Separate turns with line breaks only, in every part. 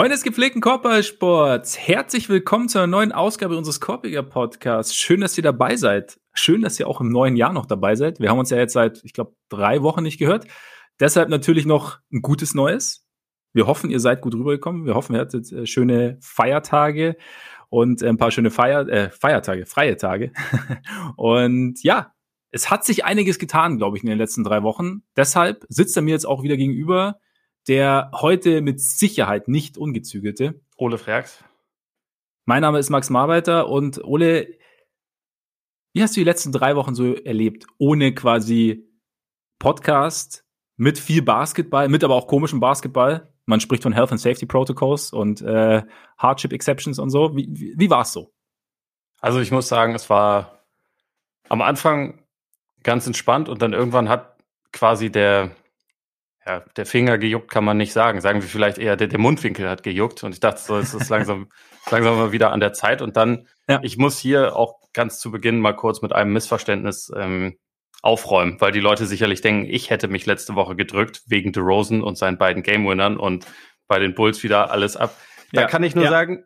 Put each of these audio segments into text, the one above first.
Freunde des gepflegten Korbballsports, herzlich willkommen zu einer neuen Ausgabe unseres Korbiger Podcasts. Schön, dass ihr dabei seid. Schön, dass ihr auch im neuen Jahr noch dabei seid. Wir haben uns ja jetzt seit, ich glaube, drei Wochen nicht gehört. Deshalb natürlich noch ein gutes Neues. Wir hoffen, ihr seid gut rübergekommen. Wir hoffen, ihr hattet äh, schöne Feiertage und ein paar schöne Feier, äh, Feiertage, freie Tage. und ja, es hat sich einiges getan, glaube ich, in den letzten drei Wochen. Deshalb sitzt er mir jetzt auch wieder gegenüber der heute mit Sicherheit nicht ungezügelte.
Ole Freaks.
Mein Name ist Max Marbeiter und Ole, wie hast du die letzten drei Wochen so erlebt? Ohne quasi Podcast, mit viel Basketball, mit aber auch komischem Basketball. Man spricht von Health and Safety Protocols und äh, Hardship Exceptions und so. Wie, wie, wie war es so?
Also ich muss sagen, es war am Anfang ganz entspannt und dann irgendwann hat quasi der, ja, der Finger gejuckt kann man nicht sagen. Sagen wir vielleicht eher, der, der Mundwinkel hat gejuckt. Und ich dachte so, es ist langsam, langsam mal wieder an der Zeit. Und dann, ja. ich muss hier auch ganz zu Beginn mal kurz mit einem Missverständnis ähm, aufräumen, weil die Leute sicherlich denken, ich hätte mich letzte Woche gedrückt wegen DeRozan und seinen beiden Game-Winnern und bei den Bulls wieder alles ab. Da ja. kann ich nur ja. sagen,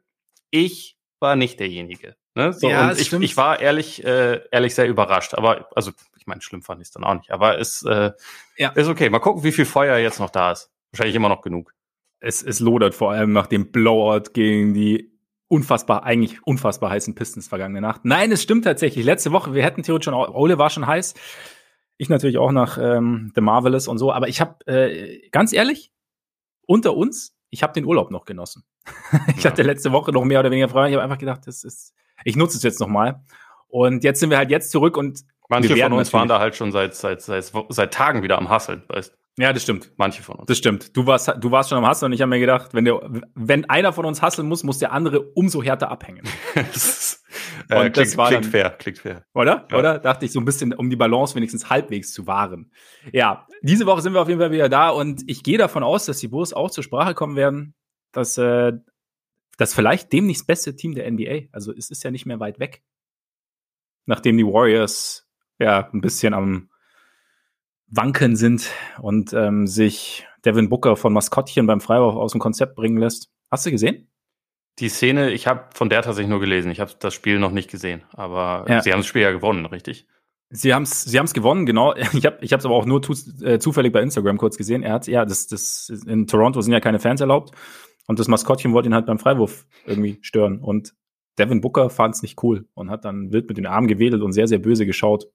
ich war nicht derjenige. Ne? So, ja, und ich, ich war ehrlich, äh, ehrlich sehr überrascht. Aber also ich meine, schlimm fand ich es dann auch nicht. Aber es äh, ja. ist okay. Mal gucken, wie viel Feuer jetzt noch da ist. Wahrscheinlich immer noch genug.
Es, es lodert vor allem nach dem Blowout gegen die unfassbar, eigentlich unfassbar heißen Pistons vergangene Nacht. Nein, es stimmt tatsächlich. Letzte Woche, wir hätten theoretisch schon, Ole war schon heiß. Ich natürlich auch nach ähm, The Marvelous und so. Aber ich habe, äh, ganz ehrlich, unter uns, ich habe den Urlaub noch genossen. ich ja. hatte letzte Woche noch mehr oder weniger frei. Ich habe einfach gedacht, das ist, ich nutze es jetzt noch mal. Und jetzt sind wir halt jetzt zurück und
Manche von uns waren da halt schon seit, seit, seit, seit Tagen wieder am Hasseln, weißt
ja, das stimmt. Manche von uns. Das stimmt. Du warst, du warst schon am Hasseln und ich habe mir gedacht, wenn, der, wenn einer von uns hasseln muss, muss der andere umso härter abhängen.
das, äh, und das war klingt dann, fair, klingt fair.
Oder? Ja. Oder? Dachte ich so ein bisschen, um die Balance wenigstens halbwegs zu wahren. Ja, diese Woche sind wir auf jeden Fall wieder da und ich gehe davon aus, dass die Bulls auch zur Sprache kommen werden, dass äh, das vielleicht demnächst beste Team der NBA. Also es ist ja nicht mehr weit weg. Nachdem die Warriors ja ein bisschen am Wanken sind und ähm, sich Devin Booker von Maskottchen beim Freiwurf aus dem Konzept bringen lässt. Hast du gesehen?
Die Szene, ich habe von der tatsächlich nur gelesen. Ich habe das Spiel noch nicht gesehen, aber ja. sie haben das Spiel ja gewonnen, richtig?
Sie haben es sie haben's gewonnen, genau. Ich habe ich es aber auch nur tu, äh, zufällig bei Instagram kurz gesehen. Er hat, ja, das, das in Toronto sind ja keine Fans erlaubt und das Maskottchen wollte ihn halt beim Freiwurf irgendwie stören und Devin Booker fand es nicht cool und hat dann wild mit den Armen gewedelt und sehr, sehr böse geschaut.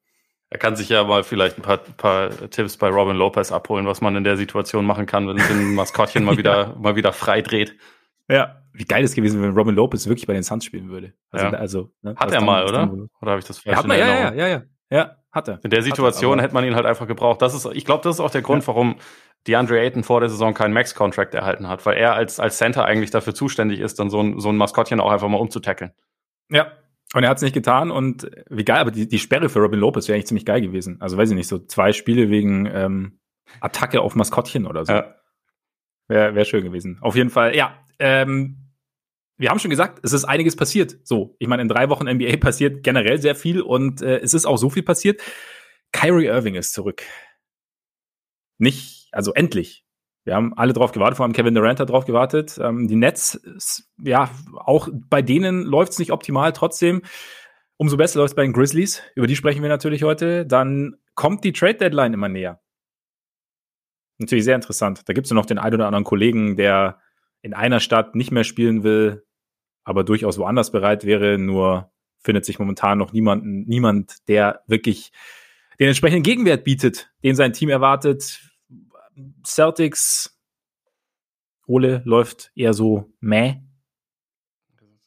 Er kann sich ja mal vielleicht ein paar, paar Tipps bei Robin Lopez abholen, was man in der Situation machen kann, wenn ein Maskottchen mal wieder, ja. mal wieder frei dreht.
Ja, wie geil es gewesen, wenn Robin Lopez wirklich bei den Suns spielen würde.
Also, ja. also ne, hat er mal, oder? Oder habe ich das
falsch ja, hat man, ja, ja, ja, ja, ja, hat er.
In der Situation er, hätte man ihn halt einfach gebraucht. Das ist, ich glaube, das ist auch der Grund, ja. warum DeAndre Ayton vor der Saison keinen Max-Contract erhalten hat, weil er als, als Center eigentlich dafür zuständig ist, dann so ein, so ein Maskottchen auch einfach mal umzutackeln.
Ja, und er hat es nicht getan und wie geil, aber die, die Sperre für Robin Lopez wäre eigentlich ziemlich geil gewesen. Also weiß ich nicht, so zwei Spiele wegen ähm, Attacke auf Maskottchen oder so. Ja. Wäre wär schön gewesen. Auf jeden Fall, ja. Ähm, wir haben schon gesagt, es ist einiges passiert. So, ich meine, in drei Wochen NBA passiert generell sehr viel und äh, es ist auch so viel passiert. Kyrie Irving ist zurück. Nicht, also endlich. Wir haben alle drauf gewartet, vor allem Kevin Durant hat drauf gewartet. Ähm, die Nets, ja, auch bei denen läuft es nicht optimal. Trotzdem, umso besser läuft es bei den Grizzlies. Über die sprechen wir natürlich heute. Dann kommt die Trade Deadline immer näher. Natürlich sehr interessant. Da gibt es noch den einen oder anderen Kollegen, der in einer Stadt nicht mehr spielen will, aber durchaus woanders bereit wäre. Nur findet sich momentan noch niemanden, niemand, der wirklich den entsprechenden Gegenwert bietet, den sein Team erwartet Celtics, Ole läuft eher so meh.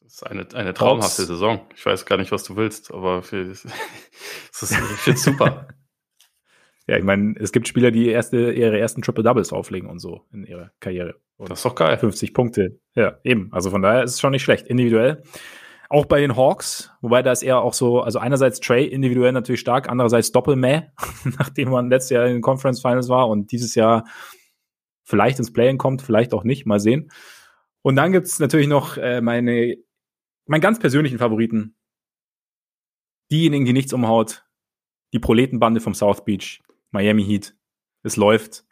Das ist eine, eine traumhafte Trotz. Saison. Ich weiß gar nicht, was du willst, aber für, ist, ich finde super.
Ja, ich meine, es gibt Spieler, die erste, ihre ersten Triple Doubles auflegen und so in ihrer Karriere. Und
das ist doch geil.
50 Punkte. Ja, eben. Also von daher ist es schon nicht schlecht. Individuell. Auch bei den Hawks, wobei da ist eher auch so, also einerseits Trey individuell natürlich stark, andererseits Doppelmäh, nachdem man letztes Jahr in den Conference Finals war und dieses Jahr vielleicht ins Play-In kommt, vielleicht auch nicht, mal sehen. Und dann gibt's natürlich noch äh, meine, meinen ganz persönlichen Favoriten. Diejenigen, die nichts umhaut, die Proletenbande vom South Beach, Miami Heat. Es läuft.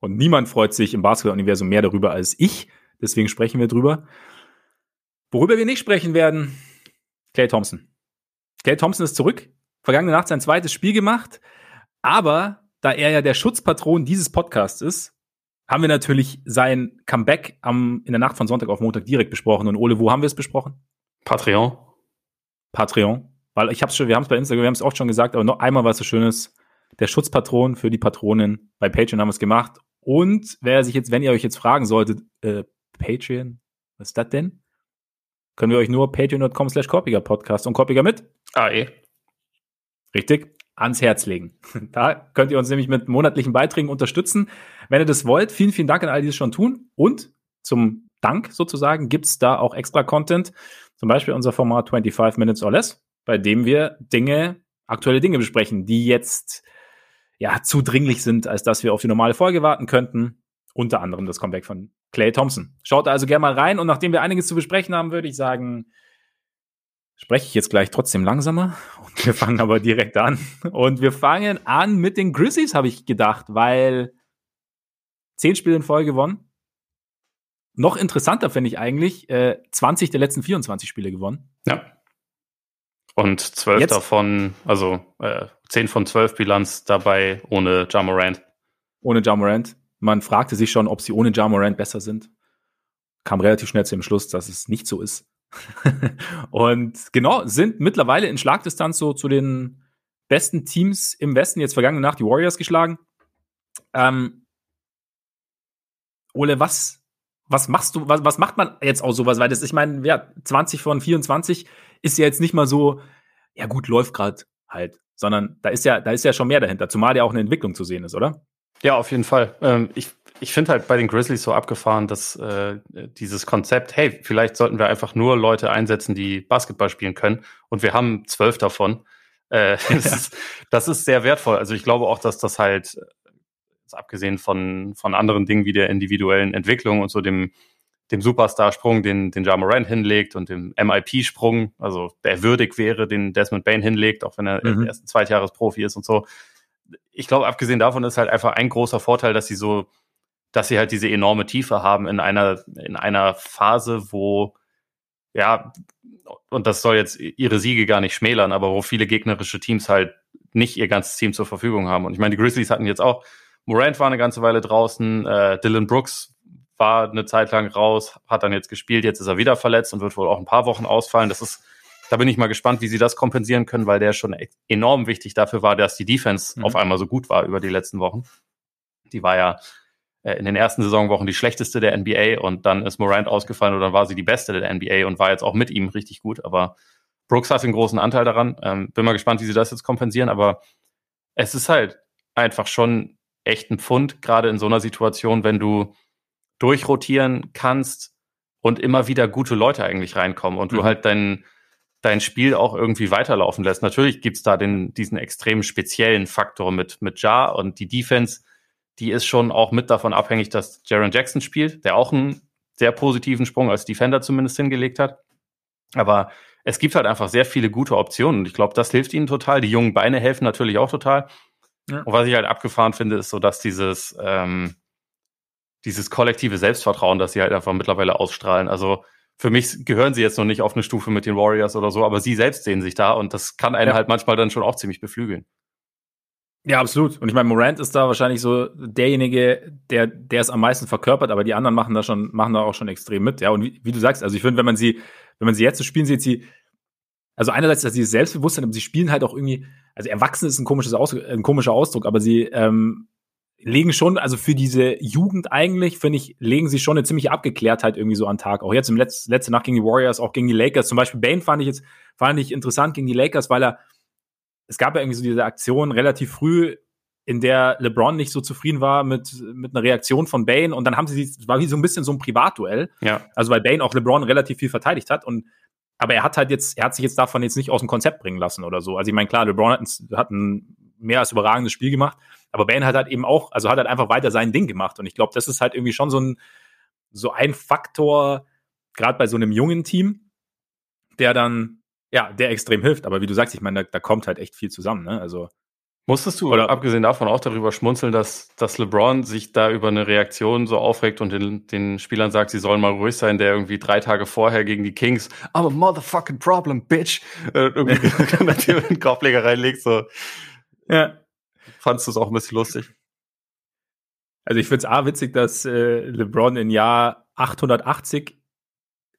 Und niemand freut sich im Basketball-Universum mehr darüber als ich, Deswegen sprechen wir drüber. Worüber wir nicht sprechen werden, Clay Thompson. Clay Thompson ist zurück. Vergangene Nacht sein zweites Spiel gemacht. Aber da er ja der Schutzpatron dieses Podcasts ist, haben wir natürlich sein Comeback am, in der Nacht von Sonntag auf Montag direkt besprochen. Und Ole, wo haben wir es besprochen?
Patreon.
Patreon. Weil ich hab's schon, wir haben es bei Instagram, wir haben es oft schon gesagt, aber noch einmal was so Schönes. Der Schutzpatron für die Patronen. Bei Patreon haben wir es gemacht. Und wer sich jetzt, wenn ihr euch jetzt fragen solltet, äh, Patreon, was ist das denn? Können wir euch nur patreon.com slash Podcast und Korpiger mit?
Ah, eh.
Richtig ans Herz legen. Da könnt ihr uns nämlich mit monatlichen Beiträgen unterstützen. Wenn ihr das wollt, vielen, vielen Dank an all die das schon tun. Und zum Dank sozusagen gibt's da auch extra Content. Zum Beispiel unser Format 25 Minutes or Less, bei dem wir Dinge, aktuelle Dinge besprechen, die jetzt ja zu dringlich sind, als dass wir auf die normale Folge warten könnten. Unter anderem das Comeback von Clay Thompson. Schaut also gerne mal rein und nachdem wir einiges zu besprechen haben, würde ich sagen, spreche ich jetzt gleich trotzdem langsamer. Und wir fangen aber direkt an. Und wir fangen an mit den Grizzlies, habe ich gedacht, weil zehn Spiele in Folge gewonnen. Noch interessanter finde ich eigentlich, äh, 20 der letzten 24 Spiele gewonnen.
Ja. Und zwölf jetzt, davon, also äh, 10 von 12 Bilanz dabei ohne Jamorant.
Ohne Jamorant. Man fragte sich schon, ob sie ohne Jamorant besser sind. Kam relativ schnell zu dem Schluss, dass es nicht so ist. und genau, sind mittlerweile in Schlagdistanz so zu den besten Teams im Westen. Jetzt vergangene Nacht die Warriors geschlagen. Ähm, Ole, was, was machst du, was, was macht man jetzt aus sowas? Weil das, ich meine, ja, 20 von 24 ist ja jetzt nicht mal so, ja gut, läuft gerade halt, sondern da ist ja, da ist ja schon mehr dahinter, zumal ja auch eine Entwicklung zu sehen ist, oder?
Ja, auf jeden Fall. Ähm, ich ich finde halt bei den Grizzlies so abgefahren, dass äh, dieses Konzept, hey, vielleicht sollten wir einfach nur Leute einsetzen, die Basketball spielen können und wir haben zwölf davon. Äh, das, ist, das ist sehr wertvoll. Also ich glaube auch, dass das halt, abgesehen von, von anderen Dingen wie der individuellen Entwicklung und so dem, dem Superstar-Sprung, den, den Ja Morant hinlegt und dem MIP-Sprung, also der würdig wäre, den Desmond Bain hinlegt, auch wenn er mhm. erst ein Zweitjahresprofi ist und so. Ich glaube, abgesehen davon ist halt einfach ein großer Vorteil, dass sie so dass sie halt diese enorme Tiefe haben in einer, in einer Phase, wo, ja, und das soll jetzt ihre Siege gar nicht schmälern, aber wo viele gegnerische Teams halt nicht ihr ganzes Team zur Verfügung haben. Und ich meine, die Grizzlies hatten jetzt auch, Morant war eine ganze Weile draußen, äh, Dylan Brooks war eine Zeit lang raus, hat dann jetzt gespielt, jetzt ist er wieder verletzt und wird wohl auch ein paar Wochen ausfallen. Das ist, da bin ich mal gespannt, wie sie das kompensieren können, weil der schon enorm wichtig dafür war, dass die Defense mhm. auf einmal so gut war über die letzten Wochen. Die war ja äh, in den ersten Saisonwochen die schlechteste der NBA und dann ist Morant ausgefallen und dann war sie die beste der NBA und war jetzt auch mit ihm richtig gut. Aber Brooks hat einen großen Anteil daran. Ähm, bin mal gespannt, wie sie das jetzt kompensieren, aber es ist halt einfach schon echt ein Pfund, gerade in so einer Situation, wenn du durchrotieren kannst und immer wieder gute Leute eigentlich reinkommen und mhm. du halt dein, dein Spiel auch irgendwie weiterlaufen lässt. Natürlich gibt's da den, diesen extrem speziellen Faktor mit, mit Ja und die Defense die ist schon auch mit davon abhängig, dass Jaron Jackson spielt, der auch einen sehr positiven Sprung als Defender zumindest hingelegt hat. Aber es gibt halt einfach sehr viele gute Optionen und ich glaube, das hilft ihnen total. Die jungen Beine helfen natürlich auch total. Ja. Und was ich halt abgefahren finde, ist so, dass dieses, ähm, dieses kollektive Selbstvertrauen, das sie halt einfach mittlerweile ausstrahlen. Also für mich gehören sie jetzt noch nicht auf eine Stufe mit den Warriors oder so, aber sie selbst sehen sich da und das kann einen ja. halt manchmal dann schon auch ziemlich beflügeln.
Ja, absolut. Und ich meine, Morant ist da wahrscheinlich so derjenige, der, der es am meisten verkörpert, aber die anderen machen da schon, machen da auch schon extrem mit. Ja, und wie, wie du sagst, also ich finde, wenn man sie, wenn man sie jetzt so spielen sieht, sie, also einerseits, dass sie Selbstbewusstsein, aber sie spielen halt auch irgendwie, also erwachsen ist ein komisches Ausdruck, ein komischer Ausdruck, aber sie ähm, legen schon, also für diese Jugend eigentlich, finde ich, legen sie schon eine ziemliche Abgeklärtheit irgendwie so an Tag. Auch jetzt im Letz, letzte Nacht gegen die Warriors, auch gegen die Lakers. Zum Beispiel Bane fand ich jetzt, fand ich interessant gegen die Lakers, weil er es gab ja irgendwie so diese Aktion relativ früh, in der LeBron nicht so zufrieden war mit, mit einer Reaktion von Bane und dann haben sie, es war wie so ein bisschen so ein Privatduell.
Ja.
Also weil Bane auch LeBron relativ viel verteidigt hat und aber er hat halt jetzt, er hat sich jetzt davon jetzt nicht aus dem Konzept bringen lassen oder so. Also ich meine, klar, LeBron hat hat ein mehr als überragendes Spiel gemacht, aber Bane hat halt eben auch, also hat halt einfach weiter sein Ding gemacht und ich glaube, das ist halt irgendwie schon so ein, so ein Faktor, gerade bei so einem jungen Team, der dann ja, der extrem hilft. Aber wie du sagst, ich meine, da, da kommt halt echt viel zusammen. Ne? Also
Musstest du, oder abgesehen davon, auch darüber schmunzeln, dass, dass LeBron sich da über eine Reaktion so aufregt und den, den Spielern sagt, sie sollen mal ruhig sein, der irgendwie drei Tage vorher gegen die Kings, I'm a motherfucking problem, bitch, äh, irgendwie einen Korbleger reinlegt, so. Ja. Fandst du es auch ein bisschen lustig?
Also ich finde es A witzig, dass äh, LeBron im Jahr 880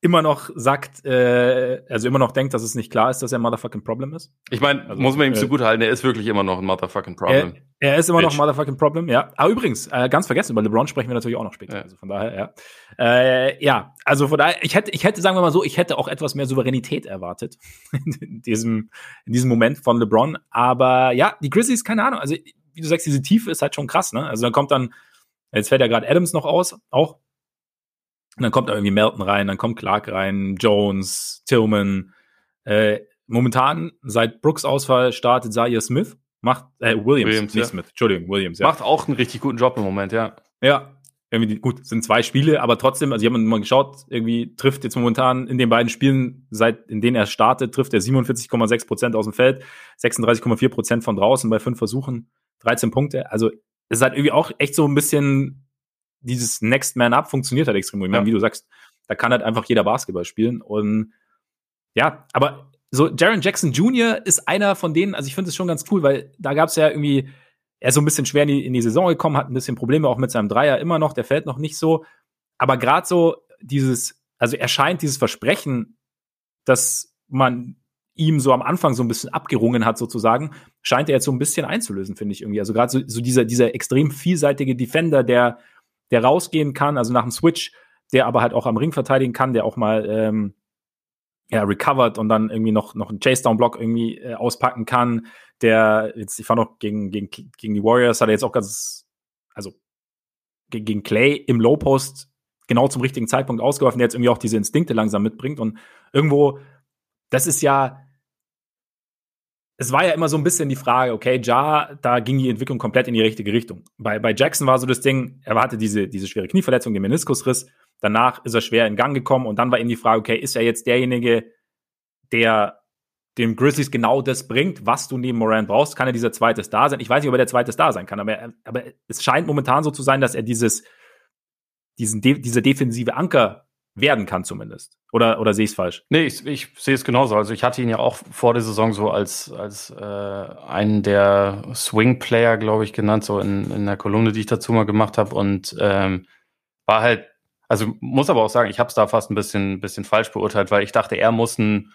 immer noch sagt, äh, also immer noch denkt, dass es nicht klar ist, dass er ein motherfucking Problem ist.
Ich meine, also, muss man ihm äh, zugute halten, er ist wirklich immer noch ein motherfucking Problem.
Er, er ist immer Bitch. noch ein motherfucking Problem, ja. Aber übrigens, äh, ganz vergessen, über LeBron sprechen wir natürlich auch noch später. Ja. Also von daher, ja. Äh, ja, also von daher, ich hätte, ich hätte, sagen wir mal so, ich hätte auch etwas mehr Souveränität erwartet in diesem, in diesem Moment von LeBron. Aber ja, die Grizzlies, keine Ahnung, also wie du sagst, diese Tiefe ist halt schon krass, ne? Also dann kommt dann, jetzt fällt ja gerade Adams noch aus, auch und dann kommt da irgendwie Melton rein, dann kommt Clark rein, Jones, Tillman. Äh, momentan, seit Brooks Ausfall, startet Zaire Smith. Macht, äh, Williams, Williams nicht ja. Smith, Entschuldigung, Williams,
ja. Macht auch einen richtig guten Job im Moment, ja.
Ja, irgendwie, gut, sind zwei Spiele, aber trotzdem, also ich habe mal geschaut, irgendwie trifft jetzt momentan in den beiden Spielen, seit in denen er startet, trifft er 47,6 Prozent aus dem Feld, 36,4 Prozent von draußen bei fünf Versuchen, 13 Punkte. Also es ist halt irgendwie auch echt so ein bisschen dieses Next Man Up funktioniert halt extrem gut. Ich meine, wie du sagst, da kann halt einfach jeder Basketball spielen. Und ja, aber so Jaron Jackson Jr. ist einer von denen, also ich finde es schon ganz cool, weil da gab es ja irgendwie, er ist so ein bisschen schwer in die, in die Saison gekommen, hat ein bisschen Probleme auch mit seinem Dreier immer noch, der fällt noch nicht so. Aber gerade so dieses, also er scheint dieses Versprechen, dass man ihm so am Anfang so ein bisschen abgerungen hat, sozusagen, scheint er jetzt so ein bisschen einzulösen, finde ich irgendwie. Also gerade so, so dieser, dieser extrem vielseitige Defender, der der rausgehen kann, also nach dem Switch, der aber halt auch am Ring verteidigen kann, der auch mal ähm, ja, recovered und dann irgendwie noch, noch einen Chase-Down-Block irgendwie äh, auspacken kann. Der, jetzt, ich fand auch gegen, gegen, gegen die Warriors, hat er jetzt auch ganz, also gegen Clay im Low-Post genau zum richtigen Zeitpunkt ausgeworfen, der jetzt irgendwie auch diese Instinkte langsam mitbringt. Und irgendwo, das ist ja, es war ja immer so ein bisschen die Frage, okay, Ja, da ging die Entwicklung komplett in die richtige Richtung. Bei, bei Jackson war so das Ding, er hatte diese, diese schwere Knieverletzung, den Meniskusriss. Danach ist er schwer in Gang gekommen und dann war eben die Frage, okay, ist er jetzt derjenige, der dem Grizzlies genau das bringt, was du neben Moran brauchst? Kann er dieser zweite Star sein? Ich weiß nicht, ob er der zweite Star sein kann, aber, aber es scheint momentan so zu sein, dass er dieses, diesen, dieser defensive Anker werden kann zumindest. Oder, oder sehe ich es falsch?
Nee, ich, ich sehe es genauso. Also ich hatte ihn ja auch vor der Saison so als, als äh, einen der Swing-Player, glaube ich, genannt, so in, in der Kolumne, die ich dazu mal gemacht habe. Und ähm, war halt, also muss aber auch sagen, ich habe es da fast ein bisschen, bisschen falsch beurteilt, weil ich dachte, er muss einen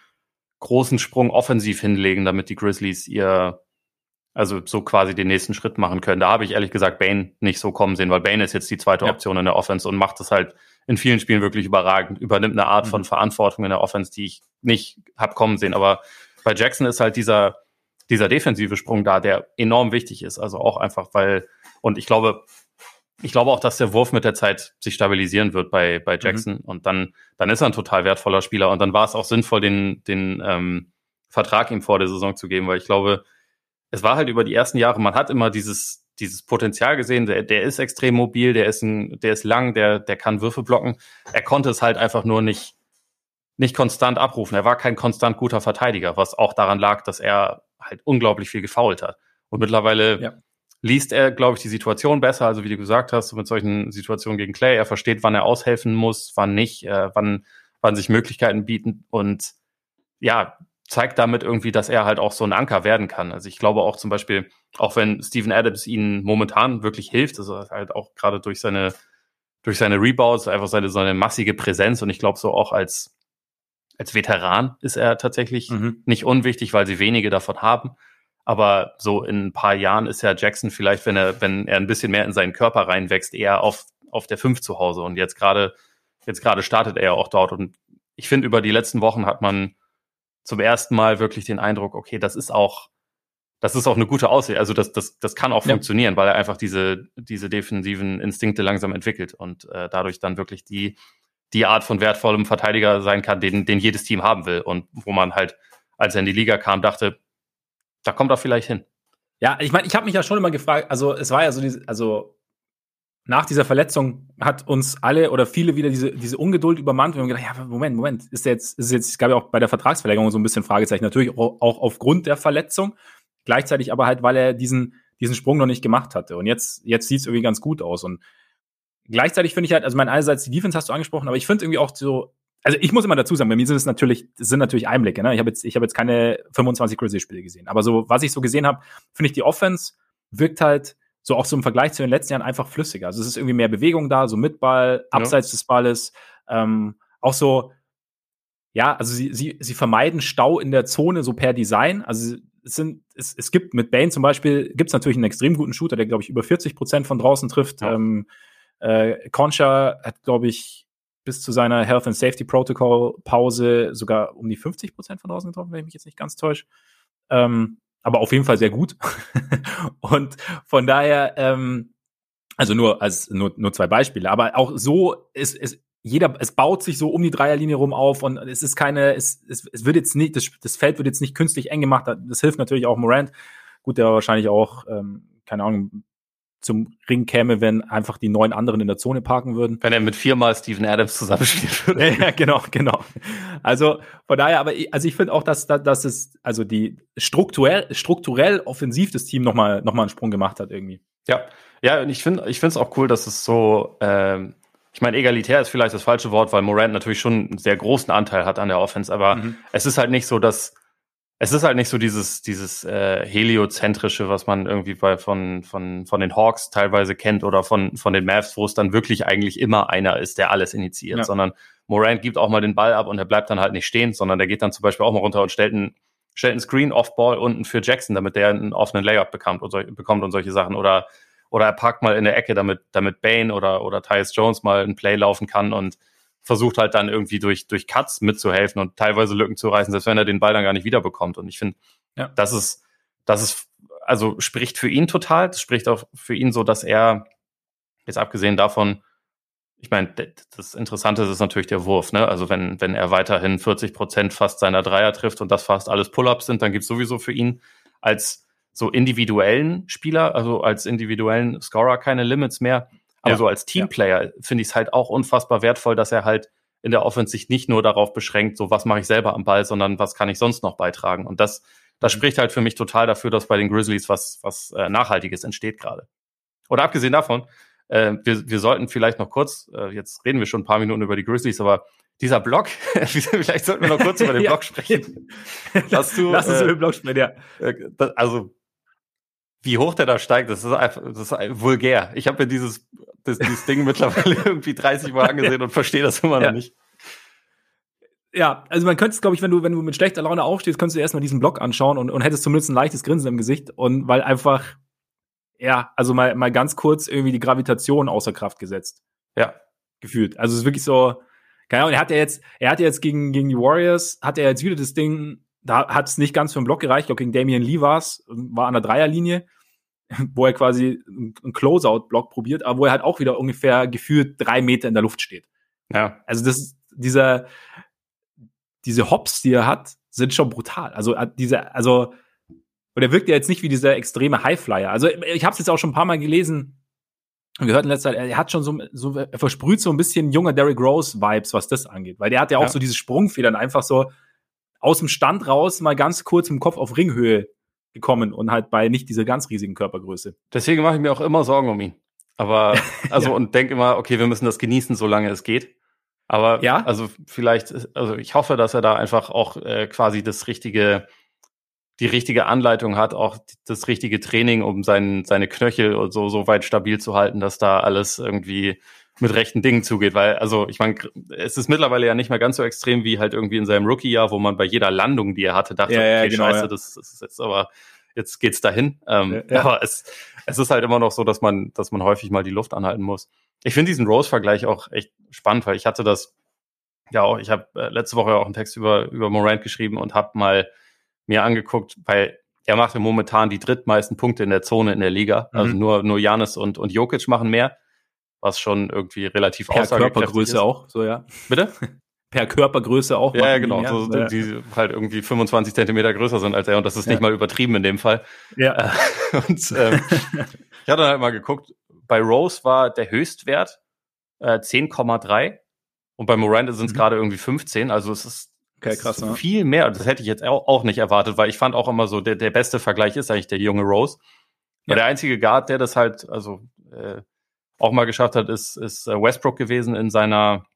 großen Sprung offensiv hinlegen, damit die Grizzlies ihr also so quasi den nächsten Schritt machen können. Da habe ich ehrlich gesagt Bane nicht so kommen sehen, weil Bane ist jetzt die zweite ja. Option in der Offense und macht es halt in vielen Spielen wirklich überragend, übernimmt eine Art mhm. von Verantwortung in der Offense, die ich nicht hab kommen sehen. Aber bei Jackson ist halt dieser, dieser defensive Sprung da, der enorm wichtig ist. Also auch einfach, weil, und ich glaube, ich glaube auch, dass der Wurf mit der Zeit sich stabilisieren wird bei, bei mhm. Jackson. Mhm. Und dann, dann ist er ein total wertvoller Spieler. Und dann war es auch sinnvoll, den, den ähm, Vertrag ihm vor der Saison zu geben, weil ich glaube, es war halt über die ersten Jahre, man hat immer dieses, dieses Potenzial gesehen, der, der ist extrem mobil, der ist ein, der ist lang, der, der kann Würfe blocken. Er konnte es halt einfach nur nicht, nicht konstant abrufen. Er war kein konstant guter Verteidiger, was auch daran lag, dass er halt unglaublich viel gefault hat. Und mittlerweile ja. liest er, glaube ich, die Situation besser, also wie du gesagt hast, mit solchen Situationen gegen Clay. Er versteht, wann er aushelfen muss, wann nicht, äh, wann, wann sich Möglichkeiten bieten. Und ja, zeigt damit irgendwie, dass er halt auch so ein Anker werden kann. Also ich glaube auch zum Beispiel, auch wenn Steven Adams ihnen momentan wirklich hilft, also halt auch gerade durch seine, durch seine Rebounds, einfach seine, seine massige Präsenz und ich glaube so auch als, als Veteran ist er tatsächlich mhm. nicht unwichtig, weil sie wenige davon haben. Aber so in ein paar Jahren ist ja Jackson vielleicht, wenn er, wenn er ein bisschen mehr in seinen Körper reinwächst, eher auf, auf der 5 zu Hause. Und jetzt gerade, jetzt gerade startet er ja auch dort. Und ich finde, über die letzten Wochen hat man zum ersten Mal wirklich den Eindruck, okay, das ist auch, das ist auch eine gute Aussicht. Also das, das, das kann auch ja. funktionieren, weil er einfach diese, diese defensiven Instinkte langsam entwickelt und äh, dadurch dann wirklich die, die Art von wertvollem Verteidiger sein kann, den, den jedes Team haben will. Und wo man halt, als er in die Liga kam, dachte, da kommt er vielleicht hin.
Ja, ich meine, ich habe mich ja schon immer gefragt, also es war ja so diese, also nach dieser Verletzung hat uns alle oder viele wieder diese, diese Ungeduld übermannt. Wir haben gedacht, ja, Moment, Moment, ist jetzt, ist jetzt, es gab ja auch bei der Vertragsverlängerung so ein bisschen Fragezeichen. Natürlich auch aufgrund der Verletzung. Gleichzeitig aber halt, weil er diesen, diesen Sprung noch nicht gemacht hatte. Und jetzt, jetzt sieht es irgendwie ganz gut aus. Und gleichzeitig finde ich halt, also mein einerseits die Defense hast du angesprochen, aber ich finde irgendwie auch so, also ich muss immer dazu sagen, bei mir sind es natürlich, sind natürlich Einblicke, ne? Ich habe jetzt, ich habe jetzt keine 25 Grizzlies-Spiele gesehen. Aber so, was ich so gesehen habe, finde ich, die Offense wirkt halt so auch so im Vergleich zu den letzten Jahren einfach flüssiger. Also es ist irgendwie mehr Bewegung da, so mit Ball, abseits ja. des Balles, ähm, auch so, ja, also sie, sie, sie vermeiden Stau in der Zone so per Design. Also es sind, es, es gibt mit Bane zum Beispiel, gibt es natürlich einen extrem guten Shooter, der, glaube ich, über 40 Prozent von draußen trifft. Ja. Ähm, äh, Concha hat, glaube ich, bis zu seiner Health and Safety Protocol Pause sogar um die 50 Prozent von draußen getroffen, wenn ich mich jetzt nicht ganz täusche. Ähm, aber auf jeden Fall sehr gut. und von daher, ähm, also nur als nur, nur zwei Beispiele, aber auch so ist, ist jeder, es baut sich so um die Dreierlinie rum auf und es ist keine, es, es, es wird jetzt nicht, das, das Feld wird jetzt nicht künstlich eng gemacht. Das hilft natürlich auch Morant. Gut, der wahrscheinlich auch, ähm, keine Ahnung, zum Ring käme, wenn einfach die neun anderen in der Zone parken würden.
Wenn er mit viermal Steven Adams zusammenspielen würde.
ja, genau, genau. Also von daher, aber ich, also ich finde auch, dass, dass, es also die strukturell, strukturell offensiv das Team nochmal noch mal einen Sprung gemacht hat irgendwie.
Ja, ja, und ich finde ich finde es auch cool, dass es so, ähm, ich meine, egalitär ist vielleicht das falsche Wort, weil Morant natürlich schon einen sehr großen Anteil hat an der Offense, aber mhm. es ist halt nicht so, dass es ist halt nicht so dieses, dieses äh, heliozentrische, was man irgendwie bei von, von, von den Hawks teilweise kennt oder von, von den Mavs, wo es dann wirklich eigentlich immer einer ist, der alles initiiert, ja. sondern Morant gibt auch mal den Ball ab und er bleibt dann halt nicht stehen, sondern der geht dann zum Beispiel auch mal runter und stellt einen, stellt einen Screen Off-Ball unten für Jackson, damit der einen offenen Layup bekommt und, so, bekommt und solche Sachen oder, oder er parkt mal in der Ecke, damit, damit Bane oder, oder Tyus Jones mal ein Play laufen kann und versucht halt dann irgendwie durch, durch Cuts mitzuhelfen und teilweise Lücken zu reißen, selbst wenn er den Ball dann gar nicht wiederbekommt. Und ich finde, ja. das ist, das ist, also spricht für ihn total. Das spricht auch für ihn so, dass er, jetzt abgesehen davon, ich meine, das Interessante ist natürlich der Wurf, ne? Also wenn, wenn er weiterhin 40 Prozent fast seiner Dreier trifft und das fast alles Pull-ups sind, dann gibt's sowieso für ihn als so individuellen Spieler, also als individuellen Scorer keine Limits mehr. Aber ja. so als Teamplayer ja. finde ich es halt auch unfassbar wertvoll, dass er halt in der Offense sich nicht nur darauf beschränkt, so was mache ich selber am Ball, sondern was kann ich sonst noch beitragen. Und das, das mhm. spricht halt für mich total dafür, dass bei den Grizzlies was, was äh, Nachhaltiges entsteht gerade. Oder abgesehen davon, äh, wir, wir sollten vielleicht noch kurz, äh, jetzt reden wir schon ein paar Minuten über die Grizzlies, aber dieser Blog, vielleicht sollten wir noch kurz über den Blog sprechen.
Hast du, Lass uns äh, über den Blog sprechen, ja.
Äh, also wie hoch der da steigt, das ist einfach das ist vulgär. Ich habe mir dieses, das, dieses Ding mittlerweile irgendwie 30 Mal angesehen und verstehe das immer noch ja. nicht.
Ja, also man könnte es, glaube ich, wenn du, wenn du mit schlechter Laune aufstehst, könntest du erstmal diesen Blog anschauen und, und hättest zumindest ein leichtes Grinsen im Gesicht. Und weil einfach, ja, also mal, mal ganz kurz irgendwie die Gravitation außer Kraft gesetzt.
Ja.
Gefühlt. Also es ist wirklich so, keine Ahnung, er hat ja jetzt, er hat ja jetzt gegen, gegen die Warriors, hat er jetzt wieder das Ding, da hat es nicht ganz für den Block gereicht, auch gegen Damian Lee war's, war an der Dreierlinie wo er quasi einen Closeout-Block probiert, aber wo er halt auch wieder ungefähr gefühlt drei Meter in der Luft steht. Ja. Also das, dieser, diese Hops, die er hat, sind schon brutal. Also äh, diese, also, und er wirkt ja jetzt nicht wie dieser extreme Highflyer. Also ich habe es jetzt auch schon ein paar Mal gelesen und gehört in letzter Zeit, er hat schon so, so er versprüht so ein bisschen junger Derrick Rose Vibes, was das angeht, weil der hat ja auch ja. so diese Sprungfedern einfach so aus dem Stand raus mal ganz kurz im Kopf auf Ringhöhe gekommen und halt bei nicht dieser ganz riesigen Körpergröße.
Deswegen mache ich mir auch immer Sorgen um ihn. Aber, also, ja. und denke immer, okay, wir müssen das genießen, solange es geht. Aber, ja, also vielleicht, also ich hoffe, dass er da einfach auch äh, quasi das richtige, die richtige Anleitung hat, auch das richtige Training, um sein, seine Knöchel und so, so weit stabil zu halten, dass da alles irgendwie mit rechten Dingen zugeht, weil, also ich meine, es ist mittlerweile ja nicht mehr ganz so extrem wie halt irgendwie in seinem Rookie-Jahr, wo man bei jeder Landung, die er hatte, dachte,
ja, ja, okay, genau, scheiße,
ja. das, das ist jetzt aber, jetzt geht's dahin. Ähm, Aber es, es ist halt immer noch so, dass man, dass man häufig mal die Luft anhalten muss. Ich finde diesen Rose-Vergleich auch echt spannend, weil ich hatte das, ja auch, ich habe äh, letzte Woche auch einen Text über, über Morant geschrieben und habe mal mir angeguckt, weil er macht ja momentan die drittmeisten Punkte in der Zone in der Liga. Mhm. Also nur, nur Janis und, und Jokic machen mehr was schon irgendwie relativ
per Körpergröße ist. auch, so ja.
Bitte?
Per Körpergröße auch.
Ja, ja genau, so, ja. die halt irgendwie 25 Zentimeter größer sind als er und das ist ja. nicht mal übertrieben in dem Fall.
Ja.
Äh, und ähm, ich hatte halt mal geguckt, bei Rose war der Höchstwert äh, 10,3 und bei Miranda sind es mhm. gerade irgendwie 15, also es ist Okay, krass. Ne? Viel mehr. Das hätte ich jetzt auch nicht erwartet, weil ich fand auch immer so, der, der beste Vergleich ist eigentlich der junge Rose. Ja. Der einzige Guard, der das halt, also äh, auch mal geschafft hat, ist, ist äh, Westbrook gewesen in seiner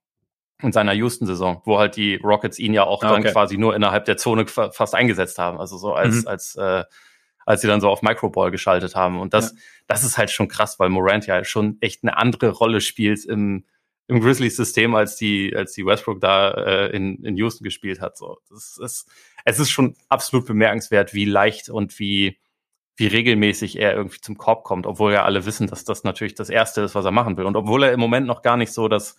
in seiner Houston-Saison, wo halt die Rockets ihn ja auch ah, okay. dann quasi nur innerhalb der Zone fast eingesetzt haben. Also so als, mhm. als, äh, als sie dann so auf Microball geschaltet haben. Und das, ja. das ist halt schon krass, weil Morant ja schon echt eine andere Rolle spielt im, im Grizzlies-System, als die, als die Westbrook da äh, in, in Houston gespielt hat. So, das ist, es ist schon absolut bemerkenswert, wie leicht und wie, wie regelmäßig er irgendwie zum Korb kommt, obwohl ja alle wissen, dass das natürlich das Erste ist, was er machen will. Und obwohl er im Moment noch gar nicht so das,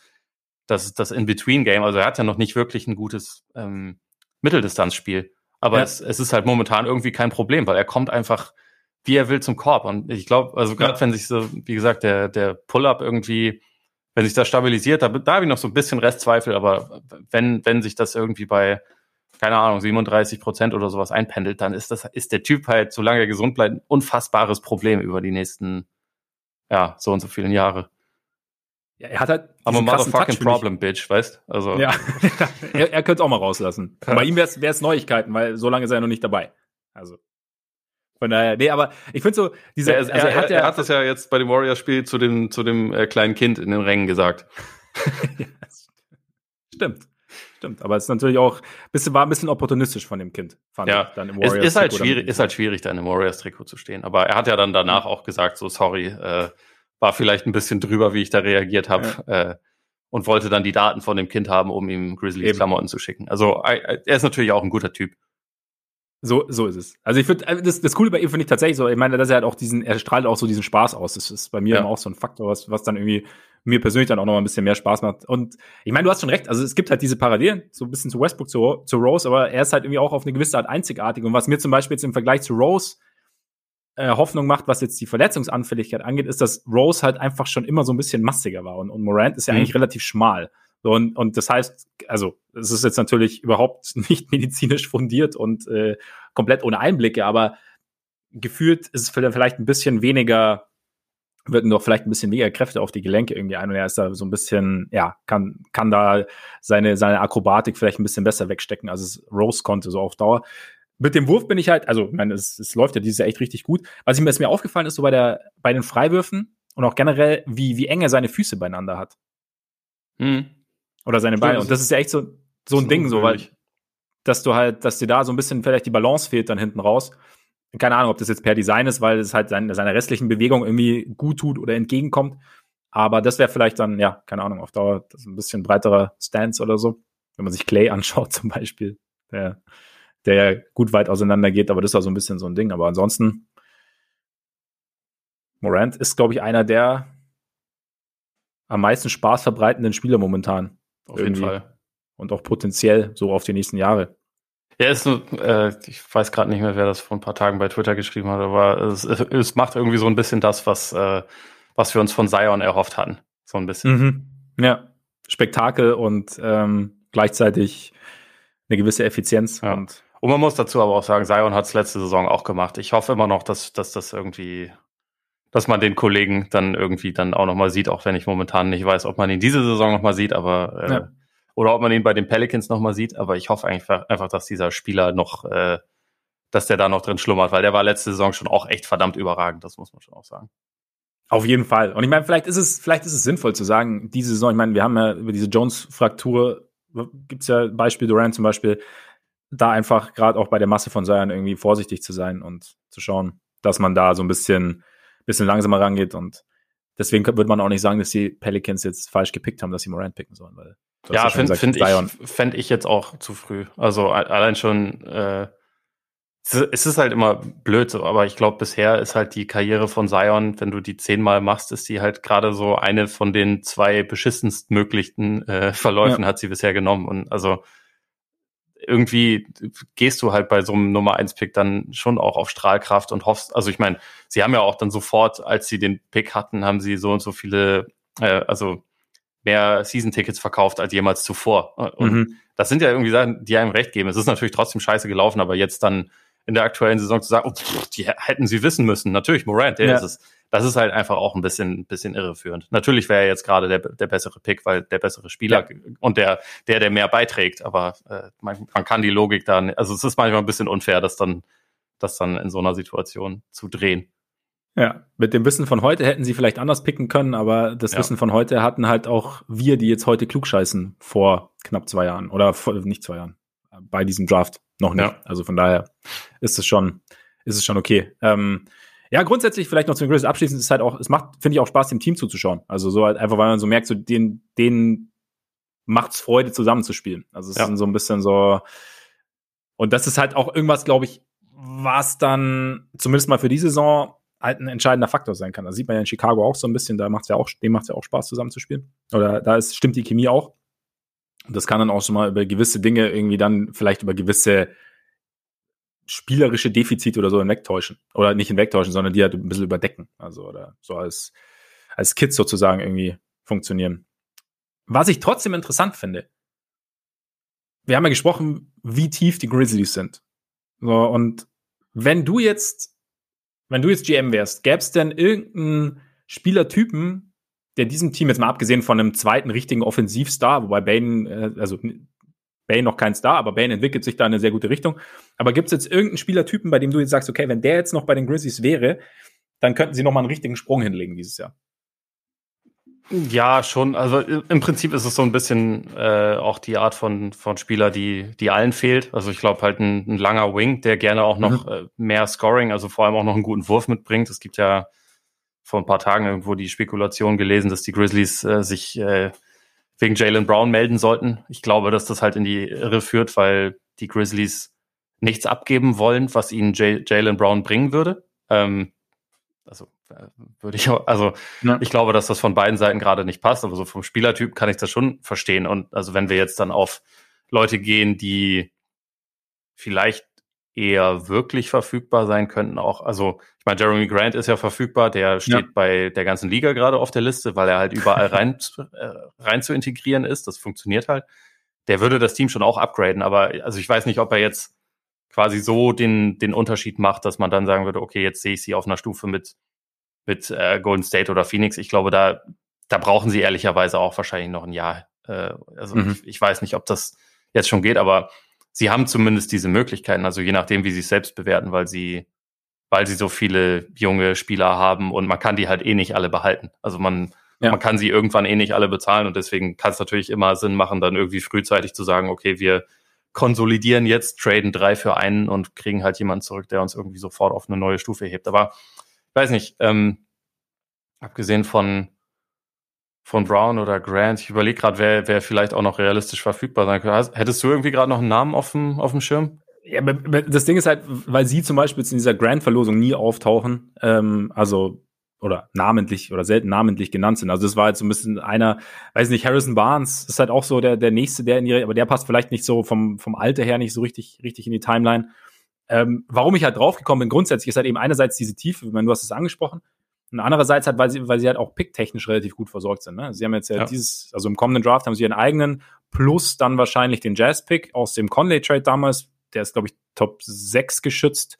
das, das In-Between-Game, also er hat ja noch nicht wirklich ein gutes ähm, Mitteldistanzspiel. Aber ja. es, es ist halt momentan irgendwie kein Problem, weil er kommt einfach, wie er will, zum Korb. Und ich glaube, also gerade ja. wenn sich so, wie gesagt, der, der Pull-up irgendwie, wenn sich das stabilisiert, da, da habe ich noch so ein bisschen Restzweifel, aber wenn, wenn sich das irgendwie bei keine Ahnung, 37 Prozent oder sowas einpendelt, dann ist das, ist der Typ halt, solange er gesund bleibt, ein unfassbares Problem über die nächsten, ja, so und so vielen Jahre.
Ja, er hat halt.
Aber motherfucking Touch, Problem, Bitch, weißt? Also.
Ja, er, er könnte es auch mal rauslassen. Ja. Bei ihm wäre es Neuigkeiten, weil so lange ist er noch nicht dabei. Also. Von daher, nee, aber ich finde so, diese,
also er, er, hat, er, er hat das ja jetzt bei dem Warriors-Spiel zu dem, zu dem äh, kleinen Kind in den Rängen gesagt.
ja, stimmt. Stimmt, aber es ist natürlich auch bisschen, war ein bisschen opportunistisch von dem Kind,
fand ja. ich dann im Warriors. Es ist halt schwierig, ist halt schwierig, da in einem Warriors-Trikot zu stehen. Aber er hat ja dann danach auch gesagt, so sorry, äh, war vielleicht ein bisschen drüber, wie ich da reagiert habe. Ja. Äh, und wollte dann die Daten von dem Kind haben, um ihm Grizzlies Klamotten zu schicken. Also er ist natürlich auch ein guter Typ.
So, so ist es. Also ich finde, äh, das, das Coole bei ihm finde ich tatsächlich so, ich meine, dass er halt auch diesen, er strahlt auch so diesen Spaß aus. Das ist bei mir ja. auch so ein Faktor, was, was dann irgendwie mir persönlich dann auch noch mal ein bisschen mehr Spaß macht. Und ich meine, du hast schon recht, also es gibt halt diese Parallelen, so ein bisschen zu Westbrook, zu, zu Rose, aber er ist halt irgendwie auch auf eine gewisse Art einzigartig. Und was mir zum Beispiel jetzt im Vergleich zu Rose äh, Hoffnung macht, was jetzt die Verletzungsanfälligkeit angeht, ist, dass Rose halt einfach schon immer so ein bisschen massiger war. Und, und Morant ist ja mhm. eigentlich relativ schmal. Und, und das heißt, also es ist jetzt natürlich überhaupt nicht medizinisch fundiert und äh, komplett ohne Einblicke, aber gefühlt ist es vielleicht ein bisschen weniger wirken doch vielleicht ein bisschen weniger Kräfte auf die Gelenke irgendwie ein und er ist da so ein bisschen, ja, kann, kann da seine, seine Akrobatik vielleicht ein bisschen besser wegstecken, als es Rose konnte, so auf Dauer. Mit dem Wurf bin ich halt, also, ich meine, es, es läuft ja dieses Jahr echt richtig gut. Was mir, mir aufgefallen ist, so bei der, bei den Freiwürfen und auch generell, wie, wie eng er seine Füße beieinander hat.
Mhm.
Oder seine Beine. Und das ist ja echt so, so ein Ding, so, weil, dass du halt, dass dir da so ein bisschen vielleicht die Balance fehlt dann hinten raus keine Ahnung, ob das jetzt per Design ist, weil es halt seine, seiner restlichen Bewegung irgendwie gut tut oder entgegenkommt. Aber das wäre vielleicht dann, ja, keine Ahnung, auf Dauer das ein bisschen breiterer Stance oder so. Wenn man sich Clay anschaut zum Beispiel, der, der ja gut weit auseinander geht, aber das war so ein bisschen so ein Ding. Aber ansonsten, Morant ist, glaube ich, einer der am meisten Spaß verbreitenden Spieler momentan.
Auf irgendwie. jeden Fall.
Und auch potenziell so auf die nächsten Jahre.
Ja, ist äh, ich weiß gerade nicht mehr, wer das vor ein paar Tagen bei Twitter geschrieben hat, aber es, es macht irgendwie so ein bisschen das, was, äh, was wir uns von Zion erhofft hatten. So ein bisschen.
Mhm. Ja, Spektakel und ähm, gleichzeitig eine gewisse Effizienz.
Ja. Und, und man muss dazu aber auch sagen, Zion hat es letzte Saison auch gemacht. Ich hoffe immer noch, dass, dass das irgendwie, dass man den Kollegen dann irgendwie dann auch nochmal sieht, auch wenn ich momentan nicht weiß, ob man ihn diese Saison nochmal sieht, aber äh, ja oder ob man ihn bei den Pelicans nochmal sieht. Aber ich hoffe einfach, einfach, dass dieser Spieler noch, äh, dass der da noch drin schlummert, weil der war letzte Saison schon auch echt verdammt überragend, das muss man schon auch sagen.
Auf jeden Fall. Und ich meine, vielleicht ist es, vielleicht ist es sinnvoll zu sagen, diese Saison, ich meine, wir haben ja über diese Jones-Fraktur, gibt es ja Beispiel Durant zum Beispiel, da einfach gerade auch bei der Masse von Seiern irgendwie vorsichtig zu sein und zu schauen, dass man da so ein bisschen, bisschen langsamer rangeht und deswegen würde man auch nicht sagen, dass die Pelicans jetzt falsch gepickt haben, dass sie Morant picken sollen, weil
ja, finde find ich, fänd ich jetzt auch zu früh. Also allein schon, äh, es ist halt immer blöd, so, aber ich glaube, bisher ist halt die Karriere von Zion, wenn du die zehnmal machst, ist die halt gerade so eine von den zwei beschissenst möglichen äh, Verläufen ja. hat sie bisher genommen. Und also irgendwie gehst du halt bei so einem Nummer 1 Pick dann schon auch auf Strahlkraft und hoffst, also ich meine, sie haben ja auch dann sofort, als sie den Pick hatten, haben sie so und so viele, äh, also mehr Season-Tickets verkauft als jemals zuvor. Und mhm. das sind ja irgendwie Sachen, die einem recht geben. Es ist natürlich trotzdem scheiße gelaufen, aber jetzt dann in der aktuellen Saison zu sagen, oh, pff, die hätten sie wissen müssen. Natürlich, Morant, der ja. ist es. Das ist halt einfach auch ein bisschen, bisschen irreführend. Natürlich wäre er jetzt gerade der, der bessere Pick, weil der bessere Spieler ja. und der, der, der mehr beiträgt. Aber äh, man, man kann die Logik dann, also es ist manchmal ein bisschen unfair, das dann, das dann in so einer Situation zu drehen.
Ja, mit dem Wissen von heute hätten sie vielleicht anders picken können, aber das ja. Wissen von heute hatten halt auch wir, die jetzt heute klugscheißen, vor knapp zwei Jahren oder vor, nicht zwei Jahren, bei diesem Draft noch nicht. Ja. Also von daher ist es schon, ist es schon okay. Ähm, ja, grundsätzlich vielleicht noch zum Grizzlies abschließend ist halt auch, es macht, finde ich auch Spaß, dem Team zuzuschauen. Also so halt einfach, weil man so merkt, so den, den macht's Freude, zusammenzuspielen. Also es ja. ist so ein bisschen so, und das ist halt auch irgendwas, glaube ich, was dann zumindest mal für die Saison halt ein entscheidender Faktor sein kann. Das sieht man ja in Chicago auch so ein bisschen, da macht's ja auch, dem macht's ja auch Spaß zusammenzuspielen. Oder da ist, stimmt die Chemie auch. Und das kann dann auch schon mal über gewisse Dinge irgendwie dann vielleicht über gewisse spielerische Defizite oder so hinwegtäuschen. Oder nicht hinwegtäuschen, sondern die halt ein bisschen überdecken. Also, oder so als, als Kids sozusagen irgendwie funktionieren. Was ich trotzdem interessant finde, wir haben ja gesprochen, wie tief die Grizzlies sind. So, und wenn du jetzt wenn du jetzt GM wärst, gäbe es denn irgendeinen Spielertypen, der diesem Team, jetzt mal abgesehen von einem zweiten richtigen Offensivstar, wobei Bane, äh, also Bane noch kein Star, aber Bane entwickelt sich da in eine sehr gute Richtung. Aber gibt es jetzt irgendeinen Spielertypen, bei dem du jetzt sagst, okay, wenn der jetzt noch bei den Grizzlies wäre, dann könnten sie noch mal einen richtigen Sprung hinlegen dieses Jahr?
Ja, schon. Also im Prinzip ist es so ein bisschen äh, auch die Art von, von Spieler, die, die allen fehlt. Also ich glaube halt ein, ein, langer Wing, der gerne auch noch mhm. äh, mehr Scoring, also vor allem auch noch einen guten Wurf mitbringt. Es gibt ja vor ein paar Tagen irgendwo die Spekulation gelesen, dass die Grizzlies äh, sich äh, wegen Jalen Brown melden sollten. Ich glaube, dass das halt in die Irre führt, weil die Grizzlies nichts abgeben wollen, was ihnen Jalen Brown bringen würde. Ähm, also würde ich auch, also ja. ich glaube, dass das von beiden Seiten gerade nicht passt, aber so vom Spielertyp kann ich das schon verstehen. Und also wenn wir jetzt dann auf Leute gehen, die vielleicht eher wirklich verfügbar sein könnten, auch, also ich meine, Jeremy Grant ist ja verfügbar, der steht ja. bei der ganzen Liga gerade auf der Liste, weil er halt überall rein, äh, rein zu integrieren ist. Das funktioniert halt. Der würde das Team schon auch upgraden, aber also ich weiß nicht, ob er jetzt quasi so den, den Unterschied macht, dass man dann sagen würde, okay, jetzt sehe ich sie auf einer Stufe mit, mit äh, Golden State oder Phoenix. Ich glaube, da, da brauchen sie ehrlicherweise auch wahrscheinlich noch ein Jahr. Äh, also mhm. ich, ich weiß nicht, ob das jetzt schon geht, aber sie haben zumindest diese Möglichkeiten, also je nachdem, wie sie es selbst bewerten, weil sie, weil sie so viele junge Spieler haben und man kann die halt eh nicht alle behalten. Also man, ja. man kann sie irgendwann eh nicht alle bezahlen und deswegen kann es natürlich immer Sinn machen, dann irgendwie frühzeitig zu sagen, okay, wir konsolidieren jetzt, traden drei für einen und kriegen halt jemanden zurück, der uns irgendwie sofort auf eine neue Stufe hebt. Aber ich weiß nicht, ähm, abgesehen von von Brown oder Grant, ich überlege gerade, wer, wer vielleicht auch noch realistisch verfügbar sein könnte. Hättest du irgendwie gerade noch einen Namen auf dem, auf dem Schirm?
Ja, das Ding ist halt, weil sie zum Beispiel in dieser Grant-Verlosung nie auftauchen, ähm, also oder namentlich oder selten namentlich genannt sind. Also das war jetzt so ein bisschen einer, weiß nicht, Harrison Barnes ist halt auch so der, der nächste, der in ihre, aber der passt vielleicht nicht so vom, vom Alter her nicht so richtig, richtig in die Timeline. Ähm, warum ich halt draufgekommen bin, grundsätzlich ist halt eben einerseits diese Tiefe, ich meine, du hast es angesprochen, und andererseits halt, weil sie, weil sie halt auch picktechnisch relativ gut versorgt sind. Ne? Sie haben jetzt ja, ja, dieses, also im kommenden Draft haben sie ihren eigenen, plus dann wahrscheinlich den Jazz-Pick aus dem Conley-Trade damals, der ist, glaube ich, Top 6 geschützt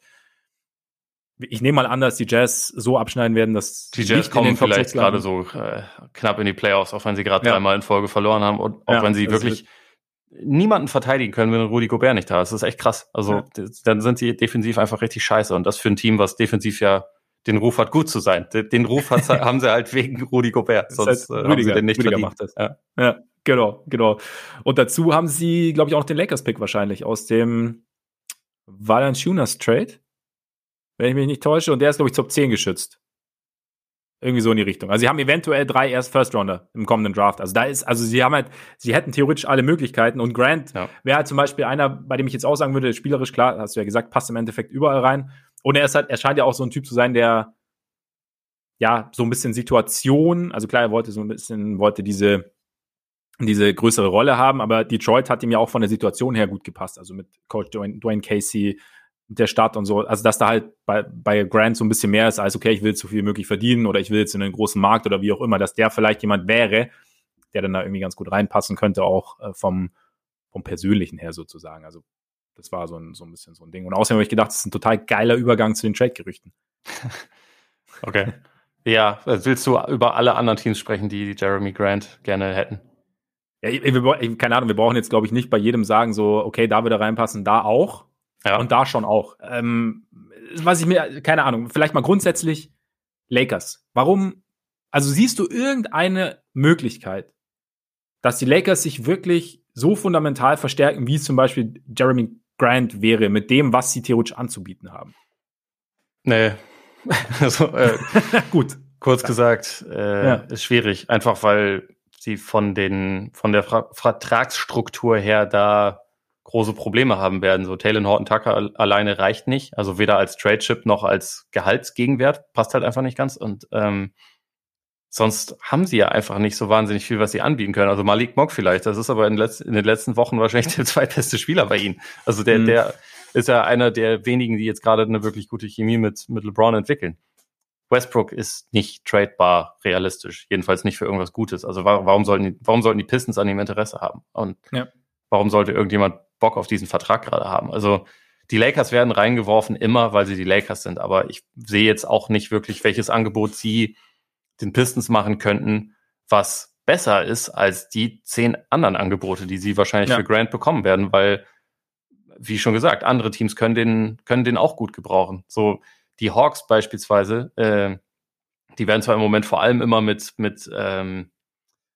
ich nehme mal an, dass die Jazz so abschneiden werden, dass
die Jazz kommen vielleicht gerade so äh, knapp in die Playoffs, auch wenn sie gerade ja. dreimal in Folge verloren haben und auch ja, wenn sie wirklich niemanden verteidigen können, wenn Rudi Gobert nicht da ist. Das ist echt krass. Also ja. dann sind sie defensiv einfach richtig scheiße und das für ein Team, was defensiv ja den Ruf hat, gut zu sein. Den Ruf hat, haben sie halt wegen Rudi Gobert, sonst
halt Rüdiger, haben sie den nicht Rüdiger verdient. Macht das. Ja. ja, genau, genau. Und dazu haben sie, glaube ich, auch noch den Lakers-Pick wahrscheinlich aus dem Valanciunas Trade wenn ich mich nicht täusche. Und der ist, glaube ich, Top 10 geschützt. Irgendwie so in die Richtung. Also sie haben eventuell drei erst First Rounder im kommenden Draft. Also da ist, also sie haben halt, sie hätten theoretisch alle Möglichkeiten. Und Grant ja. wäre halt zum Beispiel einer, bei dem ich jetzt auch sagen würde, spielerisch klar, hast du ja gesagt, passt im Endeffekt überall rein. Und er ist halt, er scheint ja auch so ein Typ zu sein, der ja so ein bisschen Situation, also klar, er wollte so ein bisschen, wollte diese diese größere Rolle haben, aber Detroit hat ihm ja auch von der Situation her gut gepasst. Also mit Coach Dwayne, Dwayne Casey, der Stadt und so. Also, dass da halt bei, bei Grant so ein bisschen mehr ist als, okay, ich will so viel möglich verdienen oder ich will jetzt in einen großen Markt oder wie auch immer, dass der vielleicht jemand wäre, der dann da irgendwie ganz gut reinpassen könnte, auch äh, vom, vom Persönlichen her sozusagen. Also, Das war so ein, so ein bisschen so ein Ding. Und außerdem habe ich gedacht, das ist ein total geiler Übergang zu den Trade-Gerüchten.
okay. Ja, willst du über alle anderen Teams sprechen, die Jeremy Grant gerne hätten?
Ja, wir, keine Ahnung, wir brauchen jetzt, glaube ich, nicht bei jedem sagen, so, okay, da würde reinpassen, da auch. Ja. Und da schon auch. Ähm, was ich mir, keine Ahnung, vielleicht mal grundsätzlich Lakers. Warum? Also siehst du irgendeine Möglichkeit, dass die Lakers sich wirklich so fundamental verstärken, wie es zum Beispiel Jeremy Grant wäre, mit dem, was sie theoretisch anzubieten haben?
Nee. also, äh, Gut. Kurz gesagt, äh, ja. ist schwierig. Einfach weil sie von den, von der Vertragsstruktur her da große Probleme haben werden. So Taylor Horton Tucker alleine reicht nicht. Also weder als Trade Chip noch als Gehaltsgegenwert. Passt halt einfach nicht ganz. Und ähm, sonst haben sie ja einfach nicht so wahnsinnig viel, was sie anbieten können. Also Malik Mock vielleicht. Das ist aber in, letz in den letzten Wochen wahrscheinlich der zweitbeste Spieler bei ihnen. Also der, mhm. der ist ja einer der wenigen, die jetzt gerade eine wirklich gute Chemie mit, mit LeBron entwickeln. Westbrook ist nicht tradebar realistisch, jedenfalls nicht für irgendwas Gutes. Also warum sollten die, warum sollten die Pistons an ihm Interesse haben? Und ja. warum sollte irgendjemand Bock auf diesen Vertrag gerade haben? Also die Lakers werden reingeworfen immer, weil sie die Lakers sind. Aber ich sehe jetzt auch nicht wirklich, welches Angebot sie den Pistons machen könnten, was besser ist als die zehn anderen Angebote, die sie wahrscheinlich ja. für Grant bekommen werden, weil, wie schon gesagt, andere Teams können den, können den auch gut gebrauchen. So, die Hawks beispielsweise, äh, die werden zwar im Moment vor allem immer mit, mit, ähm,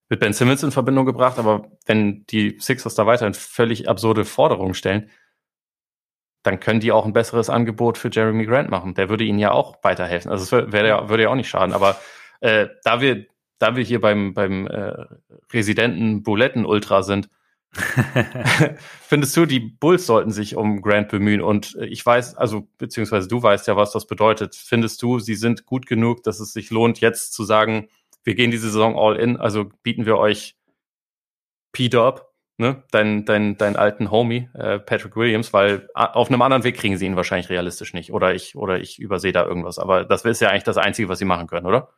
mit Ben Simmons in Verbindung gebracht, aber wenn die Sixers da weiterhin völlig absurde Forderungen stellen, dann können die auch ein besseres Angebot für Jeremy Grant machen. Der würde ihnen ja auch weiterhelfen. Also es würde ja, würde ja auch nicht schaden. Aber äh, da wir, da wir hier beim, beim äh, Residenten Buletten Ultra sind, Findest du, die Bulls sollten sich um Grant bemühen? Und äh, ich weiß, also beziehungsweise du weißt ja, was das bedeutet. Findest du, sie sind gut genug, dass es sich lohnt, jetzt zu sagen, wir gehen diese Saison all in, also bieten wir euch P-Dub, ne, dein, dein, dein alten Homie, äh, Patrick Williams, weil auf einem anderen Weg kriegen sie ihn wahrscheinlich realistisch nicht. Oder ich, oder ich übersehe da irgendwas. Aber das ist ja eigentlich das Einzige, was sie machen können, oder?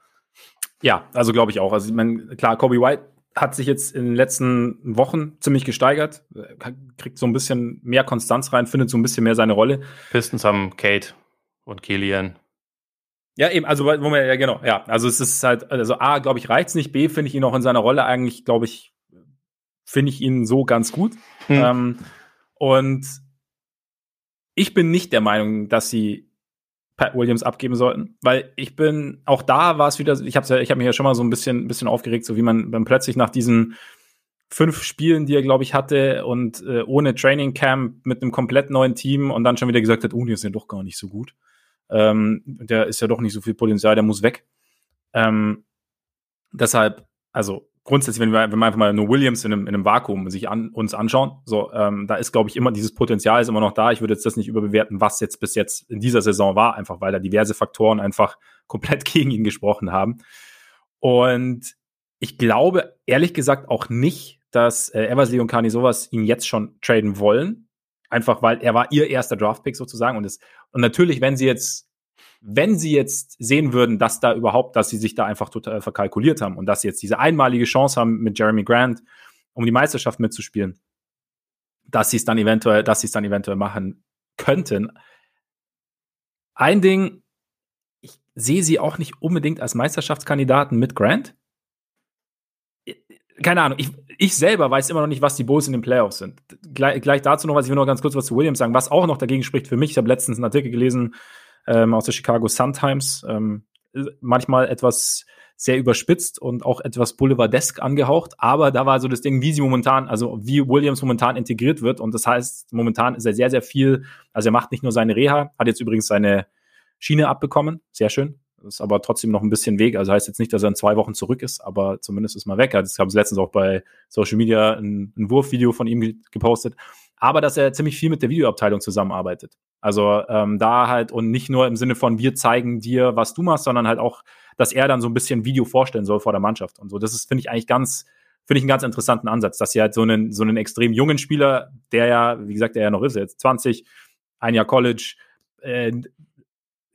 Ja, also glaube ich auch. Also ich meine, klar, Kobe White hat sich jetzt in den letzten Wochen ziemlich gesteigert, kriegt so ein bisschen mehr Konstanz rein, findet so ein bisschen mehr seine Rolle.
Pistons haben Kate und Killian.
Ja, eben, also wo wir, ja genau, ja, also es ist halt, also A, glaube ich, reicht's nicht, B, finde ich ihn auch in seiner Rolle eigentlich, glaube ich, finde ich ihn so ganz gut. Hm. Ähm, und ich bin nicht der Meinung, dass sie Pat Williams abgeben sollten, weil ich bin auch da war es wieder, ich habe ich habe mich ja schon mal so ein bisschen ein bisschen aufgeregt, so wie man dann plötzlich nach diesen fünf Spielen, die er glaube ich hatte und äh, ohne Training Camp mit einem komplett neuen Team und dann schon wieder gesagt hat, oh, die ist ja doch gar nicht so gut. Ähm, der ist ja doch nicht so viel Potenzial, der muss weg. Ähm, deshalb, also grundsätzlich, wenn wir, wenn wir einfach mal nur Williams in einem, in einem Vakuum sich an, uns anschauen, so, ähm, da ist, glaube ich, immer dieses Potenzial ist immer noch da. Ich würde jetzt das nicht überbewerten, was jetzt bis jetzt in dieser Saison war, einfach weil da diverse Faktoren einfach komplett gegen ihn gesprochen haben. Und ich glaube, ehrlich gesagt, auch nicht, dass äh, Eversley und Kani sowas ihn jetzt schon traden wollen. Einfach weil er war ihr erster Draftpick sozusagen. Und, es, und natürlich, wenn sie jetzt wenn sie jetzt sehen würden, dass da überhaupt, dass sie sich da einfach total verkalkuliert haben und dass sie jetzt diese einmalige Chance haben mit Jeremy Grant, um die Meisterschaft mitzuspielen, dass sie es dann eventuell, dass sie es dann eventuell machen könnten. Ein Ding, ich sehe sie auch nicht unbedingt als Meisterschaftskandidaten mit Grant. Keine Ahnung, ich, ich selber weiß immer noch nicht, was die Bulls in den Playoffs sind. Gleich, gleich dazu noch was, ich will noch ganz kurz was zu Williams sagen, was auch noch dagegen spricht für mich. Ich habe letztens einen Artikel gelesen, ähm, aus der Chicago Sun-Times. Ähm, manchmal etwas sehr überspitzt und auch etwas boulevardesk angehaucht, aber da war so das Ding, wie sie momentan, also wie Williams momentan integriert wird und das heißt, momentan ist er sehr, sehr viel, also er macht nicht nur seine Reha, hat jetzt übrigens seine Schiene abbekommen, sehr schön, ist aber trotzdem noch ein bisschen Weg, also heißt jetzt nicht, dass er in zwei Wochen zurück ist, aber zumindest ist mal weg, also ich habe es letztens auch bei Social Media ein, ein Wurfvideo von ihm gepostet, aber dass er ziemlich viel mit der Videoabteilung zusammenarbeitet. Also ähm, da halt und nicht nur im Sinne von wir zeigen dir, was du machst, sondern halt auch, dass er dann so ein bisschen Video vorstellen soll vor der Mannschaft und so. Das ist finde ich eigentlich ganz finde ich einen ganz interessanten Ansatz, dass sie halt so einen so einen extrem jungen Spieler, der ja, wie gesagt, der ja noch ist, jetzt 20, ein Jahr College, äh,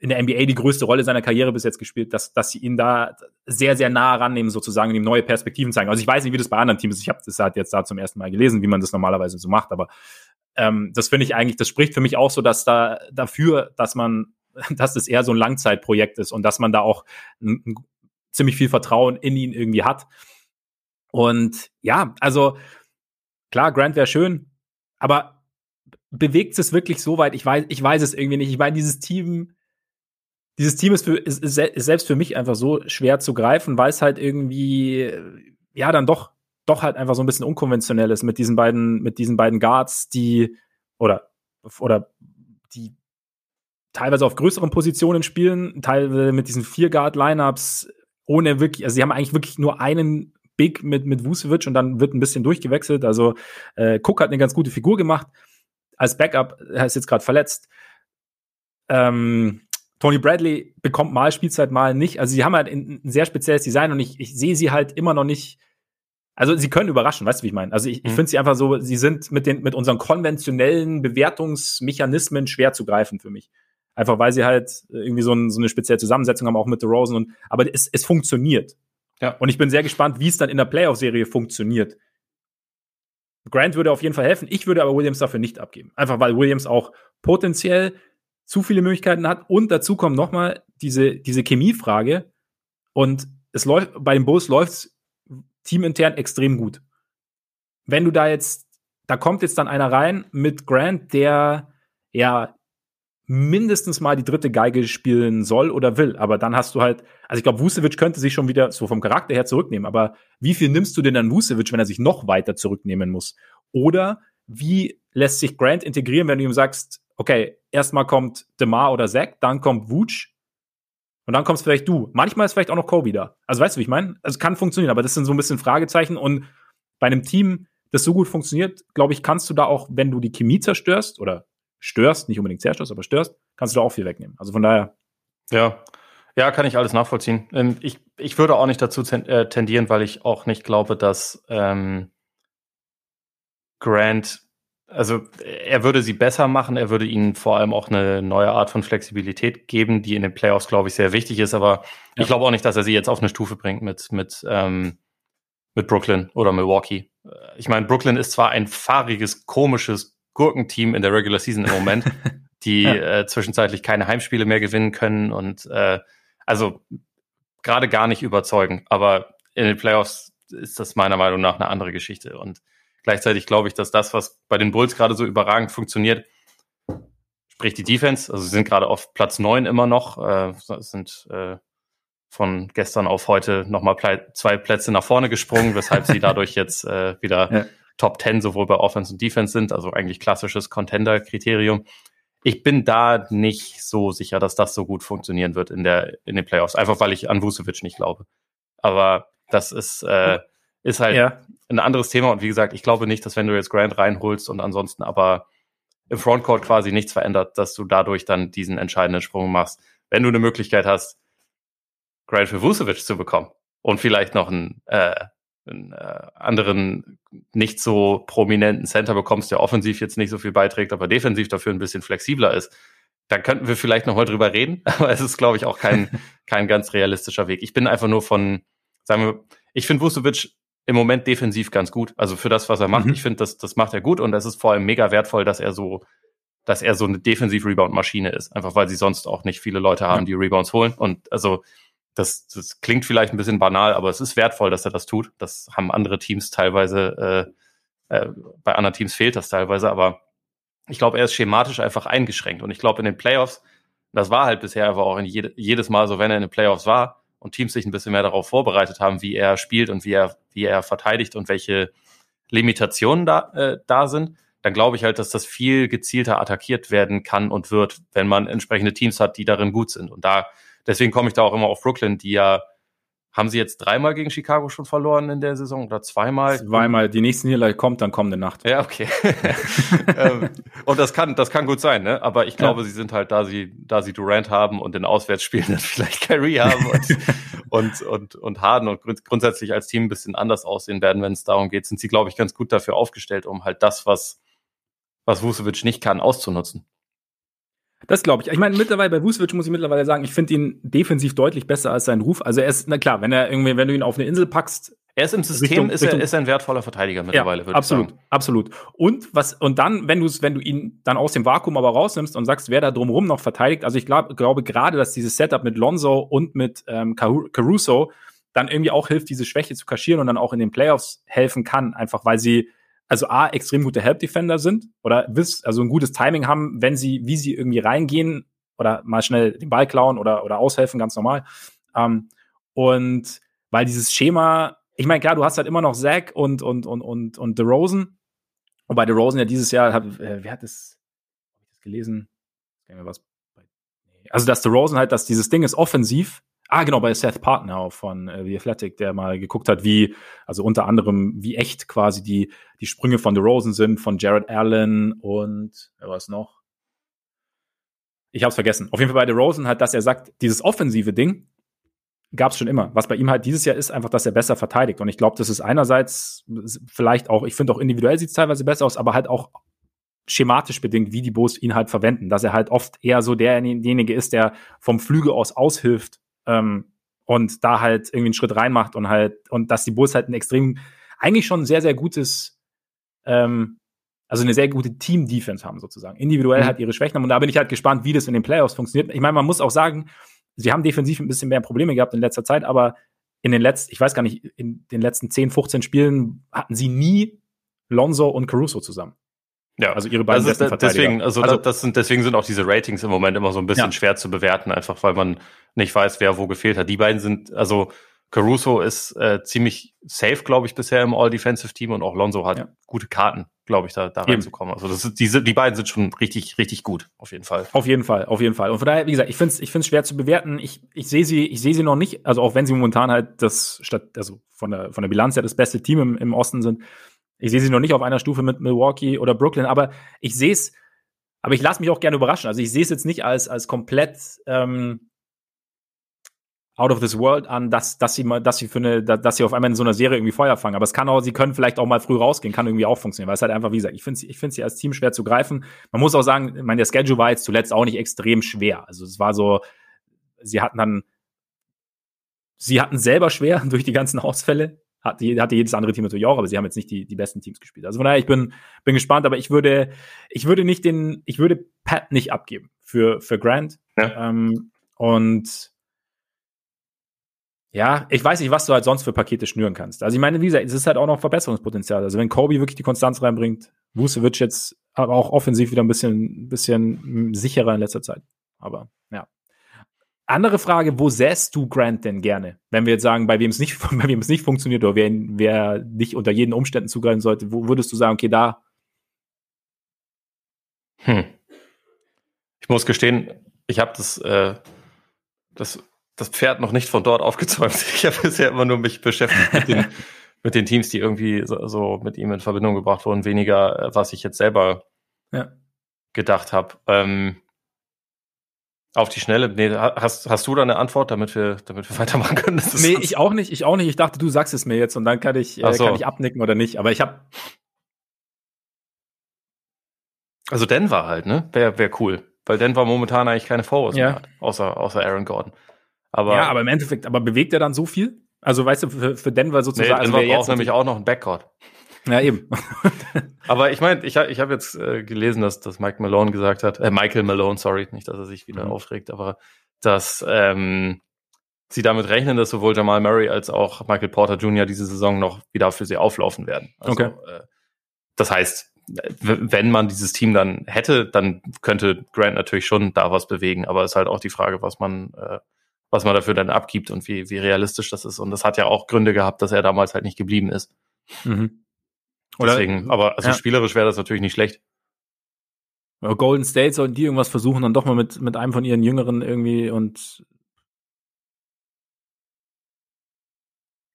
in der NBA die größte Rolle seiner Karriere bis jetzt gespielt, dass, dass sie ihn da sehr, sehr nah rannehmen, sozusagen, und ihm neue Perspektiven zeigen. Also ich weiß nicht, wie das bei anderen Teams ist. Ich habe das halt jetzt da zum ersten Mal gelesen, wie man das normalerweise so macht, aber ähm, das finde ich eigentlich, das spricht für mich auch so, dass da dafür, dass man, dass es eher so ein Langzeitprojekt ist und dass man da auch ein, ein, ziemlich viel Vertrauen in ihn irgendwie hat. Und ja, also klar, Grant wäre schön, aber bewegt es wirklich so weit? Ich weiß, ich weiß es irgendwie nicht. Ich meine, dieses Team, dieses Team ist, für, ist, ist, selbst für mich einfach so schwer zu greifen, weil es halt irgendwie, ja, dann doch, doch halt einfach so ein bisschen unkonventionell ist mit diesen beiden, mit diesen beiden Guards, die, oder, oder, die teilweise auf größeren Positionen spielen, teilweise mit diesen vier Guard-Lineups, ohne wirklich, also sie haben eigentlich wirklich nur einen Big mit, mit Vucevic und dann wird ein bisschen durchgewechselt. Also äh, Cook hat eine ganz gute Figur gemacht. Als Backup, er ist jetzt gerade verletzt. Ähm, Tony Bradley bekommt mal Spielzeit, mal nicht. Also sie haben halt ein, sehr spezielles Design und ich, ich sehe sie halt immer noch nicht. Also sie können überraschen, weißt du, wie ich meine? Also ich, mhm. ich finde sie einfach so, sie sind mit den mit unseren konventionellen Bewertungsmechanismen schwer zu greifen für mich. Einfach weil sie halt irgendwie so, ein, so eine spezielle Zusammensetzung haben, auch mit The Rosen und aber es, es funktioniert. Ja. Und ich bin sehr gespannt, wie es dann in der Playoff-Serie funktioniert. Grant würde auf jeden Fall helfen. Ich würde aber Williams dafür nicht abgeben. Einfach weil Williams auch potenziell zu viele Möglichkeiten hat. Und dazu kommt nochmal diese, diese Chemiefrage. Und es läuft, bei den Bulls läuft es teamintern extrem gut. Wenn du da jetzt, da kommt jetzt dann einer rein mit Grant, der ja mindestens mal die dritte Geige spielen soll oder will. Aber dann hast du halt, also ich glaube, Vucevic könnte sich schon wieder so vom Charakter her zurücknehmen. Aber wie viel nimmst du denn an Vucevic, wenn er sich noch weiter zurücknehmen muss? Oder wie lässt sich Grant integrieren, wenn du ihm sagst, okay, erstmal kommt DeMar oder Zach, dann kommt Vooch und dann kommst vielleicht du. Manchmal ist vielleicht auch noch Kobe da. Also weißt du, wie ich meine? Also kann funktionieren, aber das sind so ein bisschen Fragezeichen und bei einem Team, das so gut funktioniert, glaube ich, kannst du da auch, wenn du die Chemie zerstörst oder störst, nicht unbedingt zerstörst, aber störst, kannst du da auch viel wegnehmen. Also von daher.
Ja. Ja, kann ich alles nachvollziehen. Ähm, ich, ich würde auch nicht dazu äh, tendieren, weil ich auch nicht glaube, dass ähm, Grant, also er würde sie besser machen, er würde ihnen vor allem auch eine neue Art von Flexibilität geben, die in den Playoffs, glaube ich, sehr wichtig ist. Aber ja. ich glaube auch nicht, dass er sie jetzt auf eine Stufe bringt mit, mit, ähm, mit Brooklyn oder Milwaukee. Ich meine, Brooklyn ist zwar ein fahriges, komisches Gurkenteam in der Regular Season im Moment, die ja. äh, zwischenzeitlich keine Heimspiele mehr gewinnen können und äh, also gerade gar nicht überzeugen. Aber in den Playoffs ist das meiner Meinung nach eine andere Geschichte. Und gleichzeitig glaube ich, dass das, was bei den Bulls gerade so überragend funktioniert, sprich die Defense, also sie sind gerade auf Platz neun immer noch, äh, sind äh, von gestern auf heute nochmal zwei Plätze nach vorne gesprungen, weshalb sie dadurch jetzt äh, wieder ja. Top 10 sowohl bei Offense und Defense sind, also eigentlich klassisches Contender-Kriterium. Ich bin da nicht so sicher, dass das so gut funktionieren wird in der in den Playoffs, einfach weil ich an Vucevic nicht glaube. Aber das ist äh, ist halt ja. ein anderes Thema und wie gesagt, ich glaube nicht, dass wenn du jetzt Grant reinholst und ansonsten aber im Frontcourt quasi nichts verändert, dass du dadurch dann diesen entscheidenden Sprung machst. Wenn du eine Möglichkeit hast, Grant für Vucevic zu bekommen und vielleicht noch einen äh, einen äh, anderen, nicht so prominenten Center bekommst, der offensiv jetzt nicht so viel beiträgt, aber defensiv dafür ein bisschen flexibler ist, dann könnten wir vielleicht noch mal drüber reden, aber es ist, glaube ich, auch kein, kein ganz realistischer Weg. Ich bin einfach nur von, sagen wir, ich finde Vucevic im Moment defensiv ganz gut. Also für das, was er macht, mhm. ich finde, das, das macht er gut und es ist vor allem mega wertvoll, dass er so, dass er so eine Defensiv-Rebound-Maschine ist. Einfach weil sie sonst auch nicht viele Leute haben, die Rebounds holen. Und also das, das klingt vielleicht ein bisschen banal, aber es ist wertvoll, dass er das tut. Das haben andere Teams teilweise, äh, äh, bei anderen Teams fehlt das teilweise, aber ich glaube, er ist schematisch einfach eingeschränkt. Und ich glaube, in den Playoffs, das war halt bisher aber auch in jede, jedes Mal so, wenn er in den Playoffs war und Teams sich ein bisschen mehr darauf vorbereitet haben, wie er spielt und wie er, wie er verteidigt und welche Limitationen da, äh, da sind, dann glaube ich halt, dass das viel gezielter attackiert werden kann und wird, wenn man entsprechende Teams hat, die darin gut sind. Und da deswegen komme ich da auch immer auf Brooklyn, die ja haben sie jetzt dreimal gegen Chicago schon verloren in der Saison oder zweimal?
Zweimal. Die nächsten Niederlage kommt dann kommende Nacht.
Ja, okay. Ähm, und das kann, das kann gut sein, ne? Aber ich glaube, ja. sie sind halt, da sie, da sie Durant haben und in Auswärtsspielen dann vielleicht Kyrie haben und, und, und, und Harden und grund grundsätzlich als Team ein bisschen anders aussehen werden, wenn es darum geht, sind sie, glaube ich, ganz gut dafür aufgestellt, um halt das, was, was Vucevic nicht kann, auszunutzen.
Das glaube ich. Ich meine, mittlerweile bei Vucevic muss ich mittlerweile sagen, ich finde ihn defensiv deutlich besser als sein Ruf. Also er ist, na klar, wenn er irgendwie, wenn du ihn auf eine Insel packst,
Er ist im System, Richtung, ist, er, ist er ein wertvoller Verteidiger
mittlerweile, ja, würde absolut, ich sagen. Absolut, Und was, und dann, wenn du wenn du ihn dann aus dem Vakuum aber rausnimmst und sagst, wer da drumherum noch verteidigt, also ich glaub, glaube gerade, dass dieses Setup mit Lonzo und mit ähm, Caruso dann irgendwie auch hilft, diese Schwäche zu kaschieren und dann auch in den Playoffs helfen kann, einfach weil sie also A, extrem gute Help-Defender sind oder also ein gutes Timing haben, wenn sie, wie sie irgendwie reingehen oder mal schnell den Ball klauen oder, oder aushelfen, ganz normal. Ähm, und weil dieses Schema ich meine, klar, du hast halt immer noch Zach und, und, und, und, und DeRozan. Und bei DeRozan ja dieses Jahr, hat, äh, wer hat das, hab ich das gelesen? Was also, dass DeRozan halt, dass dieses Ding ist offensiv. Ah, genau, bei Seth Partner von äh, The Athletic, der mal geguckt hat, wie, also unter anderem, wie echt quasi die, die Sprünge von DeRozan sind, von Jared Allen und, wer war es noch? Ich hab's vergessen. Auf jeden Fall bei DeRozan halt, dass er sagt, dieses offensive Ding, gab es schon immer. Was bei ihm halt dieses Jahr ist, einfach, dass er besser verteidigt. Und ich glaube, das ist einerseits vielleicht auch, ich finde auch individuell sieht es teilweise besser aus, aber halt auch schematisch bedingt, wie die Bulls ihn halt verwenden. Dass er halt oft eher so derjenige ist, der vom Flügel aus aushilft ähm, und da halt irgendwie einen Schritt reinmacht und halt, und dass die Bulls halt ein extrem, eigentlich schon ein sehr, sehr gutes, ähm, also eine sehr gute Team-Defense haben sozusagen. Individuell mhm. halt ihre Schwächen haben. Und da bin ich halt gespannt, wie das in den Playoffs funktioniert. Ich meine, man muss auch sagen, sie haben defensiv ein bisschen mehr Probleme gehabt in letzter Zeit, aber in den letzten, ich weiß gar nicht, in den letzten 10, 15 Spielen hatten sie nie Lonzo und Caruso zusammen.
Ja, also ihre beiden besten Verteidiger. Deswegen, also, also das sind, deswegen sind auch diese Ratings im Moment immer so ein bisschen ja. schwer zu bewerten, einfach weil man nicht weiß, wer wo gefehlt hat. Die beiden sind, also Caruso ist äh, ziemlich safe, glaube ich, bisher im All-Defensive-Team und auch Lonzo hat ja. gute Karten, glaube ich, da, da reinzukommen. Also das ist, diese, die beiden sind schon richtig, richtig gut, auf jeden Fall.
Auf jeden Fall, auf jeden Fall. Und von daher, wie gesagt, ich finde es ich find's schwer zu bewerten. Ich, ich sehe sie, ich sehe sie noch nicht, also auch wenn sie momentan halt das statt, also von der, von der Bilanz ja das beste Team im, im Osten sind. Ich sehe sie noch nicht auf einer Stufe mit Milwaukee oder Brooklyn, aber ich sehe es, aber ich lasse mich auch gerne überraschen. Also ich sehe es jetzt nicht als, als komplett ähm, out of this world an, dass, dass sie mal, dass sie für eine, dass sie auf einmal in so einer Serie irgendwie Feuer fangen. Aber es kann auch, sie können vielleicht auch mal früh rausgehen, kann irgendwie auch funktionieren, weil es halt einfach, wie gesagt, ich finde ich finde sie als Team schwer zu greifen. Man muss auch sagen, ich meine, der Schedule war jetzt zuletzt auch nicht extrem schwer. Also es war so, sie hatten dann, sie hatten selber schwer durch die ganzen Ausfälle. Hatte, hatte jedes andere Team natürlich auch, aber sie haben jetzt nicht die, die besten Teams gespielt. Also von daher, ich bin, bin gespannt, aber ich würde, ich würde nicht den, ich würde Pat nicht abgeben für, für Grant. Ja. Ähm, und ja, ich weiß nicht, was du halt sonst für Pakete schnüren kannst. Also ich meine, wie gesagt, es ist halt auch noch Verbesserungspotenzial. Also wenn Kobe wirklich die Konstanz reinbringt, Vucevic jetzt aber auch offensiv wieder ein bisschen, bisschen sicherer in letzter Zeit. Aber ja. Andere Frage, wo säst du Grant denn gerne? Wenn wir jetzt sagen, bei wem es nicht, bei wem es nicht funktioniert oder wer, wer nicht unter jeden Umständen zugreifen sollte, wo würdest du sagen, okay, da?
Hm. Ich muss gestehen, ich habe das, äh, das das Pferd noch nicht von dort aufgezäumt. Ich habe bisher immer nur mich beschäftigt mit den, mit den Teams, die irgendwie so, so, mit ihm in Verbindung gebracht wurden, weniger, äh, was ich jetzt selber ja. gedacht habe. Ähm, auf die Schnelle, nee, hast, hast du da eine Antwort, damit wir, damit wir weitermachen können?
Das nee, ich auch nicht, ich auch nicht. Ich dachte, du sagst es mir jetzt und dann kann ich, äh, so. kann ich abnicken oder nicht. Aber ich habe
Also Denver halt, ne? Wäre wär cool. Weil Denver momentan eigentlich keine Forwards ja. mehr hat, außer, außer Aaron Gordon.
Aber ja, aber im Endeffekt, aber bewegt er dann so viel? Also weißt du, für, für Denver sozusagen. Nee,
Denver also braucht nämlich auch noch einen Backcourt.
Ja, eben.
aber ich meine, ich, ich habe jetzt äh, gelesen, dass, dass Mike Malone gesagt hat, äh, Michael Malone, sorry, nicht, dass er sich wieder mhm. aufregt, aber dass ähm, sie damit rechnen, dass sowohl Jamal Murray als auch Michael Porter Jr. diese Saison noch wieder für sie auflaufen werden. Also, okay. Äh, das heißt, wenn man dieses Team dann hätte, dann könnte Grant natürlich schon da was bewegen, aber es ist halt auch die Frage, was man äh, was man dafür dann abgibt und wie, wie realistisch das ist. Und das hat ja auch Gründe gehabt, dass er damals halt nicht geblieben ist. Mhm. Oder, Deswegen, aber also ja. spielerisch wäre das natürlich nicht schlecht.
Golden State sollten die irgendwas versuchen, dann doch mal mit, mit einem von ihren Jüngeren irgendwie und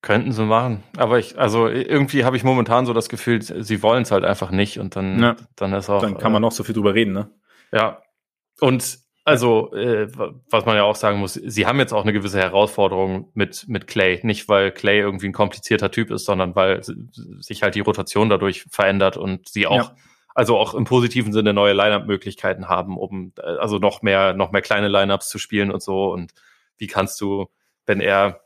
Könnten sie machen. Aber ich, also irgendwie habe ich momentan so das Gefühl, sie wollen es halt einfach nicht und dann, ja. dann ist auch.
Dann kann man äh, noch so viel drüber reden, ne?
Ja. Und also, äh, was man ja auch sagen muss, sie haben jetzt auch eine gewisse Herausforderung mit, mit Clay. Nicht, weil Clay irgendwie ein komplizierter Typ ist, sondern weil sich halt die Rotation dadurch verändert und sie auch, ja. also auch im positiven Sinne neue Line-Up-Möglichkeiten haben, um also noch mehr, noch mehr kleine Line-Ups zu spielen und so. Und wie kannst du, wenn er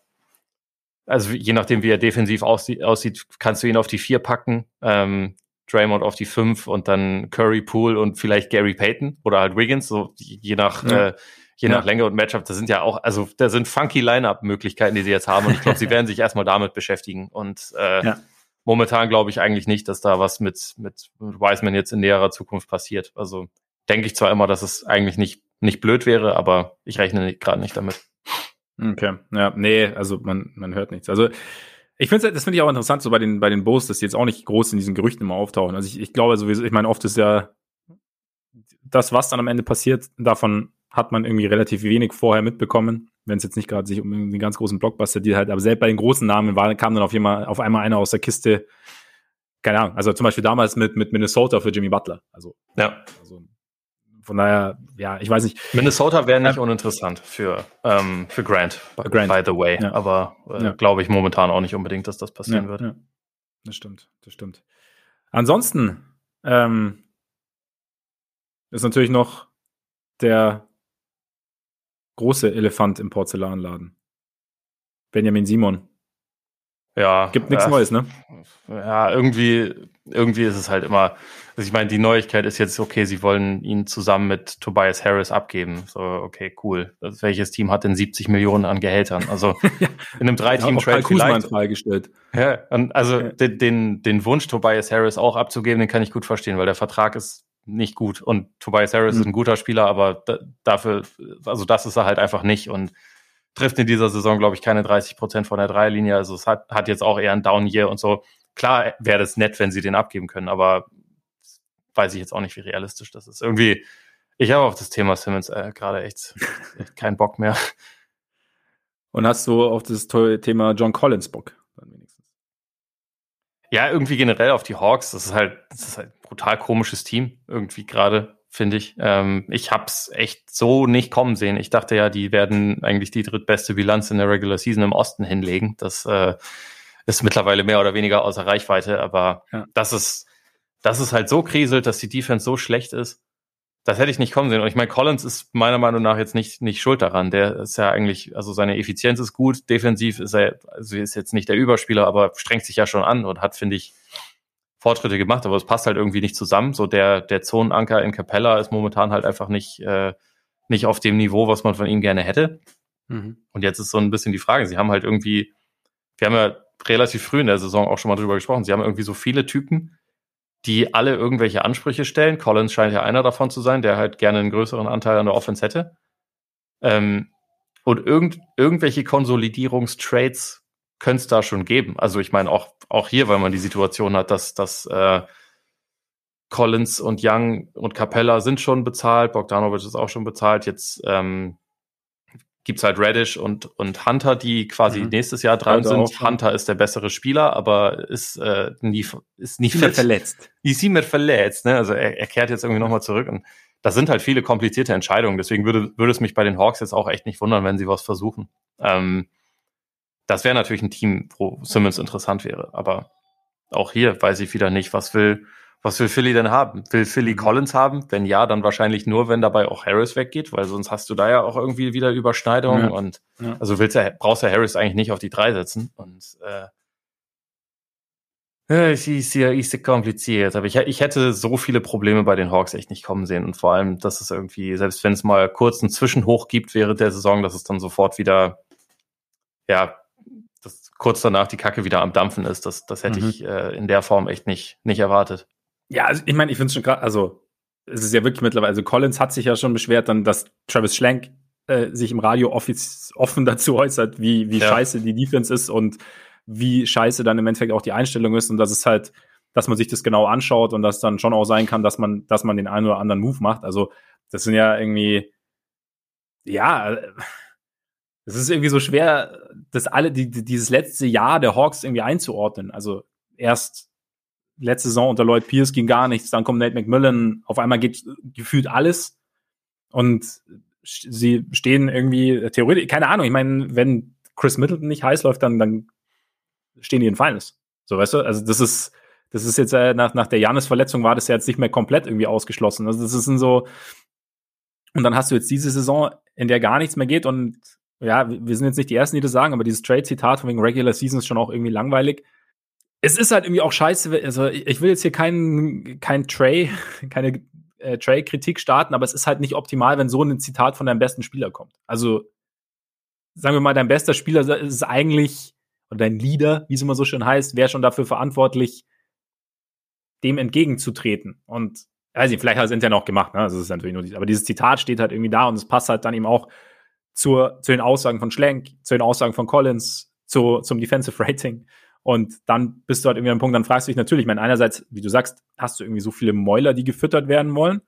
also je nachdem, wie er defensiv aussieht, aussieht kannst du ihn auf die vier packen, ähm, Draymond auf die fünf und dann Curry, Poole und vielleicht Gary Payton oder halt Wiggins, so je nach, ja. äh, je nach ja. Länge und Matchup. Das sind ja auch, also da sind funky Line-Up-Möglichkeiten, die sie jetzt haben und ich glaube, sie werden sich erstmal damit beschäftigen und äh, ja. momentan glaube ich eigentlich nicht, dass da was mit, mit Wiseman jetzt in näherer Zukunft passiert. Also denke ich zwar immer, dass es eigentlich nicht, nicht blöd wäre, aber ich rechne gerade nicht damit.
Okay, ja, nee, also man, man hört nichts. Also ich finde das finde ich auch interessant, so bei den, bei den Bulls, dass die jetzt auch nicht groß in diesen Gerüchten immer auftauchen. Also ich, ich glaube sowieso, ich meine, oft ist ja das, was dann am Ende passiert, davon hat man irgendwie relativ wenig vorher mitbekommen, wenn es jetzt nicht gerade sich um einen ganz großen Blockbuster die halt, aber selbst bei den großen Namen war, kam dann auf, jemand, auf einmal einer aus der Kiste, keine Ahnung, also zum Beispiel damals mit, mit Minnesota für Jimmy Butler. Also, ja. Also, von daher, ja, ich weiß nicht.
Minnesota wäre nicht ähm, uninteressant für, ähm, für Grant, Grant, by the way. Ja. Aber äh, ja. glaube ich momentan auch nicht unbedingt, dass das passieren ja, wird.
Das stimmt, das stimmt. Ansonsten ähm, ist natürlich noch der große Elefant im Porzellanladen. Benjamin Simon.
Ja.
Gibt nichts äh, Neues, ne?
Ja, irgendwie, irgendwie ist es halt immer. Also ich meine, die Neuigkeit ist jetzt, okay, sie wollen ihn zusammen mit Tobias Harris abgeben. So, okay, cool. Also welches Team hat denn 70 Millionen an Gehältern? Also in einem Drei-Team-Trade ja,
vielleicht. freigestellt.
Ja, und also ja. den, den, den Wunsch, Tobias Harris auch abzugeben, den kann ich gut verstehen, weil der Vertrag ist nicht gut. Und Tobias Harris mhm. ist ein guter Spieler, aber da, dafür, also das ist er halt einfach nicht. Und trifft in dieser Saison, glaube ich, keine 30 Prozent von der Dreierlinie. Also es hat, hat jetzt auch eher ein Down-Year und so. Klar wäre das nett, wenn sie den abgeben können, aber weiß ich jetzt auch nicht, wie realistisch das ist. Irgendwie, ich habe auf das Thema Simmons äh, gerade echt, echt keinen Bock mehr.
Und hast du auf das tolle Thema John Collins Bock? Dann wenigstens.
Ja, irgendwie generell auf die Hawks. Das ist halt, das ist halt ein brutal komisches Team irgendwie gerade finde ich. Ähm, ich hab's echt so nicht kommen sehen. Ich dachte ja, die werden eigentlich die drittbeste Bilanz in der Regular Season im Osten hinlegen. Das äh, ist mittlerweile mehr oder weniger außer Reichweite, aber ja. das ist, das ist halt so kriselt, dass die Defense so schlecht ist. Das hätte ich nicht kommen sehen. Und ich meine, Collins ist meiner Meinung nach jetzt nicht, nicht schuld daran. Der ist ja eigentlich, also seine Effizienz ist gut. Defensiv ist er, also ist jetzt nicht der Überspieler, aber strengt sich ja schon an und hat, finde ich, Fortschritte gemacht, aber es passt halt irgendwie nicht zusammen. So der, der Zonenanker in Capella ist momentan halt einfach nicht, äh, nicht auf dem Niveau, was man von ihm gerne hätte. Mhm. Und jetzt ist so ein bisschen die Frage, sie haben halt irgendwie, wir haben ja relativ früh in der Saison auch schon mal drüber gesprochen, sie haben irgendwie so viele Typen, die alle irgendwelche Ansprüche stellen. Collins scheint ja einer davon zu sein, der halt gerne einen größeren Anteil an der Offense hätte. Ähm, und irgend, irgendwelche Konsolidierungstrades könnte es da schon geben. Also ich meine auch, auch hier, weil man die Situation hat, dass, dass äh, Collins und Young und Capella sind schon bezahlt, Bogdanovic ist auch schon bezahlt. Jetzt ähm, gibt halt Radish und, und Hunter, die quasi mhm. nächstes Jahr dran Hunter sind. Hunter ist der bessere Spieler, aber ist äh, nie ist nie
fit. verletzt.
Ist immer verletzt. Ne? Also er, er kehrt jetzt irgendwie nochmal zurück. Und das sind halt viele komplizierte Entscheidungen. Deswegen würde, würde es mich bei den Hawks jetzt auch echt nicht wundern, wenn sie was versuchen. Ähm, das wäre natürlich ein Team, wo Simmons interessant wäre. Aber auch hier weiß ich wieder nicht, was will, was will Philly denn haben? Will Philly mhm. Collins haben? Wenn ja, dann wahrscheinlich nur, wenn dabei auch Harris weggeht, weil sonst hast du da ja auch irgendwie wieder Überschneidungen. Ja. Und ja. also willst du, brauchst du Harris eigentlich nicht auf die drei setzen. Und äh, es ist ja ist kompliziert, aber ich, ich hätte so viele Probleme bei den Hawks echt nicht kommen sehen. Und vor allem, dass es irgendwie, selbst wenn es mal kurz einen Zwischenhoch gibt während der Saison, dass es dann sofort wieder ja, kurz danach die Kacke wieder am Dampfen ist. Das, das hätte mhm. ich äh, in der Form echt nicht, nicht erwartet.
Ja, also ich meine, ich finde es schon gerade, also es ist ja wirklich mittlerweile, also Collins hat sich ja schon beschwert, dann, dass Travis Schlenk äh, sich im Radio offen dazu äußert, wie, wie ja. scheiße die Defense ist und wie scheiße dann im Endeffekt auch die Einstellung ist und dass es halt, dass man sich das genau anschaut und dass dann schon auch sein kann, dass man, dass man den einen oder anderen Move macht. Also das sind ja irgendwie, ja, es ist irgendwie so schwer, das alle, die, dieses letzte Jahr der Hawks irgendwie einzuordnen. Also erst letzte Saison unter Lloyd Pierce ging gar nichts, dann kommt Nate McMillan, auf einmal geht gefühlt alles und sie stehen irgendwie theoretisch, keine Ahnung, ich meine, wenn Chris Middleton nicht heiß läuft, dann, dann stehen die in Finals. So, weißt du? Also das ist, das ist jetzt äh, nach, nach der Janis-Verletzung war das ja jetzt nicht mehr komplett irgendwie ausgeschlossen. Also das ist so, und dann hast du jetzt diese Saison, in der gar nichts mehr geht und ja, wir sind jetzt nicht die Ersten, die das sagen, aber dieses Trade-Zitat von wegen Regular Season ist schon auch irgendwie langweilig. Es ist halt irgendwie auch scheiße, also ich will jetzt hier keinen kein Trey, keine äh, Trey-Kritik starten, aber es ist halt nicht optimal, wenn so ein Zitat von deinem besten Spieler kommt. Also, sagen wir mal, dein bester Spieler ist eigentlich, oder dein Leader, wie es immer so schön heißt, wäre schon dafür verantwortlich, dem entgegenzutreten. Und weiß nicht, vielleicht hat er es intern auch gemacht, ne? Das ist natürlich nur, aber dieses Zitat steht halt irgendwie da und es passt halt dann eben auch zur, zu den Aussagen von Schlenk, zu den Aussagen von Collins, zu, zum Defensive Rating. Und dann bist du halt irgendwie am Punkt, dann fragst du dich natürlich, ich meine, einerseits, wie du sagst, hast du irgendwie so viele Mäuler, die gefüttert werden wollen.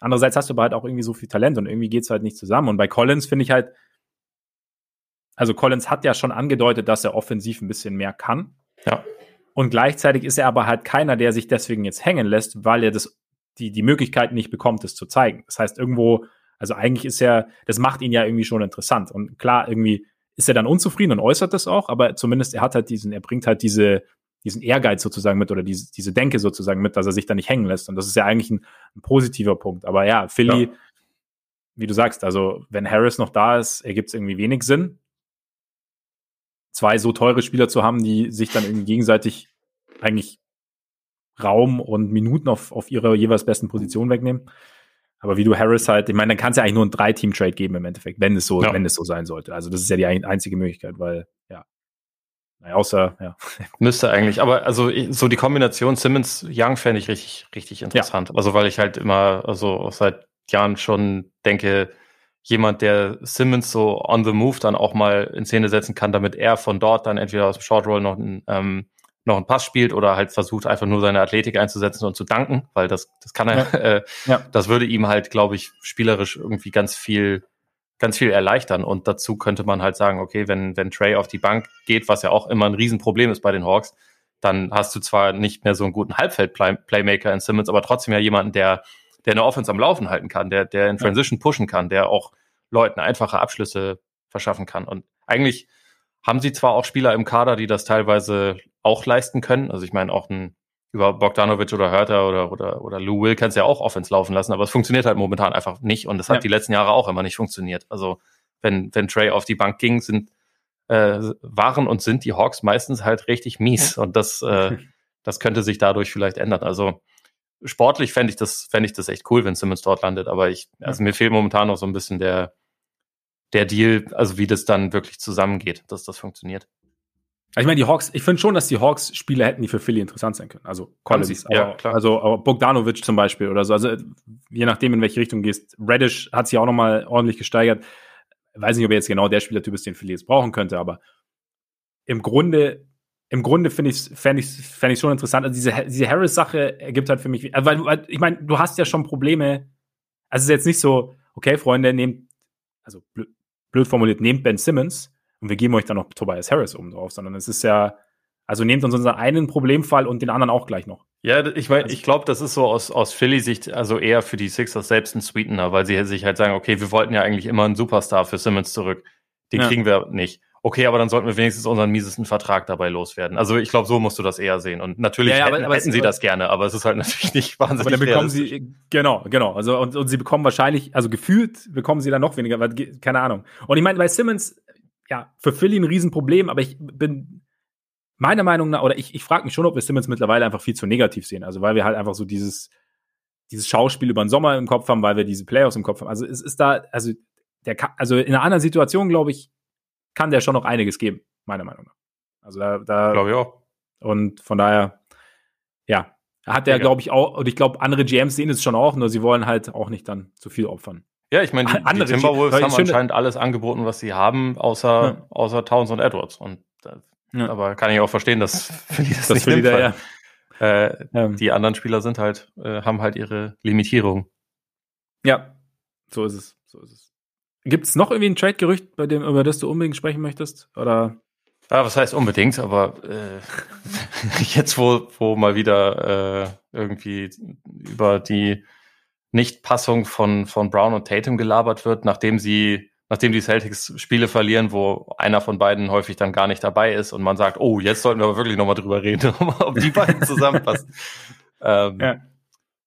Andererseits hast du aber halt auch irgendwie so viel Talent und irgendwie geht's halt nicht zusammen. Und bei Collins finde ich halt, also Collins hat ja schon angedeutet, dass er offensiv ein bisschen mehr kann.
Ja.
Und gleichzeitig ist er aber halt keiner, der sich deswegen jetzt hängen lässt, weil er das, die, die Möglichkeit nicht bekommt, es zu zeigen. Das heißt, irgendwo, also eigentlich ist er, das macht ihn ja irgendwie schon interessant. Und klar, irgendwie ist er dann unzufrieden und äußert das auch, aber zumindest er hat halt diesen, er bringt halt diese, diesen Ehrgeiz sozusagen mit oder diese, diese Denke sozusagen mit, dass er sich da nicht hängen lässt. Und das ist ja eigentlich ein, ein positiver Punkt. Aber ja, Philly, ja. wie du sagst, also wenn Harris noch da ist, ergibt es irgendwie wenig Sinn. Zwei so teure Spieler zu haben, die sich dann irgendwie gegenseitig eigentlich Raum und Minuten auf, auf ihre jeweils besten Positionen wegnehmen. Aber wie du Harris halt, ich meine, dann kann es ja eigentlich nur ein Drei-Team-Trade geben im Endeffekt, wenn es so, ja. wenn es so sein sollte. Also das ist ja die einzige Möglichkeit, weil, ja. Naja, außer, ja.
Müsste eigentlich, aber also so die Kombination Simmons Young fände ich richtig, richtig interessant. Ja. Also weil ich halt immer, also seit Jahren schon denke, jemand, der Simmons so on the move dann auch mal in Szene setzen kann, damit er von dort dann entweder aus dem Short Roll noch ein ähm, noch einen Pass spielt oder halt versucht einfach nur seine Athletik einzusetzen und zu danken, weil das, das kann er, ja. Äh, ja. das würde ihm halt, glaube ich, spielerisch irgendwie ganz viel, ganz viel erleichtern. Und dazu könnte man halt sagen, okay, wenn, wenn Trey auf die Bank geht, was ja auch immer ein Riesenproblem ist bei den Hawks, dann hast du zwar nicht mehr so einen guten Halbfeld-Playmaker in Simmons, aber trotzdem ja jemanden, der, der eine Offense am Laufen halten kann, der, der in Transition pushen kann, der auch Leuten einfache Abschlüsse verschaffen kann. Und eigentlich haben sie zwar auch Spieler im Kader, die das teilweise auch leisten können. Also ich meine, auch ein über Bogdanovic oder Hörter oder, oder, oder Lou Will kannst ja auch Offense laufen lassen, aber es funktioniert halt momentan einfach nicht und das hat ja. die letzten Jahre auch immer nicht funktioniert. Also wenn, wenn Trey auf die Bank ging, sind äh, waren und sind die Hawks meistens halt richtig mies und das, äh, das könnte sich dadurch vielleicht ändern. Also sportlich fände ich das, fände ich das echt cool, wenn Simmons dort landet, aber ich, also mir fehlt momentan noch so ein bisschen der, der Deal, also wie das dann wirklich zusammengeht, dass das funktioniert.
Ich meine, die Hawks, ich finde schon, dass die Hawks Spiele hätten, die für Philly interessant sein können. Also Collins, aber, ja, klar. also aber Bogdanovic zum Beispiel oder so. Also je nachdem, in welche Richtung du gehst. Reddish hat sich auch nochmal ordentlich gesteigert. Weiß nicht, ob er jetzt genau der Spielertyp ist, den Philly jetzt brauchen könnte, aber im Grunde, im Grunde finde ich, fände ich, fänd ich schon interessant. Also diese, diese Harris-Sache ergibt halt für mich, weil, weil ich meine, du hast ja schon Probleme. Also es ist jetzt nicht so, okay, Freunde, nehmt, also blöd, formuliert, nehmt Ben Simmons und wir geben euch dann noch Tobias Harris oben drauf, sondern es ist ja, also nehmt uns unseren einen Problemfall und den anderen auch gleich noch.
Ja, ich meine, also ich glaube, das ist so aus, aus Philly-Sicht also eher für die Sixers selbst ein Sweetener, weil sie sich halt sagen, okay, wir wollten ja eigentlich immer einen Superstar für Simmons zurück. Den ja. kriegen wir nicht. Okay, aber dann sollten wir wenigstens unseren miesesten Vertrag dabei loswerden. Also ich glaube, so musst du das eher sehen. Und natürlich ja, ja, hätten, aber, hätten sie das gerne, aber es ist halt natürlich nicht wahnsinnig. Aber dann
bekommen sie, genau, genau. Also und, und sie bekommen wahrscheinlich, also gefühlt bekommen sie dann noch weniger, weil, keine Ahnung. Und ich meine, bei Simmons, ja, für Philly ein Riesenproblem, aber ich bin meiner Meinung nach, oder ich, ich frage mich schon, ob wir Simmons mittlerweile einfach viel zu negativ sehen. Also weil wir halt einfach so dieses, dieses Schauspiel über den Sommer im Kopf haben, weil wir diese Playoffs im Kopf haben. Also es ist da, also der also in einer anderen Situation, glaube ich, kann der schon noch einiges geben, meiner Meinung nach. Also da, da
glaube ich auch.
Und von daher, ja, hat der, glaube ich, auch, und ich glaube, andere GMs sehen es schon auch, nur sie wollen halt auch nicht dann zu viel opfern.
Ja, ich meine, die, die Timberwolves haben anscheinend alles angeboten, was sie haben, außer, ja. außer Towns und Edwards. Und das, ja. aber kann ich auch verstehen, dass für die das, das nicht da, ja. äh, ja. Die anderen Spieler sind halt, äh, haben halt ihre Limitierung.
Ja, so ist es. So ist es. Gibt es noch irgendwie ein Trade-Gerücht, bei dem, über das du unbedingt sprechen möchtest? Oder?
Ja, was heißt unbedingt, aber äh, jetzt, wo, wo mal wieder äh, irgendwie über die Nichtpassung von, von Brown und Tatum gelabert wird, nachdem sie, nachdem die Celtics Spiele verlieren, wo einer von beiden häufig dann gar nicht dabei ist und man sagt, oh, jetzt sollten wir aber wirklich nochmal drüber reden, ob die beiden zusammenpassen. ähm, ja.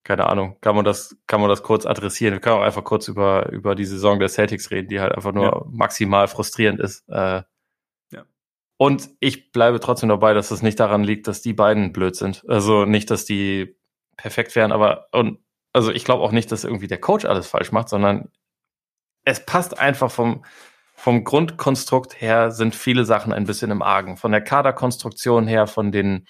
Keine Ahnung, kann man das, kann man das kurz adressieren. Wir können auch einfach kurz über, über die Saison der Celtics reden, die halt einfach nur ja. maximal frustrierend ist. Äh, ja. Und ich bleibe trotzdem dabei, dass es nicht daran liegt, dass die beiden blöd sind. Also nicht, dass die perfekt wären, aber und also ich glaube auch nicht, dass irgendwie der Coach alles falsch macht, sondern es passt einfach vom, vom Grundkonstrukt her sind viele Sachen ein bisschen im Argen. Von der Kaderkonstruktion her, von den,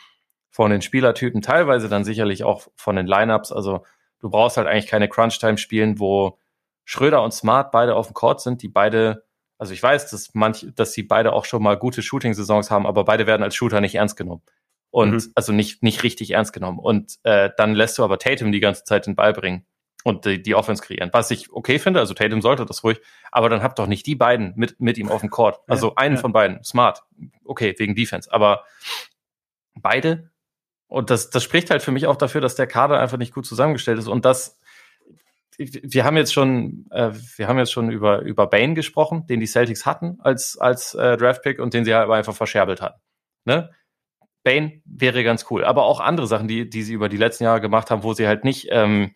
von den Spielertypen, teilweise dann sicherlich auch von den Lineups. Also du brauchst halt eigentlich keine Crunch-Time spielen, wo Schröder und Smart beide auf dem Court sind, die beide, also ich weiß, dass manch, dass sie beide auch schon mal gute Shooting-Saisons haben, aber beide werden als Shooter nicht ernst genommen. Und mhm. also nicht, nicht richtig ernst genommen. Und äh, dann lässt du aber Tatum die ganze Zeit den Ball bringen und die, die Offense kreieren. Was ich okay finde, also Tatum sollte das ruhig, aber dann habt doch nicht die beiden mit, mit ihm auf dem Court. Also ja, einen ja. von beiden, smart. Okay, wegen Defense. Aber beide, und das, das spricht halt für mich auch dafür, dass der Kader einfach nicht gut zusammengestellt ist. Und das, wir haben jetzt schon, äh, wir haben jetzt schon über, über Bane gesprochen, den die Celtics hatten als, als äh, Draftpick und den sie halt einfach verscherbelt hatten. Ne? Bane wäre ganz cool. Aber auch andere Sachen, die, die sie über die letzten Jahre gemacht haben, wo sie halt nicht ähm,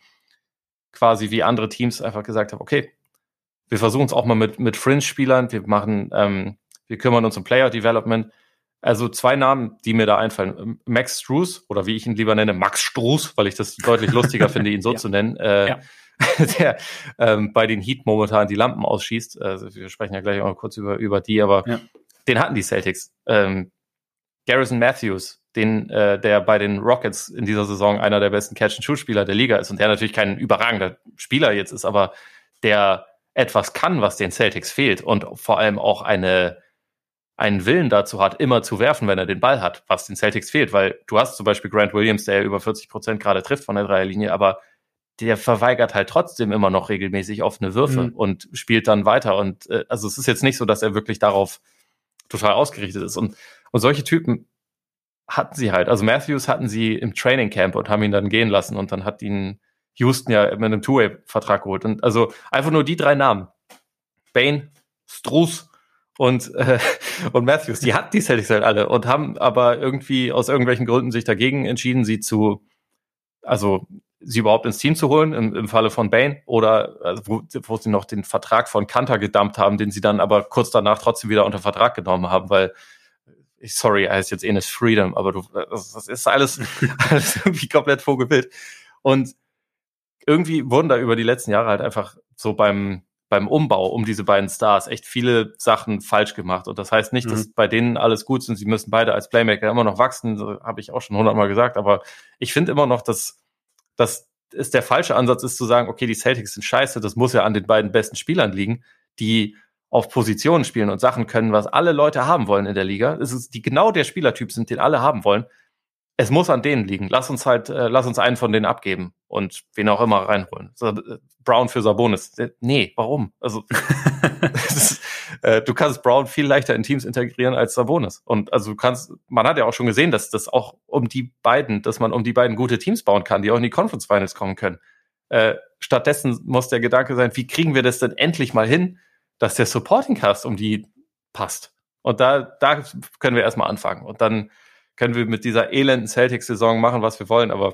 quasi wie andere Teams einfach gesagt haben, okay, wir versuchen es auch mal mit, mit Fringe-Spielern, wir machen, ähm, wir kümmern uns um Player Development. Also zwei Namen, die mir da einfallen. Max Struess, oder wie ich ihn lieber nenne, Max Struß, weil ich das deutlich lustiger finde, ihn so ja. zu nennen, äh, ja. der ähm, bei den Heat momentan die Lampen ausschießt. Also wir sprechen ja gleich auch noch kurz über, über die, aber ja. den hatten die Celtics. Ähm, Garrison Matthews, den, äh, der bei den Rockets in dieser Saison einer der besten Catch-and-Shoot-Spieler der Liga ist und der natürlich kein überragender Spieler jetzt ist, aber der etwas kann, was den Celtics fehlt und vor allem auch eine, einen Willen dazu hat, immer zu werfen, wenn er den Ball hat, was den Celtics fehlt, weil du hast zum Beispiel Grant Williams, der über 40 Prozent gerade trifft von der Dreierlinie, aber der verweigert halt trotzdem immer noch regelmäßig offene Würfe mhm. und spielt dann weiter und äh, also es ist jetzt nicht so, dass er wirklich darauf total ausgerichtet ist und und solche Typen hatten sie halt. Also Matthews hatten sie im Training Camp und haben ihn dann gehen lassen und dann hat ihn Houston ja mit einem Two-Way-Vertrag geholt. Und also einfach nur die drei Namen. Bane, Struß und, äh, und Matthews, die hatten die Celtics halt alle und haben aber irgendwie aus irgendwelchen Gründen sich dagegen entschieden, sie zu, also sie überhaupt ins Team zu holen, im, im Falle von Bane, oder also wo, wo sie noch den Vertrag von Kanter gedumpt haben, den sie dann aber kurz danach trotzdem wieder unter Vertrag genommen haben, weil sorry, er heißt jetzt Enes Freedom, aber du, das, das ist alles, alles irgendwie komplett vogelwild. Und irgendwie wurden da über die letzten Jahre halt einfach so beim, beim Umbau um diese beiden Stars echt viele Sachen falsch gemacht. Und das heißt nicht, mhm. dass bei denen alles gut sind. Sie müssen beide als Playmaker immer noch wachsen, so habe ich auch schon hundertmal gesagt. Aber ich finde immer noch, dass, dass es der falsche Ansatz ist zu sagen, okay, die Celtics sind scheiße, das muss ja an den beiden besten Spielern liegen, die auf Positionen spielen und Sachen können, was alle Leute haben wollen in der Liga. Es ist die genau der Spielertyp sind, den alle haben wollen. Es muss an denen liegen. Lass uns halt, äh, lass uns einen von denen abgeben und wen auch immer reinholen. So, äh, Brown für Sabonis. Äh, nee, warum? Also ist, äh, du kannst Brown viel leichter in Teams integrieren als Sabonis. Und also du kannst, man hat ja auch schon gesehen, dass das auch um die beiden, dass man um die beiden gute Teams bauen kann, die auch in die Conference Finals kommen können. Äh, stattdessen muss der Gedanke sein, wie kriegen wir das denn endlich mal hin, dass der Supporting Cast um die passt. Und da, da können wir erstmal anfangen. Und dann können wir mit dieser elenden Celtics-Saison machen, was wir wollen. Aber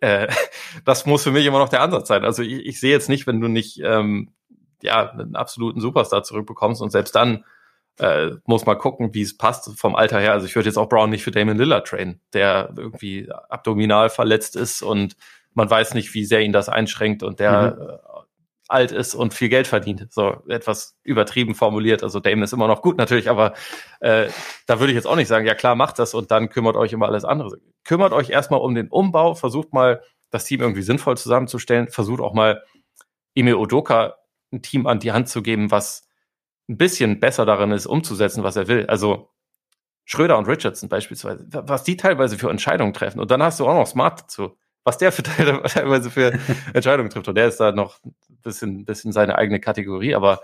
äh, das muss für mich immer noch der Ansatz sein. Also ich, ich sehe jetzt nicht, wenn du nicht ähm, ja, einen absoluten Superstar zurückbekommst und selbst dann äh, muss mal gucken, wie es passt vom Alter her. Also ich würde jetzt auch Brown nicht für Damon Lillard trainen, der irgendwie abdominal verletzt ist und man weiß nicht, wie sehr ihn das einschränkt und der mhm. Äh, alt ist und viel Geld verdient. So etwas übertrieben formuliert. Also Damon ist immer noch gut natürlich, aber äh, da würde ich jetzt auch nicht sagen, ja klar, macht das und dann kümmert euch um alles andere. Kümmert euch erstmal um den Umbau, versucht mal das Team irgendwie sinnvoll zusammenzustellen, versucht auch mal Emil Odoka ein Team an die Hand zu geben, was ein bisschen besser darin ist, umzusetzen, was er will. Also Schröder und Richardson beispielsweise, was die teilweise für Entscheidungen treffen. Und dann hast du auch noch Smart dazu was der für teilweise für Entscheidungen trifft. Und der ist da noch ein bisschen, bisschen seine eigene Kategorie. Aber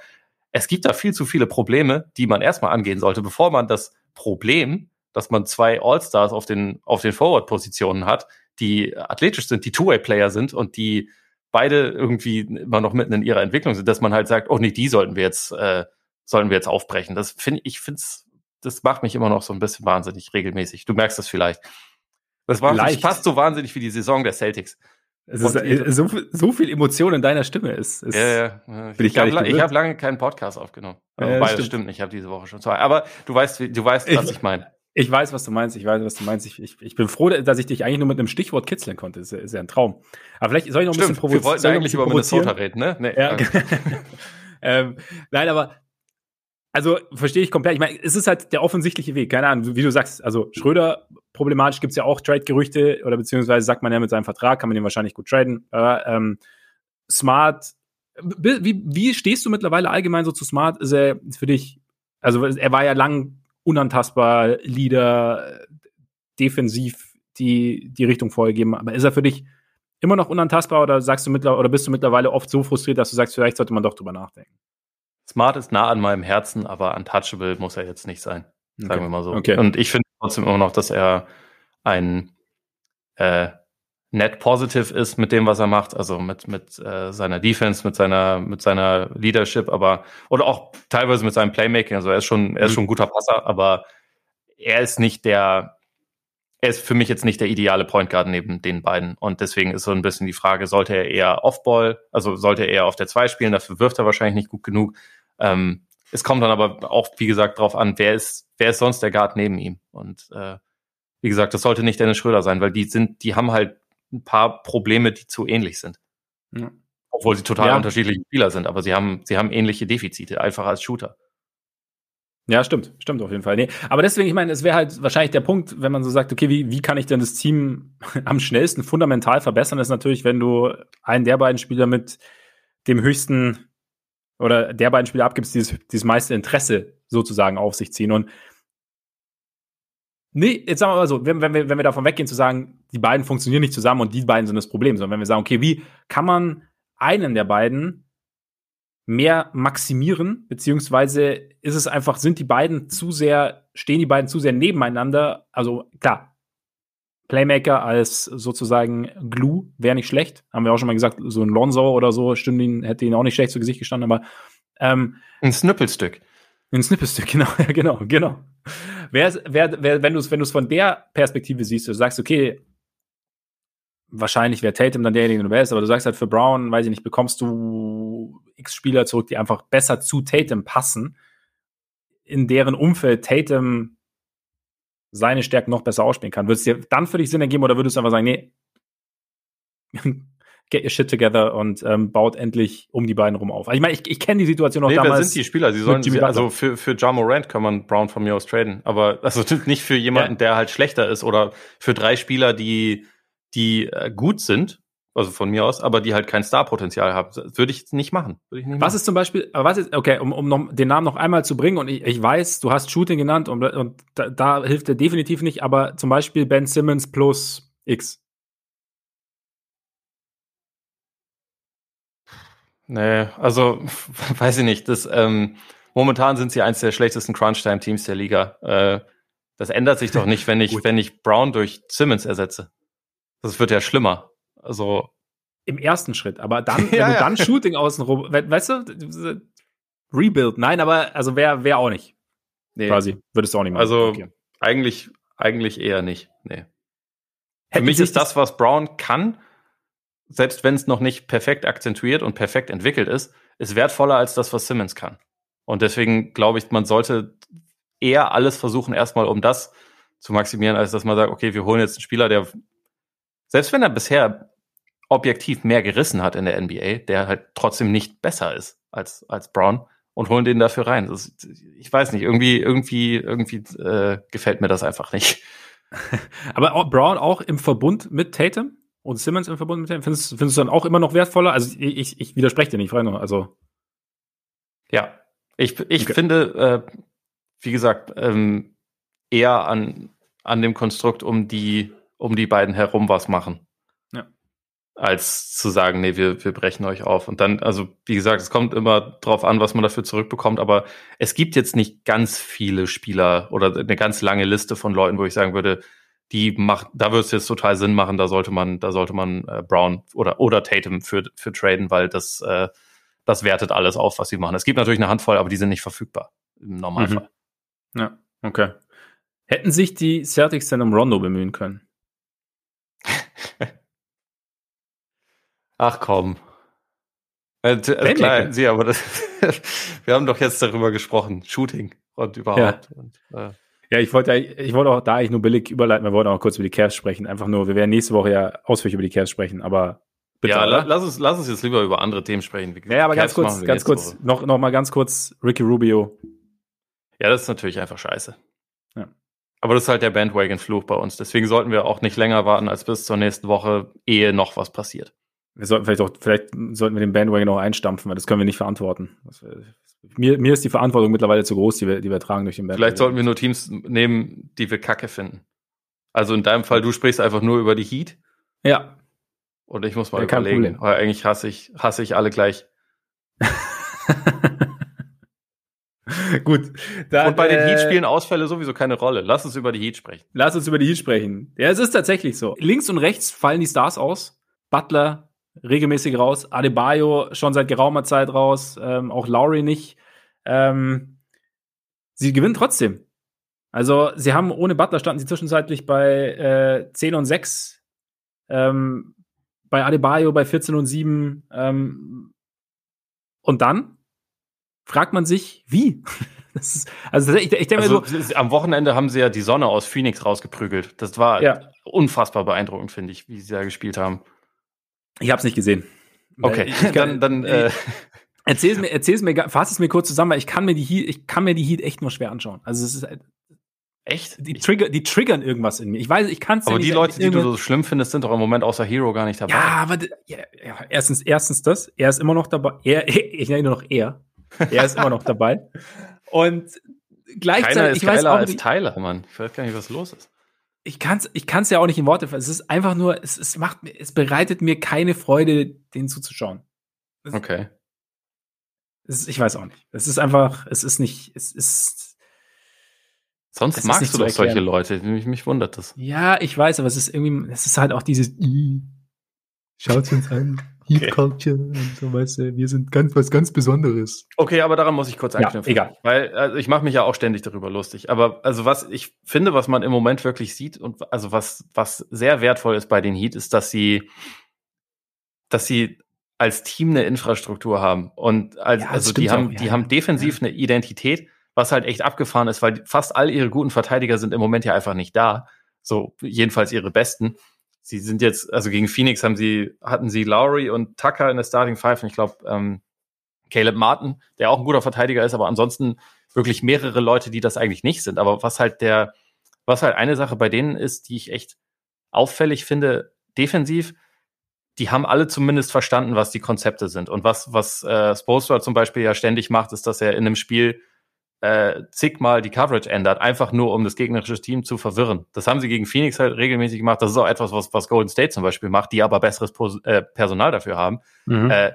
es gibt da viel zu viele Probleme, die man erstmal angehen sollte, bevor man das Problem, dass man zwei All-Stars auf den, auf den Forward-Positionen hat, die athletisch sind, die Two-Way-Player sind und die beide irgendwie immer noch mitten in ihrer Entwicklung sind, dass man halt sagt, oh nee, die sollten wir jetzt, äh, sollten wir jetzt aufbrechen. Das finde ich, finde das macht mich immer noch so ein bisschen wahnsinnig regelmäßig. Du merkst das vielleicht. Das, war, das passt so wahnsinnig wie die Saison der Celtics.
Es ist, äh, so, so viel Emotion in deiner Stimme ist. ist
ja, ja. Ich, ich habe hab lange keinen Podcast aufgenommen. Ja, Wobei, das stimmt. stimmt nicht. Ich habe diese Woche schon zwei. Aber du weißt, du weißt, was ich, ich meine.
Ich weiß, was du meinst. Ich weiß, was du meinst. Ich, ich, ich bin froh, dass ich dich eigentlich nur mit einem Stichwort kitzeln konnte. Ist, ist ja ein Traum. Aber vielleicht soll ich noch ein Stimmt, bisschen
provozieren. Wir wollten eigentlich über Minnesota reden, ne? Nee,
ja. ähm, nein, aber also verstehe ich komplett. Ich meine, es ist halt der offensichtliche Weg. Keine Ahnung, wie du sagst. Also Schröder problematisch gibt es ja auch Trade-Gerüchte oder beziehungsweise sagt man ja mit seinem Vertrag kann man den wahrscheinlich gut traden. Äh, ähm, Smart. Wie, wie stehst du mittlerweile allgemein so zu Smart? Ist er für dich? Also er war ja lang unantastbar, Leader, defensiv die die Richtung vorgegeben. Aber ist er für dich immer noch unantastbar oder sagst du mittlerweile oder bist du mittlerweile oft so frustriert, dass du sagst, vielleicht sollte man doch drüber nachdenken?
Smart ist nah an meinem Herzen, aber untouchable muss er jetzt nicht sein. Sagen okay. wir mal so.
Okay.
Und ich finde trotzdem immer noch, dass er ein äh, net positive ist mit dem, was er macht, also mit, mit äh, seiner Defense, mit seiner, mit seiner Leadership, aber oder auch teilweise mit seinem Playmaking. Also er ist schon, er ist mhm. schon ein guter Passer, aber er ist nicht der, er ist für mich jetzt nicht der ideale Point Guard neben den beiden. Und deswegen ist so ein bisschen die Frage, sollte er eher Off-Ball, also sollte er eher auf der 2 spielen, dafür wirft er wahrscheinlich nicht gut genug. Ähm, es kommt dann aber auch, wie gesagt, darauf an, wer ist, wer ist sonst der Guard neben ihm. Und äh, wie gesagt, das sollte nicht Dennis Schröder sein, weil die sind, die haben halt ein paar Probleme, die zu ähnlich sind. Ja. Obwohl sie total ja. unterschiedliche Spieler sind, aber sie haben, sie haben ähnliche Defizite, einfach als Shooter.
Ja, stimmt, stimmt auf jeden Fall. Nee, aber deswegen, ich meine, es wäre halt wahrscheinlich der Punkt, wenn man so sagt, okay, wie, wie kann ich denn das Team am schnellsten fundamental verbessern, ist natürlich, wenn du einen der beiden Spieler mit dem höchsten oder der beiden Spieler abgibst, dieses, dieses meiste Interesse sozusagen auf sich ziehen. Und nee, jetzt sagen wir mal so, wenn, wenn, wir, wenn wir davon weggehen zu sagen, die beiden funktionieren nicht zusammen und die beiden sind das Problem, sondern wenn wir sagen, okay, wie kann man einen der beiden mehr maximieren, beziehungsweise ist es einfach, sind die beiden zu sehr, stehen die beiden zu sehr nebeneinander? Also klar, Playmaker als sozusagen Glue wäre nicht schlecht. Haben wir auch schon mal gesagt, so ein Lonzo oder so stünde ihn, hätte ihn auch nicht schlecht zu Gesicht gestanden, aber
ähm, ein Snippelstück.
Ein Snippelstück, genau, genau, genau. Wer, wer, wer, wenn du es wenn du's von der Perspektive siehst, du sagst, okay, wahrscheinlich wäre Tatum dann derjenige, der du wärst, aber du sagst halt für Brown, weiß ich nicht, bekommst du x Spieler zurück, die einfach besser zu Tatum passen, in deren Umfeld Tatum seine Stärken noch besser ausspielen kann. Würde es dir dann für dich Sinn ergeben oder würdest du einfach sagen, nee, get your shit together und ähm, baut endlich um die beiden rum auf. Also ich meine, ich, ich kenne die Situation auch nee, damals.
Wer sind die Spieler? Sie sollen, sie, also für, für Ja Morant kann man Brown von mir aus traden, aber also nicht für jemanden, ja. der halt schlechter ist oder für drei Spieler, die, die äh, gut sind, also von mir aus, aber die halt kein Starpotenzial haben. Würde ich nicht machen. Ich
nicht was ist zum Beispiel, was ist, okay, um, um noch den Namen noch einmal zu bringen, und ich, ich weiß, du hast Shooting genannt und, und da, da hilft er definitiv nicht, aber zum Beispiel Ben Simmons plus X.
Nee, also weiß ich nicht. Das, ähm, momentan sind sie eins der schlechtesten Crunch-Time-Teams der Liga. Äh, das ändert sich doch nicht, wenn ich, wenn ich Brown durch Simmons ersetze. Das wird ja schlimmer. Also
im ersten Schritt, aber dann, ja, wenn du dann Shooting außenrum, weißt du, Rebuild, nein, aber also wer wer auch nicht.
Nee. Quasi, würdest du auch nicht machen. Also okay. eigentlich eigentlich eher nicht. Nee. Für mich ist das, was Brown kann, selbst wenn es noch nicht perfekt akzentuiert und perfekt entwickelt ist, ist wertvoller als das, was Simmons kann. Und deswegen glaube ich, man sollte eher alles versuchen, erstmal um das zu maximieren, als dass man sagt, okay, wir holen jetzt einen Spieler, der selbst wenn er bisher objektiv mehr gerissen hat in der NBA, der halt trotzdem nicht besser ist als, als Brown und holen den dafür rein. Das, ich weiß nicht, irgendwie, irgendwie, irgendwie äh, gefällt mir das einfach nicht.
Aber Brown auch im Verbund mit Tatum und Simmons im Verbund mit Tatum, findest, findest du dann auch immer noch wertvoller? Also ich, ich widerspreche dir nicht, frei nur. Also
ja, ich, ich okay. finde, äh, wie gesagt, ähm, eher an, an dem Konstrukt um die um die beiden herum was machen. Als zu sagen, nee, wir, wir brechen euch auf. Und dann, also wie gesagt, es kommt immer drauf an, was man dafür zurückbekommt, aber es gibt jetzt nicht ganz viele Spieler oder eine ganz lange Liste von Leuten, wo ich sagen würde, die macht, da würde es jetzt total Sinn machen, da sollte man, da sollte man äh, Brown oder, oder Tatum für, für traden, weil das, äh, das wertet alles auf, was sie machen. Es gibt natürlich eine Handvoll, aber die sind nicht verfügbar im Normalfall.
Mhm. Ja, okay. Hätten sich die Celtics denn um Rondo bemühen können?
Ach komm. Also, klar, sie, aber das, wir haben doch jetzt darüber gesprochen, Shooting und überhaupt.
Ja,
und,
äh. ja ich wollte ich wollte auch da eigentlich nur billig überleiten, wir wollten auch kurz über die Cavs sprechen. Einfach nur, wir werden nächste Woche ja ausführlich über die Cavs sprechen, aber
bitte. Ja, la, lass uns, lass uns jetzt lieber über andere Themen sprechen.
Ja, aber Cavs ganz kurz, ganz kurz, noch, noch mal ganz kurz, Ricky Rubio.
Ja, das ist natürlich einfach scheiße. Ja. Aber das ist halt der Bandwagon-Fluch bei uns. Deswegen sollten wir auch nicht länger warten als bis zur nächsten Woche, ehe noch was passiert.
Wir sollten vielleicht auch, vielleicht sollten wir den Bandwagon noch einstampfen, weil das können wir nicht verantworten. Das, mir, mir ist die Verantwortung mittlerweile zu groß, die wir, die wir tragen durch den
Bandwagon. Vielleicht sollten wir nur Teams nehmen, die wir kacke finden. Also in deinem Fall, du sprichst einfach nur über die Heat.
Ja.
Und ich muss mal ja, überlegen, weil eigentlich hasse ich, hasse ich alle gleich.
Gut.
Dann, und bei den Heat äh, spielen Ausfälle sowieso keine Rolle. Lass uns über die Heat sprechen.
Lass uns über die Heat sprechen. Ja, es ist tatsächlich so. Links und rechts fallen die Stars aus. Butler regelmäßig raus, Adebayo schon seit geraumer Zeit raus, ähm, auch Lowry nicht. Ähm, sie gewinnen trotzdem. Also sie haben ohne Butler standen sie zwischenzeitlich bei äh, 10 und 6. Ähm, bei Adebayo bei 14 und 7. Ähm, und dann fragt man sich, wie?
Ist, also ich, ich denke also, so, am Wochenende haben sie ja die Sonne aus Phoenix rausgeprügelt. Das war ja. unfassbar beeindruckend, finde ich, wie sie da gespielt haben.
Ich habe es nicht gesehen.
Okay, ich dann, dann äh,
erzähl's mir, erzähl's mir, fass es mir kurz zusammen, weil ich kann mir die Heat, ich kann mir die Heat echt nur schwer anschauen. Also es ist halt, echt, die Trigger, die triggern irgendwas in mir. Ich weiß, ich kann es.
Aber ja die Leute, die du so schlimm findest, sind doch im Moment außer Hero gar nicht dabei.
Ja, aber ja, ja, erstens, erstens das, er ist immer noch dabei. Er, ich nenne ihn nur noch er. Er ist immer noch dabei. Und gleichzeitig, Keiner
ist ich weiß auch als Tyler, Mann. Ich weiß gar nicht, was los ist.
Ich kann es ich kann's ja auch nicht in Worte fassen. Es ist einfach nur, es, es macht mir, es bereitet mir keine Freude, den zuzuschauen.
Es, okay.
Es, ich weiß auch nicht. Es ist einfach, es ist nicht, es ist.
Sonst es magst ist du doch solche Leute. Mich, mich wundert das.
Ja, ich weiß, aber es ist irgendwie, es ist halt auch dieses, schaut uns an. Heat okay. Culture und so, weißt du, wir sind ganz was ganz Besonderes.
Okay, aber daran muss ich kurz
anknüpfen. Ja, egal.
Weil also ich mache mich ja auch ständig darüber lustig. Aber also was ich finde, was man im Moment wirklich sieht und also was, was sehr wertvoll ist bei den Heat, ist, dass sie, dass sie als Team eine Infrastruktur haben. Und als, ja, also die haben, auch, ja. die haben defensiv eine Identität, was halt echt abgefahren ist, weil fast all ihre guten Verteidiger sind im Moment ja einfach nicht da. So, jedenfalls ihre besten sie sind jetzt, also gegen Phoenix haben sie, hatten sie Lowry und Tucker in der Starting Five und ich glaube, ähm, Caleb Martin, der auch ein guter Verteidiger ist, aber ansonsten wirklich mehrere Leute, die das eigentlich nicht sind. Aber was halt der, was halt eine Sache bei denen ist, die ich echt auffällig finde, defensiv, die haben alle zumindest verstanden, was die Konzepte sind. Und was, was äh, Spolstra zum Beispiel ja ständig macht, ist, dass er in einem Spiel äh, zigmal die Coverage ändert, einfach nur um das gegnerische Team zu verwirren. Das haben sie gegen Phoenix halt regelmäßig gemacht. Das ist auch etwas, was, was Golden State zum Beispiel macht, die aber besseres Pos äh, Personal dafür haben. Mhm. Äh,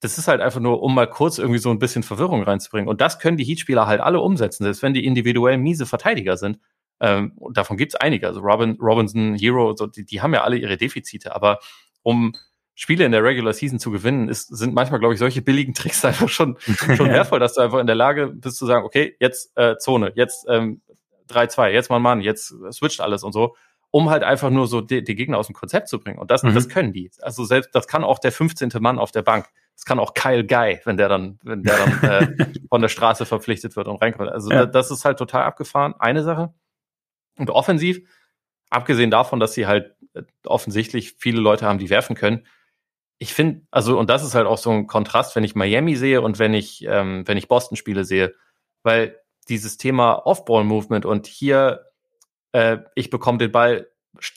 das ist halt einfach nur, um mal kurz irgendwie so ein bisschen Verwirrung reinzubringen. Und das können die Heat-Spieler halt alle umsetzen, selbst wenn die individuell miese Verteidiger sind. Ähm, und davon gibt's einige. Also Robin, Robinson, Hero, so, die, die haben ja alle ihre Defizite. Aber um Spiele in der Regular Season zu gewinnen, ist, sind manchmal, glaube ich, solche billigen Tricks einfach schon, schon wertvoll, dass du einfach in der Lage bist zu sagen, okay, jetzt äh, Zone, jetzt ähm, 3-2, jetzt mal Mann, jetzt switcht alles und so, um halt einfach nur so die, die Gegner aus dem Konzept zu bringen. Und das, mhm. das können die. Also selbst, das kann auch der 15. Mann auf der Bank. Das kann auch Kyle Guy, wenn der dann, wenn der dann äh, von der Straße verpflichtet wird und reinkommt. Also ja. das ist halt total abgefahren. Eine Sache. Und offensiv, abgesehen davon, dass sie halt äh, offensichtlich viele Leute haben, die werfen können, ich finde, also, und das ist halt auch so ein Kontrast, wenn ich Miami sehe und wenn ich, ähm, wenn ich Boston-Spiele sehe, weil dieses Thema Off-Ball-Movement und hier, äh, ich bekomme den Ball,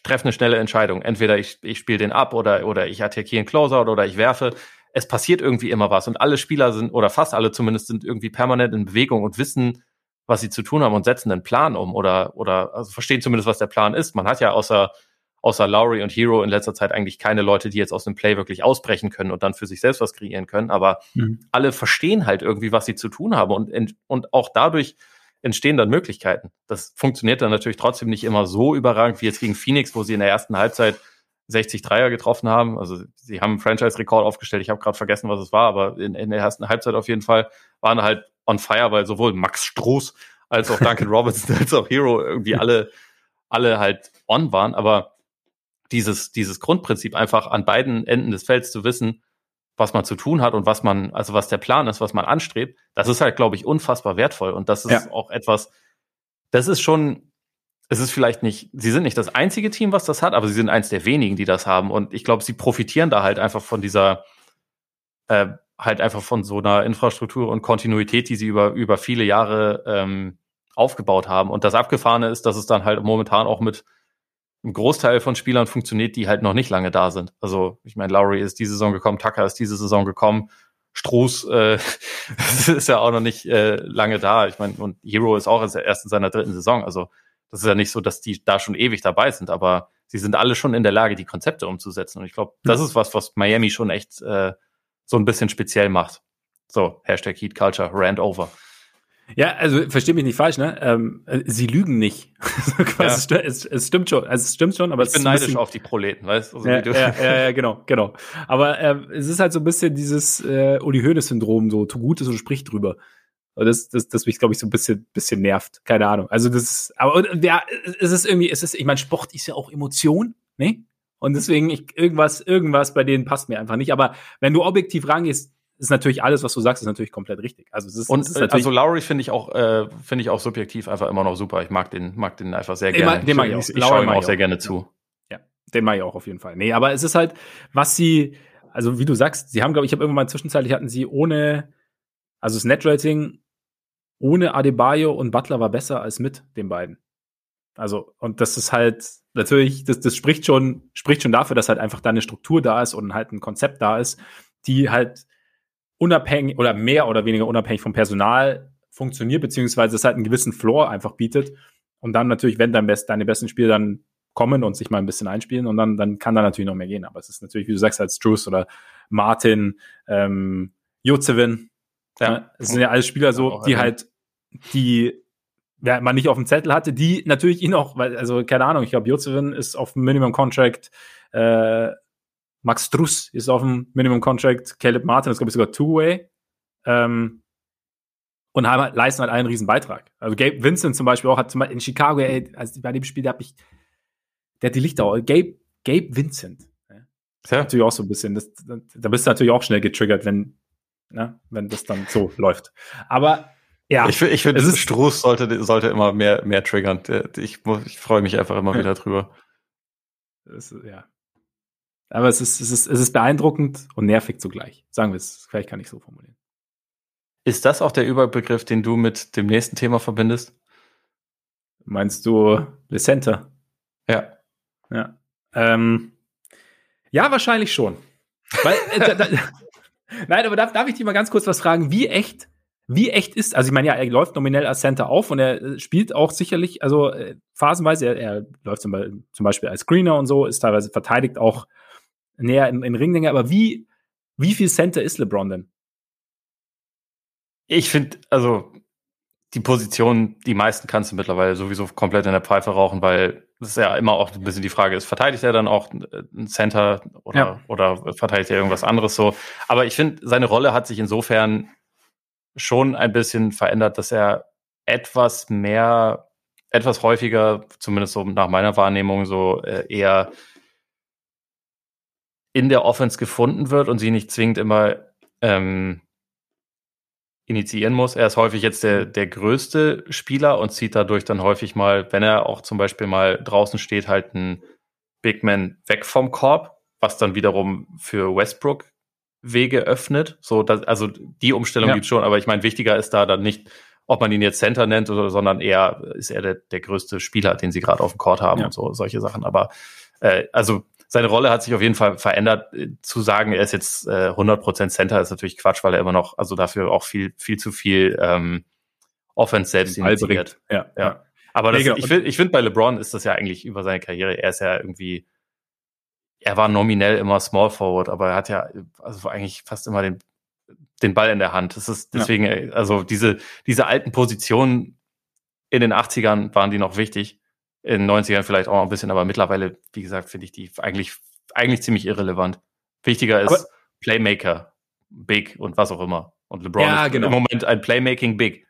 treffe eine schnelle Entscheidung. Entweder ich, ich spiele den ab oder, oder ich attackiere einen Closeout oder ich werfe. Es passiert irgendwie immer was und alle Spieler sind, oder fast alle zumindest, sind irgendwie permanent in Bewegung und wissen, was sie zu tun haben und setzen einen Plan um oder, oder also verstehen zumindest, was der Plan ist. Man hat ja außer außer Lowry und Hero in letzter Zeit eigentlich keine Leute, die jetzt aus dem Play wirklich ausbrechen können und dann für sich selbst was kreieren können. Aber mhm. alle verstehen halt irgendwie, was sie zu tun haben und, und auch dadurch entstehen dann Möglichkeiten. Das funktioniert dann natürlich trotzdem nicht immer so überragend wie jetzt gegen Phoenix, wo sie in der ersten Halbzeit 60 Dreier getroffen haben. Also sie haben einen Franchise-Rekord aufgestellt. Ich habe gerade vergessen, was es war, aber in, in, der ersten Halbzeit auf jeden Fall waren halt on fire, weil sowohl Max Stroß als auch Duncan Robinson als auch Hero irgendwie alle, alle halt on waren. Aber dieses, dieses Grundprinzip einfach an beiden Enden des Felds zu wissen, was man zu tun hat und was man, also was der Plan ist, was man anstrebt, das ist halt, glaube ich, unfassbar wertvoll. Und das ist ja. auch etwas, das ist schon, es ist vielleicht nicht, sie sind nicht das einzige Team, was das hat, aber sie sind eins der wenigen, die das haben. Und ich glaube, sie profitieren da halt einfach von dieser, äh, halt einfach von so einer Infrastruktur und Kontinuität, die sie über, über viele Jahre ähm, aufgebaut haben. Und das Abgefahrene ist, dass es dann halt momentan auch mit ein Großteil von Spielern funktioniert, die halt noch nicht lange da sind. Also ich meine, Lowry ist diese Saison gekommen, Tucker ist diese Saison gekommen, Stroß äh, ist ja auch noch nicht äh, lange da. Ich meine, und Hero ist auch erst in seiner dritten Saison. Also das ist ja nicht so, dass die da schon ewig dabei sind, aber sie sind alle schon in der Lage, die Konzepte umzusetzen. Und ich glaube, das ist was, was Miami schon echt äh, so ein bisschen speziell macht. So, Hashtag Heat Culture, Rand over.
Ja, also verstehe mich nicht falsch, ne? Ähm, äh, sie lügen nicht. ja. es, es, stimmt schon, also es stimmt schon, aber
ich bin neidisch auf die Proleten, weißt
du? Also ja, ja, ja, genau, genau. Aber äh, es ist halt so ein bisschen dieses äh, Uli Hoeneß-Syndrom, so tu Gutes und sprich drüber. Und das, das, das mich, glaube ich, so ein bisschen, bisschen nervt. Keine Ahnung. Also das, aber ja, es ist irgendwie, es ist, ich meine, Sport ist ja auch Emotion, ne? Und deswegen, ich, irgendwas, irgendwas bei denen passt mir einfach nicht. Aber wenn du objektiv rangehst, ist natürlich alles, was du sagst, ist natürlich komplett richtig. Also es ist,
und
es ist
natürlich also Lowry finde ich auch äh, finde ich auch subjektiv einfach immer noch super. Ich mag den mag den einfach sehr gerne.
Den mag ich,
ich, ich schaue ihm auch sehr gerne zu.
Ja, den mag ich auch auf jeden Fall. Nee, aber es ist halt, was sie, also wie du sagst, sie haben glaube ich, habe irgendwann mal zwischenzeitlich hatten sie ohne, also das Netrating ohne Adebayo und Butler war besser als mit den beiden. Also und das ist halt natürlich, das, das spricht schon spricht schon dafür, dass halt einfach da eine Struktur da ist und halt ein Konzept da ist, die halt unabhängig oder mehr oder weniger unabhängig vom Personal funktioniert, beziehungsweise es halt einen gewissen Floor einfach bietet. Und dann natürlich, wenn dein best, deine besten Spiele dann kommen und sich mal ein bisschen einspielen und dann, dann kann da natürlich noch mehr gehen. Aber es ist natürlich, wie du sagst, als Struce oder Martin, ähm, Jozevin, ja. Ne? es sind ja alles Spieler so, die halt, die ja, man nicht auf dem Zettel hatte, die natürlich ihn auch, weil, also keine Ahnung, ich glaube, Jozevin ist auf Minimum Contract, äh, Max Struss ist auf dem Minimum Contract, Caleb Martin ist, glaube ich, sogar Two-Way. Ähm, und haben, halt, leisten halt einen riesen Beitrag. Also Gabe Vincent zum Beispiel auch hat zum Beispiel in Chicago, ey, also bei dem Spiel, da hab ich, der hat die Lichter, Gabe, Gabe Vincent. Ja. Natürlich auch so ein bisschen, das, da bist du natürlich auch schnell getriggert, wenn, ne, wenn das dann so läuft. Aber ja.
Ich, ich finde, Struß sollte, sollte immer mehr, mehr triggern. Ich, ich freue mich einfach immer wieder drüber.
Das, ja, aber es ist, es ist, es ist beeindruckend und nervig zugleich. Sagen wir es, vielleicht kann ich so formulieren.
Ist das auch der Überbegriff, den du mit dem nächsten Thema verbindest?
Meinst du Le Center?
Ja.
Ja. Ähm, ja, wahrscheinlich schon. Weil, äh, da, da, nein, aber darf, darf ich dich mal ganz kurz was fragen? Wie echt, wie echt ist, also ich meine, ja, er läuft nominell als Center auf und er äh, spielt auch sicherlich, also äh, phasenweise, er, er läuft zum, zum, Beispiel als Screener und so, ist teilweise verteidigt auch näher in, in Ringlänge, aber wie, wie viel Center ist LeBron denn?
Ich finde, also die Position, die meisten kannst du mittlerweile sowieso komplett in der Pfeife rauchen, weil das ist ja immer auch ein bisschen die Frage ist, verteidigt er dann auch ein Center oder, ja. oder verteidigt er irgendwas anderes so? Aber ich finde, seine Rolle hat sich insofern schon ein bisschen verändert, dass er etwas mehr, etwas häufiger, zumindest so nach meiner Wahrnehmung, so äh, eher in der Offense gefunden wird und sie nicht zwingend immer ähm, initiieren muss. Er ist häufig jetzt der, der größte Spieler und zieht dadurch dann häufig mal, wenn er auch zum Beispiel mal draußen steht, halt einen Big Man weg vom Korb, was dann wiederum für Westbrook Wege öffnet. So, dass, also die Umstellung ja. gibt schon, aber ich meine, wichtiger ist da dann nicht, ob man ihn jetzt Center nennt, oder, sondern eher ist er der, der größte Spieler, den sie gerade auf dem Court haben ja. und so solche Sachen. Aber äh, also seine Rolle hat sich auf jeden Fall verändert. Zu sagen, er ist jetzt äh, 100% Center, ist natürlich Quatsch, weil er immer noch, also dafür auch viel, viel zu viel ähm, Offense selbst initiiert.
Ja, ja.
Aber das, ich finde, ich find, bei LeBron ist das ja eigentlich über seine Karriere. Er ist ja irgendwie, er war nominell immer Small Forward, aber er hat ja also eigentlich fast immer den, den Ball in der Hand. Das ist deswegen, ja. also diese, diese alten Positionen in den 80ern waren die noch wichtig in den 90ern vielleicht auch ein bisschen, aber mittlerweile, wie gesagt, finde ich die eigentlich, eigentlich ziemlich irrelevant. Wichtiger ist aber Playmaker, Big und was auch immer. Und LeBron
ja,
ist
genau.
im Moment ein Playmaking Big.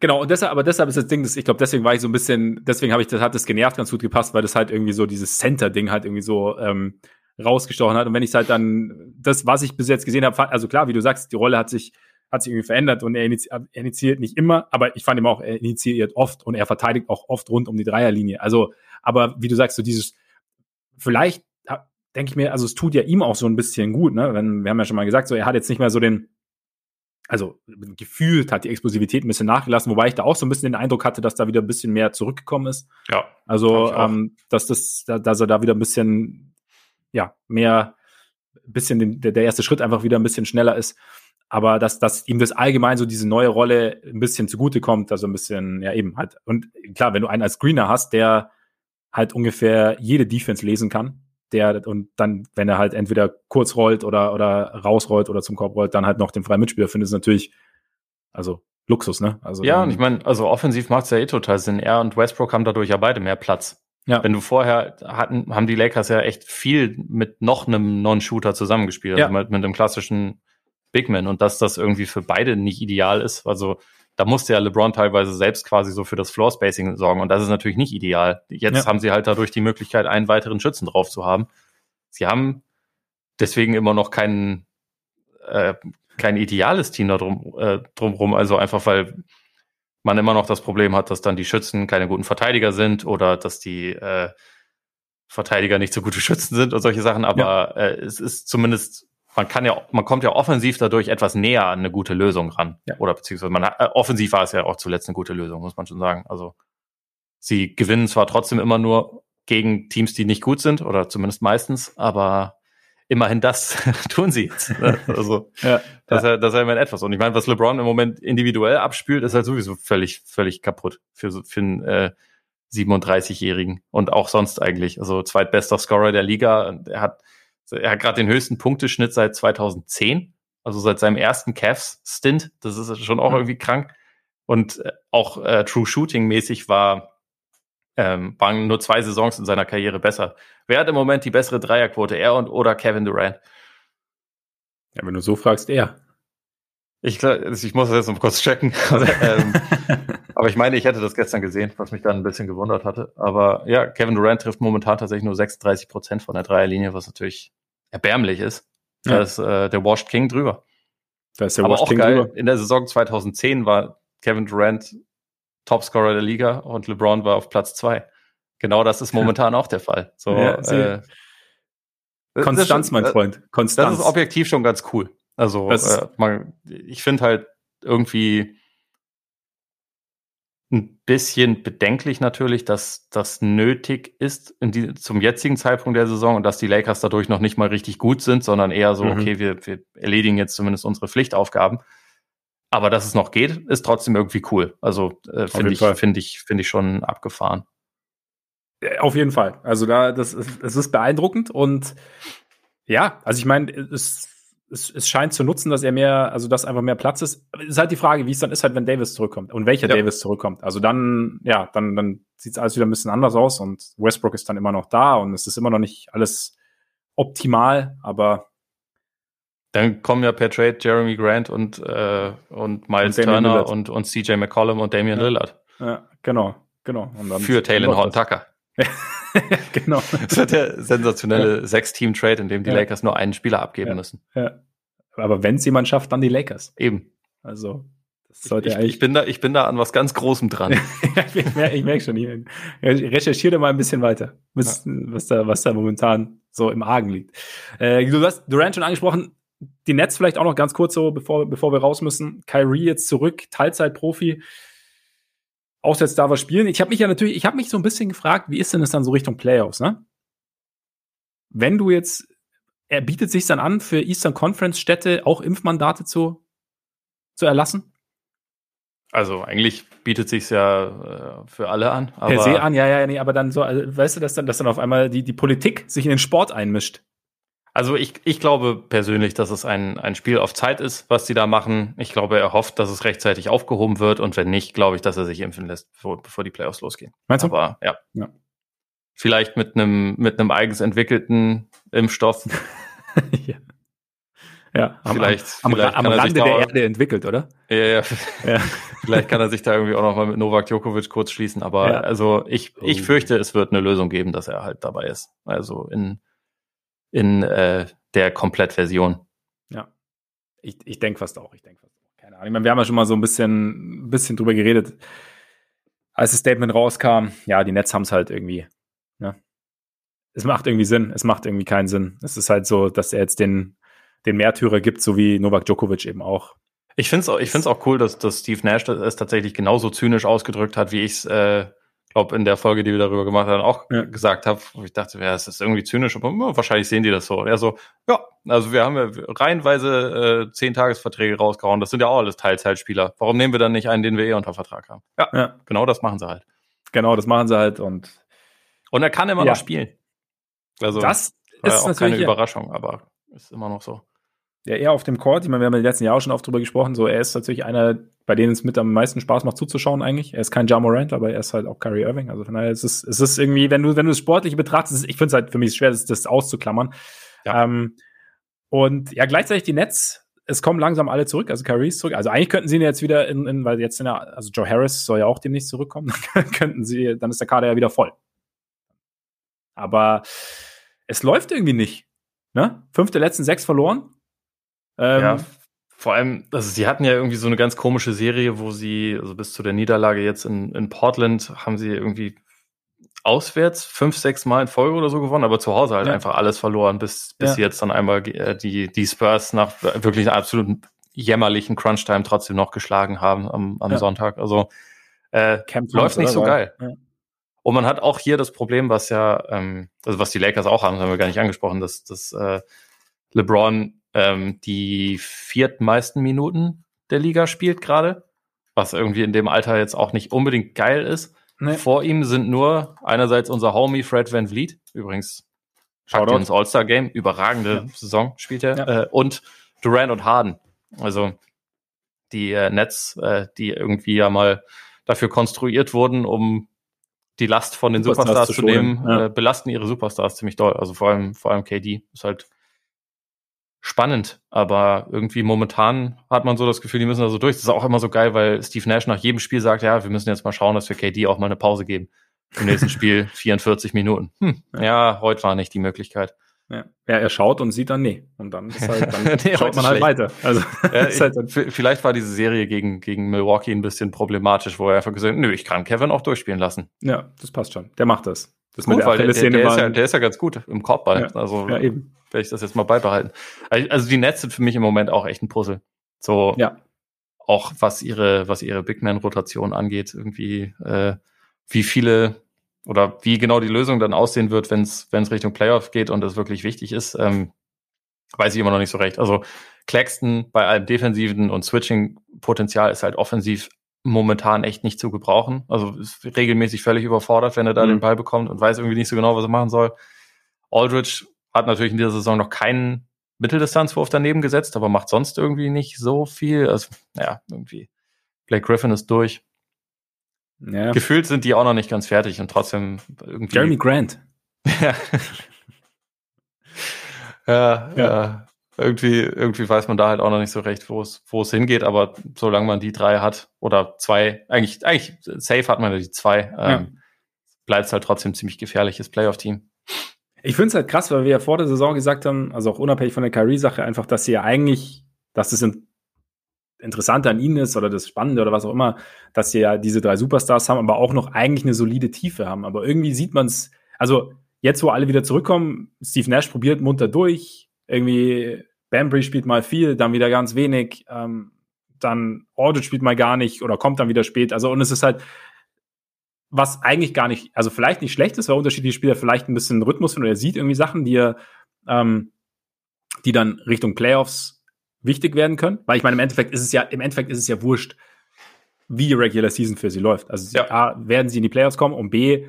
Genau, und deshalb, aber deshalb ist das Ding, dass ich glaube, deswegen war ich so ein bisschen, deswegen habe ich, das hat das genervt ganz gut gepasst, weil das halt irgendwie so dieses Center-Ding halt irgendwie so ähm, rausgestochen hat. Und wenn ich halt dann das, was ich bis jetzt gesehen habe, also klar, wie du sagst, die Rolle hat sich hat sich irgendwie verändert und er, er initiiert nicht immer, aber ich fand ihm auch, er initiiert oft und er verteidigt auch oft rund um die Dreierlinie. Also, aber wie du sagst, so dieses, vielleicht denke ich mir, also es tut ja ihm auch so ein bisschen gut, ne? Wenn, wir haben ja schon mal gesagt, so er hat jetzt nicht mehr so den, also gefühlt hat die Explosivität ein bisschen nachgelassen, wobei ich da auch so ein bisschen den Eindruck hatte, dass da wieder ein bisschen mehr zurückgekommen ist.
Ja.
Also, ähm, dass das, dass er da wieder ein bisschen, ja, mehr, bisschen den, der erste Schritt einfach wieder ein bisschen schneller ist. Aber dass, dass ihm das allgemein so diese neue Rolle ein bisschen zugutekommt, also ein bisschen, ja eben halt. Und klar, wenn du einen als Screener hast, der halt ungefähr jede Defense lesen kann, der und dann, wenn er halt entweder kurz rollt oder, oder rausrollt oder zum Korb rollt, dann halt noch den freien Mitspieler findet, ist natürlich, also Luxus, ne? Also
ja, und ich meine, also offensiv macht es ja eh total Sinn. Er und Westbrook haben dadurch ja beide mehr Platz. Ja. Wenn du vorher hatten, haben die Lakers ja echt viel mit noch einem Non-Shooter zusammengespielt, also mit, mit einem klassischen Bigman und dass das irgendwie für beide nicht ideal ist. Also da musste ja LeBron teilweise selbst quasi so für das Floor Spacing sorgen und das ist natürlich nicht ideal. Jetzt ja. haben sie halt dadurch die Möglichkeit, einen weiteren Schützen drauf zu haben. Sie haben deswegen immer noch kein, äh, kein ideales Team da drum, äh, drumrum, also einfach weil man immer noch das Problem hat, dass dann die Schützen keine guten Verteidiger sind oder dass die äh, Verteidiger nicht so gute Schützen sind und solche Sachen, aber ja. äh, es ist zumindest man kann ja, man kommt ja offensiv dadurch etwas näher an eine gute Lösung ran. Ja. Oder beziehungsweise man äh, offensiv war es ja auch zuletzt eine gute Lösung, muss man schon sagen. Also sie gewinnen zwar trotzdem immer nur gegen Teams, die nicht gut sind, oder zumindest meistens, aber immerhin das tun sie jetzt. Ne? Also ja, das, ja. das ist ja immer etwas. Und ich meine, was LeBron im Moment individuell abspielt, ist halt sowieso völlig, völlig kaputt für, für einen äh, 37-Jährigen und auch sonst eigentlich. Also zweitbester Scorer der Liga. Er hat er hat gerade den höchsten Punkteschnitt seit 2010, also seit seinem ersten Cavs-Stint. Das ist schon auch mhm. irgendwie krank. Und äh, auch äh, True Shooting-mäßig war, ähm, waren nur zwei Saisons in seiner Karriere besser. Wer hat im Moment die bessere Dreierquote, er und oder Kevin Durant?
Ja, wenn du so fragst, er.
Ich, ich muss das jetzt noch kurz checken. Also, ähm, aber ich meine, ich hätte das gestern gesehen, was mich dann ein bisschen gewundert hatte. Aber ja, Kevin Durant trifft momentan tatsächlich nur 36 Prozent von der Dreierlinie, was natürlich erbärmlich ist. Ja. Da ist äh, der Washed King drüber. Da ist der Aber Washed auch King geil, drüber. in der Saison 2010 war Kevin Durant Topscorer der Liga und LeBron war auf Platz zwei. Genau das ist momentan auch der Fall. So, ja,
äh, Konstanz, mein Freund. Konstanz.
Das ist objektiv schon ganz cool. Also äh, man, ich finde halt irgendwie ein bisschen bedenklich natürlich, dass das nötig ist in die, zum jetzigen Zeitpunkt der Saison und dass die Lakers dadurch noch nicht mal richtig gut sind, sondern eher so, mhm. okay, wir, wir erledigen jetzt zumindest unsere Pflichtaufgaben. Aber dass es noch geht, ist trotzdem irgendwie cool. Also äh, finde ich, finde ich, finde ich schon abgefahren.
Auf jeden Fall. Also da, das ist, es ist beeindruckend und ja, also ich meine, es es, es scheint zu nutzen, dass er mehr, also dass einfach mehr Platz ist. Es ist halt die Frage, wie es dann ist, halt, wenn Davis zurückkommt und welcher ja. Davis zurückkommt. Also dann, ja, dann, dann sieht es alles wieder ein bisschen anders aus und Westbrook ist dann immer noch da und es ist immer noch nicht alles optimal, aber
dann kommen ja per Trade Jeremy Grant und, äh, und Miles und Turner und, und CJ McCollum und Damian
ja.
Lillard.
Ja, genau, genau.
Für Taylor Horn Tucker. genau. Das wird der sensationelle ja. Sechs-Team-Trade, in dem die ja. Lakers nur einen Spieler abgeben
ja.
müssen.
Ja. Aber wenn es jemand schafft, dann die Lakers.
Eben.
Also,
das sollte ich, ich, bin da, ich bin da an was ganz Großem dran.
ich merke merk schon, ich recherchiere mal ein bisschen weiter, was, was, da, was da momentan so im Argen liegt. Äh, du hast Durant schon angesprochen, die Nets vielleicht auch noch ganz kurz so, bevor, bevor wir raus müssen. Kyrie jetzt zurück, Teilzeitprofi auch jetzt da was spielen. Ich habe mich ja natürlich, ich habe mich so ein bisschen gefragt, wie ist denn das dann so Richtung Playoffs, ne? Wenn du jetzt, er bietet sich dann an, für Eastern Conference Städte auch Impfmandate zu, zu erlassen?
Also eigentlich bietet sich ja äh, für alle an.
Aber per se an, ja, ja, nee, aber dann so, also, weißt du, dass dann, dass dann auf einmal die, die Politik sich in den Sport einmischt.
Also ich, ich glaube persönlich, dass es ein, ein Spiel auf Zeit ist, was sie da machen. Ich glaube, er hofft, dass es rechtzeitig aufgehoben wird und wenn nicht, glaube ich, dass er sich impfen lässt, bevor, bevor die Playoffs losgehen.
Meinst du?
Aber ja. ja. Vielleicht mit einem mit einem eigens entwickelten Impfstoff.
ja. Ja,
am, vielleicht,
am,
vielleicht
am, am Rande der Erde entwickelt, oder?
Ja, ja. ja. vielleicht kann er sich da irgendwie auch noch mal mit Novak Djokovic kurz schließen. Aber ja. also ich, ich oh. fürchte, es wird eine Lösung geben, dass er halt dabei ist. Also in, in äh, der Komplettversion.
Ja. Ich, ich denke fast auch. Ich denke fast auch. Keine Ahnung. Ich meine, wir haben ja schon mal so ein bisschen, bisschen drüber geredet, als das Statement rauskam. Ja, die Nets haben es halt irgendwie. Ne? Es macht irgendwie Sinn. Es macht irgendwie keinen Sinn. Es ist halt so, dass er jetzt den den Märtyrer gibt, so wie Novak Djokovic eben auch.
Ich finde es auch, ich find's auch cool, dass, dass Steve Nash es tatsächlich genauso zynisch ausgedrückt hat, wie ich es, äh, glaube in der Folge, die wir darüber gemacht haben, auch ja. gesagt habe. Ich dachte, ja, es ist irgendwie zynisch, aber wahrscheinlich sehen die das so. Und er so, ja, also wir haben ja reihenweise äh, zehn Tagesverträge rausgehauen. Das sind ja auch alles Teilzeitspieler. Warum nehmen wir dann nicht einen, den wir eh unter Vertrag haben? Ja, ja. genau das machen sie halt.
Genau, das machen sie halt und
und er kann immer ja. noch spielen.
Also das ist
auch keine Überraschung, aber ist immer noch so
ja eher auf dem Court. Ich meine, wir haben im letzten Jahr auch schon oft drüber gesprochen. So, er ist natürlich einer, bei denen es mit am meisten Spaß macht zuzuschauen eigentlich. Er ist kein Ja Morant, aber er ist halt auch Kyrie Irving. Also von daher ist es, es ist irgendwie, wenn du, wenn du es sportlich betrachtest, ich finde es halt für mich schwer, das, das auszuklammern. Ja. Ähm, und ja, gleichzeitig die Nets, es kommen langsam alle zurück, also Kyrie ist zurück. Also eigentlich könnten sie ihn jetzt wieder in, in weil jetzt in der, also Joe Harris soll ja auch demnächst zurückkommen, dann könnten sie, dann ist der Kader ja wieder voll. Aber es läuft irgendwie nicht. Ne? Fünfte letzten sechs verloren.
Ähm, ja, vor allem, also sie hatten ja irgendwie so eine ganz komische Serie, wo sie, also bis zu der Niederlage jetzt in, in Portland, haben sie irgendwie auswärts fünf, sechs Mal in Folge oder so gewonnen, aber zu Hause halt ja. einfach alles verloren, bis, bis ja. sie jetzt dann einmal äh, die, die Spurs nach wirklich einer absoluten jämmerlichen Crunch-Time trotzdem noch geschlagen haben am, am ja. Sonntag. Also äh, läuft nicht so geil. Und man hat auch hier das Problem, was ja, ähm, also was die Lakers auch haben, das haben wir gar nicht angesprochen, dass, dass äh, LeBron ähm, die viertmeisten Minuten der Liga spielt gerade, was irgendwie in dem Alter jetzt auch nicht unbedingt geil ist. Nee. Vor ihm sind nur einerseits unser Homie Fred Van Vliet, übrigens packt ins All-Star-Game, überragende ja. Saison spielt er, ja. äh, und Durant und Harden. Also die äh, Nets, äh, die irgendwie ja mal dafür konstruiert wurden, um die Last von den Superstars, Superstars zu, zu nehmen, ja. äh, belasten ihre Superstars ziemlich doll. Also vor allem, vor allem KD ist halt spannend, aber irgendwie momentan hat man so das Gefühl, die müssen da so durch. Das ist auch immer so geil, weil Steve Nash nach jedem Spiel sagt, ja, wir müssen jetzt mal schauen, dass wir KD auch mal eine Pause geben. Im nächsten Spiel 44 Minuten. Hm, ja, heute war nicht die Möglichkeit.
Ja. ja, er schaut und sieht dann nee. Und dann, ist halt, dann nee, schaut man halt weiter. Also,
ja, halt vielleicht war diese Serie gegen, gegen Milwaukee ein bisschen problematisch, wo er einfach gesagt hat, nö, ich kann Kevin auch durchspielen lassen.
Ja, das passt schon. Der macht das. Das
gut, der weil der, der, der, ist ja, der ist ja ganz gut im Korbball. Ja, also ja, eben. Werde ich das jetzt mal beibehalten. Also die Nets sind für mich im Moment auch echt ein Puzzle. So
ja.
auch was ihre, was ihre Big Man-Rotation angeht, irgendwie, äh, wie viele oder wie genau die Lösung dann aussehen wird, wenn es Richtung Playoff geht und das wirklich wichtig ist, ähm, weiß ich immer noch nicht so recht. Also Claxton bei allem defensiven und Switching-Potenzial ist halt offensiv momentan echt nicht zu gebrauchen. Also ist regelmäßig völlig überfordert, wenn er da mhm. den Ball bekommt und weiß irgendwie nicht so genau, was er machen soll. Aldridge hat natürlich in dieser Saison noch keinen Mitteldistanzwurf daneben gesetzt, aber macht sonst irgendwie nicht so viel. Also, ja, irgendwie. Blake Griffin ist durch. Ja. Gefühlt sind die auch noch nicht ganz fertig und trotzdem irgendwie.
Jeremy Grant.
ja. ja, ja irgendwie, irgendwie weiß man da halt auch noch nicht so recht, wo es, wo es hingeht, aber solange man die drei hat oder zwei, eigentlich, eigentlich safe hat man ja die zwei, ähm, bleibt es halt trotzdem ziemlich gefährliches Playoff-Team.
Ich finde es halt krass, weil wir ja vor der Saison gesagt haben, also auch unabhängig von der Kyrie-Sache, einfach, dass sie ja eigentlich, dass das Interessante an ihnen ist oder das Spannende oder was auch immer, dass sie ja diese drei Superstars haben, aber auch noch eigentlich eine solide Tiefe haben. Aber irgendwie sieht man es, also jetzt, wo alle wieder zurückkommen, Steve Nash probiert munter durch, irgendwie Bambry spielt mal viel, dann wieder ganz wenig, ähm, dann Audit spielt mal gar nicht oder kommt dann wieder spät. Also und es ist halt, was eigentlich gar nicht, also vielleicht nicht schlecht ist, weil unterschiedliche Spieler vielleicht ein bisschen Rhythmus finden oder er sieht irgendwie Sachen, die er, ähm, die dann Richtung Playoffs wichtig werden können. Weil ich meine, im Endeffekt ist es ja, im Endeffekt ist es ja wurscht, wie die Regular Season für sie läuft. Also ja. A, werden sie in die Playoffs kommen und B,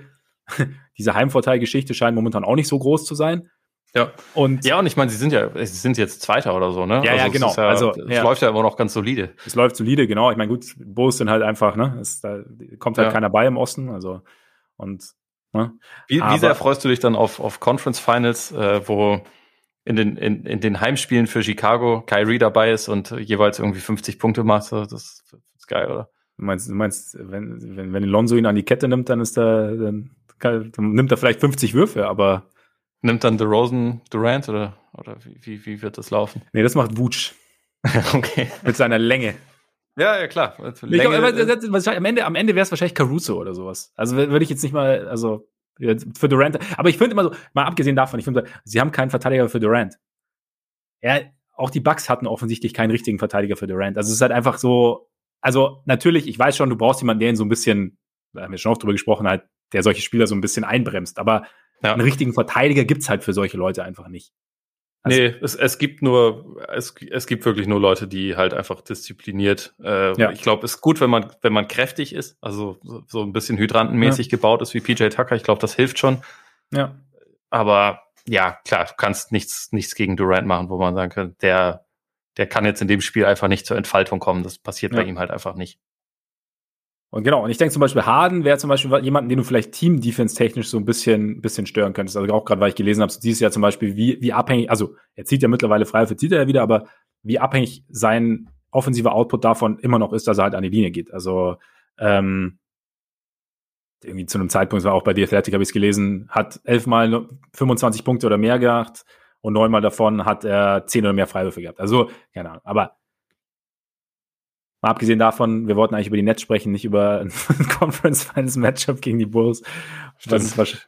diese Heimvorteilgeschichte scheint momentan auch nicht so groß zu sein.
Ja. Und ja, und ich meine, sie sind ja, sie sind jetzt Zweiter oder so, ne?
Ja, also ja, genau. Ja,
also es ja. läuft ja immer noch ganz solide.
Es läuft solide, genau. Ich meine, gut, Bulls sind halt einfach, ne? Es, da kommt halt ja. keiner bei im Osten, also und
ne? Wie, wie sehr freust du dich dann auf, auf Conference Finals, äh, wo in den, in, in den Heimspielen für Chicago Kyrie dabei ist und jeweils irgendwie 50 Punkte macht. Das ist geil, oder?
Du meinst, du meinst wenn, wenn, wenn Lonzo ihn an die Kette nimmt, dann ist er, dann, dann nimmt er vielleicht 50 Würfe, aber.
Nimmt dann Rosen Durant oder, oder wie, wie, wie wird das laufen?
Nee, das macht Wutsch.
okay.
Mit seiner Länge.
Ja, ja, klar.
Länge, glaub, am Ende, am Ende wäre es wahrscheinlich Caruso oder sowas. Also würde ich jetzt nicht mal, also für Durant. Aber ich finde immer so, mal abgesehen davon, ich finde, sie haben keinen Verteidiger für Durant. Ja, auch die Bucks hatten offensichtlich keinen richtigen Verteidiger für Durant. Also es ist halt einfach so, also natürlich, ich weiß schon, du brauchst jemanden, der ihn so ein bisschen, da haben wir schon auch drüber gesprochen, halt, der solche Spieler so ein bisschen einbremst. Aber ja. einen richtigen Verteidiger gibt's halt für solche Leute einfach nicht.
Also, nee, es, es gibt nur, es, es gibt wirklich nur Leute, die halt einfach diszipliniert. Äh, ja. Ich glaube, es ist gut, wenn man, wenn man kräftig ist, also so, so ein bisschen hydrantenmäßig ja. gebaut ist wie PJ Tucker. Ich glaube, das hilft schon.
Ja.
Aber ja, klar, du kannst nichts, nichts gegen Durant machen, wo man sagen kann, der, der kann jetzt in dem Spiel einfach nicht zur Entfaltung kommen. Das passiert ja. bei ihm halt einfach nicht.
Und genau, und ich denke zum Beispiel, Harden wäre zum Beispiel jemanden, den du vielleicht Team-Defense-technisch so ein bisschen, bisschen stören könntest. Also auch gerade, weil ich gelesen habe, so dieses Jahr zum Beispiel, wie, wie abhängig, also er zieht ja mittlerweile frei, zieht er ja wieder, aber wie abhängig sein offensiver Output davon immer noch ist, dass er halt an die Linie geht. Also ähm, irgendwie zu einem Zeitpunkt, war auch bei The Athletic, habe ich es gelesen, hat elfmal 25 Punkte oder mehr gemacht und neunmal davon hat er zehn oder mehr Freiwürfe gehabt. Also, keine Ahnung. Aber Mal abgesehen davon, wir wollten eigentlich über die Nets sprechen, nicht über ein Conference Finals Matchup gegen die Bulls.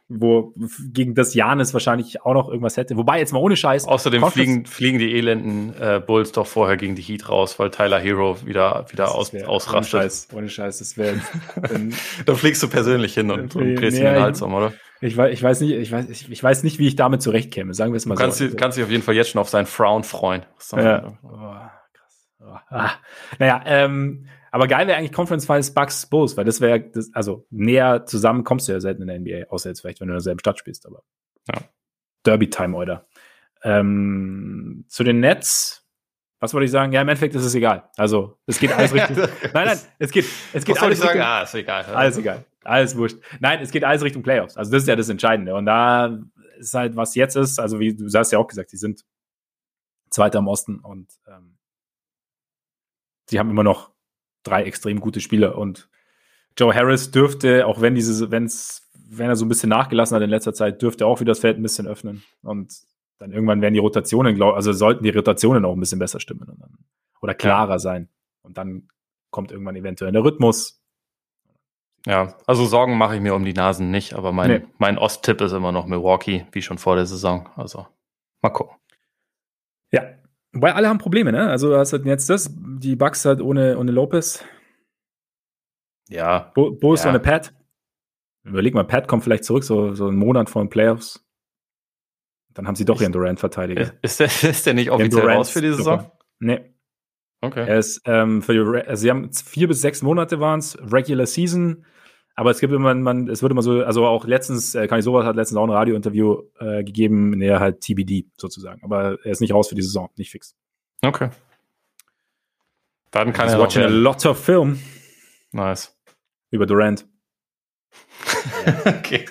Wo gegen das Janis wahrscheinlich auch noch irgendwas hätte. Wobei jetzt mal ohne Scheiß.
Außerdem fliegen, fliegen die elenden äh, Bulls doch vorher gegen die Heat raus, weil Tyler Hero wieder, wieder aus, ausrastet.
Ohne Scheiß, ohne Scheiß, das wäre.
da fliegst du persönlich hin und, und drehst nee, den Hals um, oder?
Ich weiß, ich weiß nicht, ich weiß, ich, ich weiß nicht, wie ich damit zurechtkäme. Sagen wir es mal
du kannst
so.
Du kannst dich auf jeden Fall jetzt schon auf seinen Frown freuen.
Ja. Ah, naja, ähm, aber geil wäre eigentlich Conference Finals Bucks Bulls, weil das wäre, also näher zusammen kommst du ja selten in der NBA, außer jetzt vielleicht, wenn du in derselben Stadt spielst, aber ja. Derby Time, oder? Ähm, zu den Nets, was wollte ich sagen? Ja, im Endeffekt ist es egal. Also, es geht alles Richtung. nein, nein, es geht, es geht
was alles Richtung. Ah, ist egal.
Alles egal. Alles wurscht. Nein, es geht alles Richtung Playoffs. Also, das ist ja das Entscheidende. Und da ist halt, was jetzt ist, also wie du hast ja auch gesagt, die sind Zweiter im Osten und ähm, sie haben immer noch drei extrem gute Spieler und Joe Harris dürfte, auch wenn diese, wenn's, wenn er so ein bisschen nachgelassen hat in letzter Zeit, dürfte auch wieder das Feld ein bisschen öffnen und dann irgendwann werden die Rotationen, glaub, also sollten die Rotationen auch ein bisschen besser stimmen dann, oder klarer sein und dann kommt irgendwann eventuell der Rhythmus.
Ja, also Sorgen mache ich mir um die Nasen nicht, aber mein, nee. mein Ost-Tipp ist immer noch Milwaukee, wie schon vor der Saison. Also mal gucken.
Ja, weil alle haben Probleme, ne? Also hast halt jetzt das, die Bugs halt ohne, ohne Lopez.
Ja.
Bo Bulls ja. ohne Pat. Überleg mal, Pat kommt vielleicht zurück, so, so einen Monat vor den Playoffs. Dann haben sie doch ihren Durant-Verteidiger.
Ist der, ist der nicht offiziell raus für die Saison?
Nee. Okay. Er ist ähm, für die, also sie haben vier bis sechs Monate waren es, Regular Season. Aber es gibt immer, man, es wird immer so, also auch letztens, äh, Kani Sowas hat letztens auch ein Radiointerview äh, gegeben, in der halt TBD sozusagen. Aber er ist nicht raus für die Saison, nicht fix.
Okay. Dann kann
er watching a lot of film.
Nice.
Über Durant.
okay.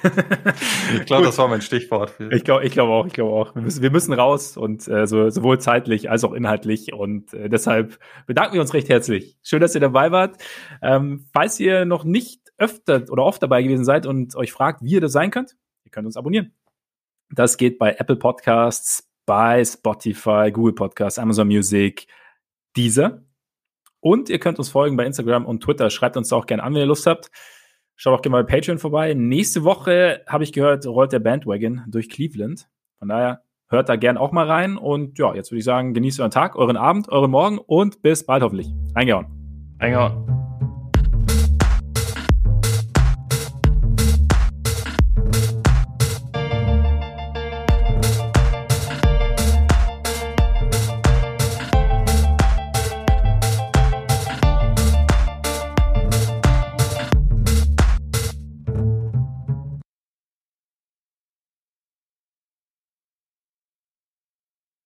Ich glaube, das war mein Stichwort.
Ich glaube ich glaube auch, ich glaube auch. Wir müssen, wir müssen raus und äh, so, sowohl zeitlich als auch inhaltlich. Und äh, deshalb bedanken wir uns recht herzlich. Schön, dass ihr dabei wart. Ähm, falls ihr noch nicht öfter oder oft dabei gewesen seid und euch fragt, wie ihr das sein könnt, ihr könnt uns abonnieren. Das geht bei Apple Podcasts, bei Spotify, Google Podcasts, Amazon Music, dieser. Und ihr könnt uns folgen bei Instagram und Twitter. Schreibt uns auch gerne an, wenn ihr Lust habt. Schaut auch gerne bei Patreon vorbei. Nächste Woche, habe ich gehört, rollt der Bandwagon durch Cleveland. Von daher hört da gerne auch mal rein. Und ja, jetzt würde ich sagen, genießt euren Tag, euren Abend, euren Morgen und bis bald hoffentlich. Eingehauen.
Eingehauen.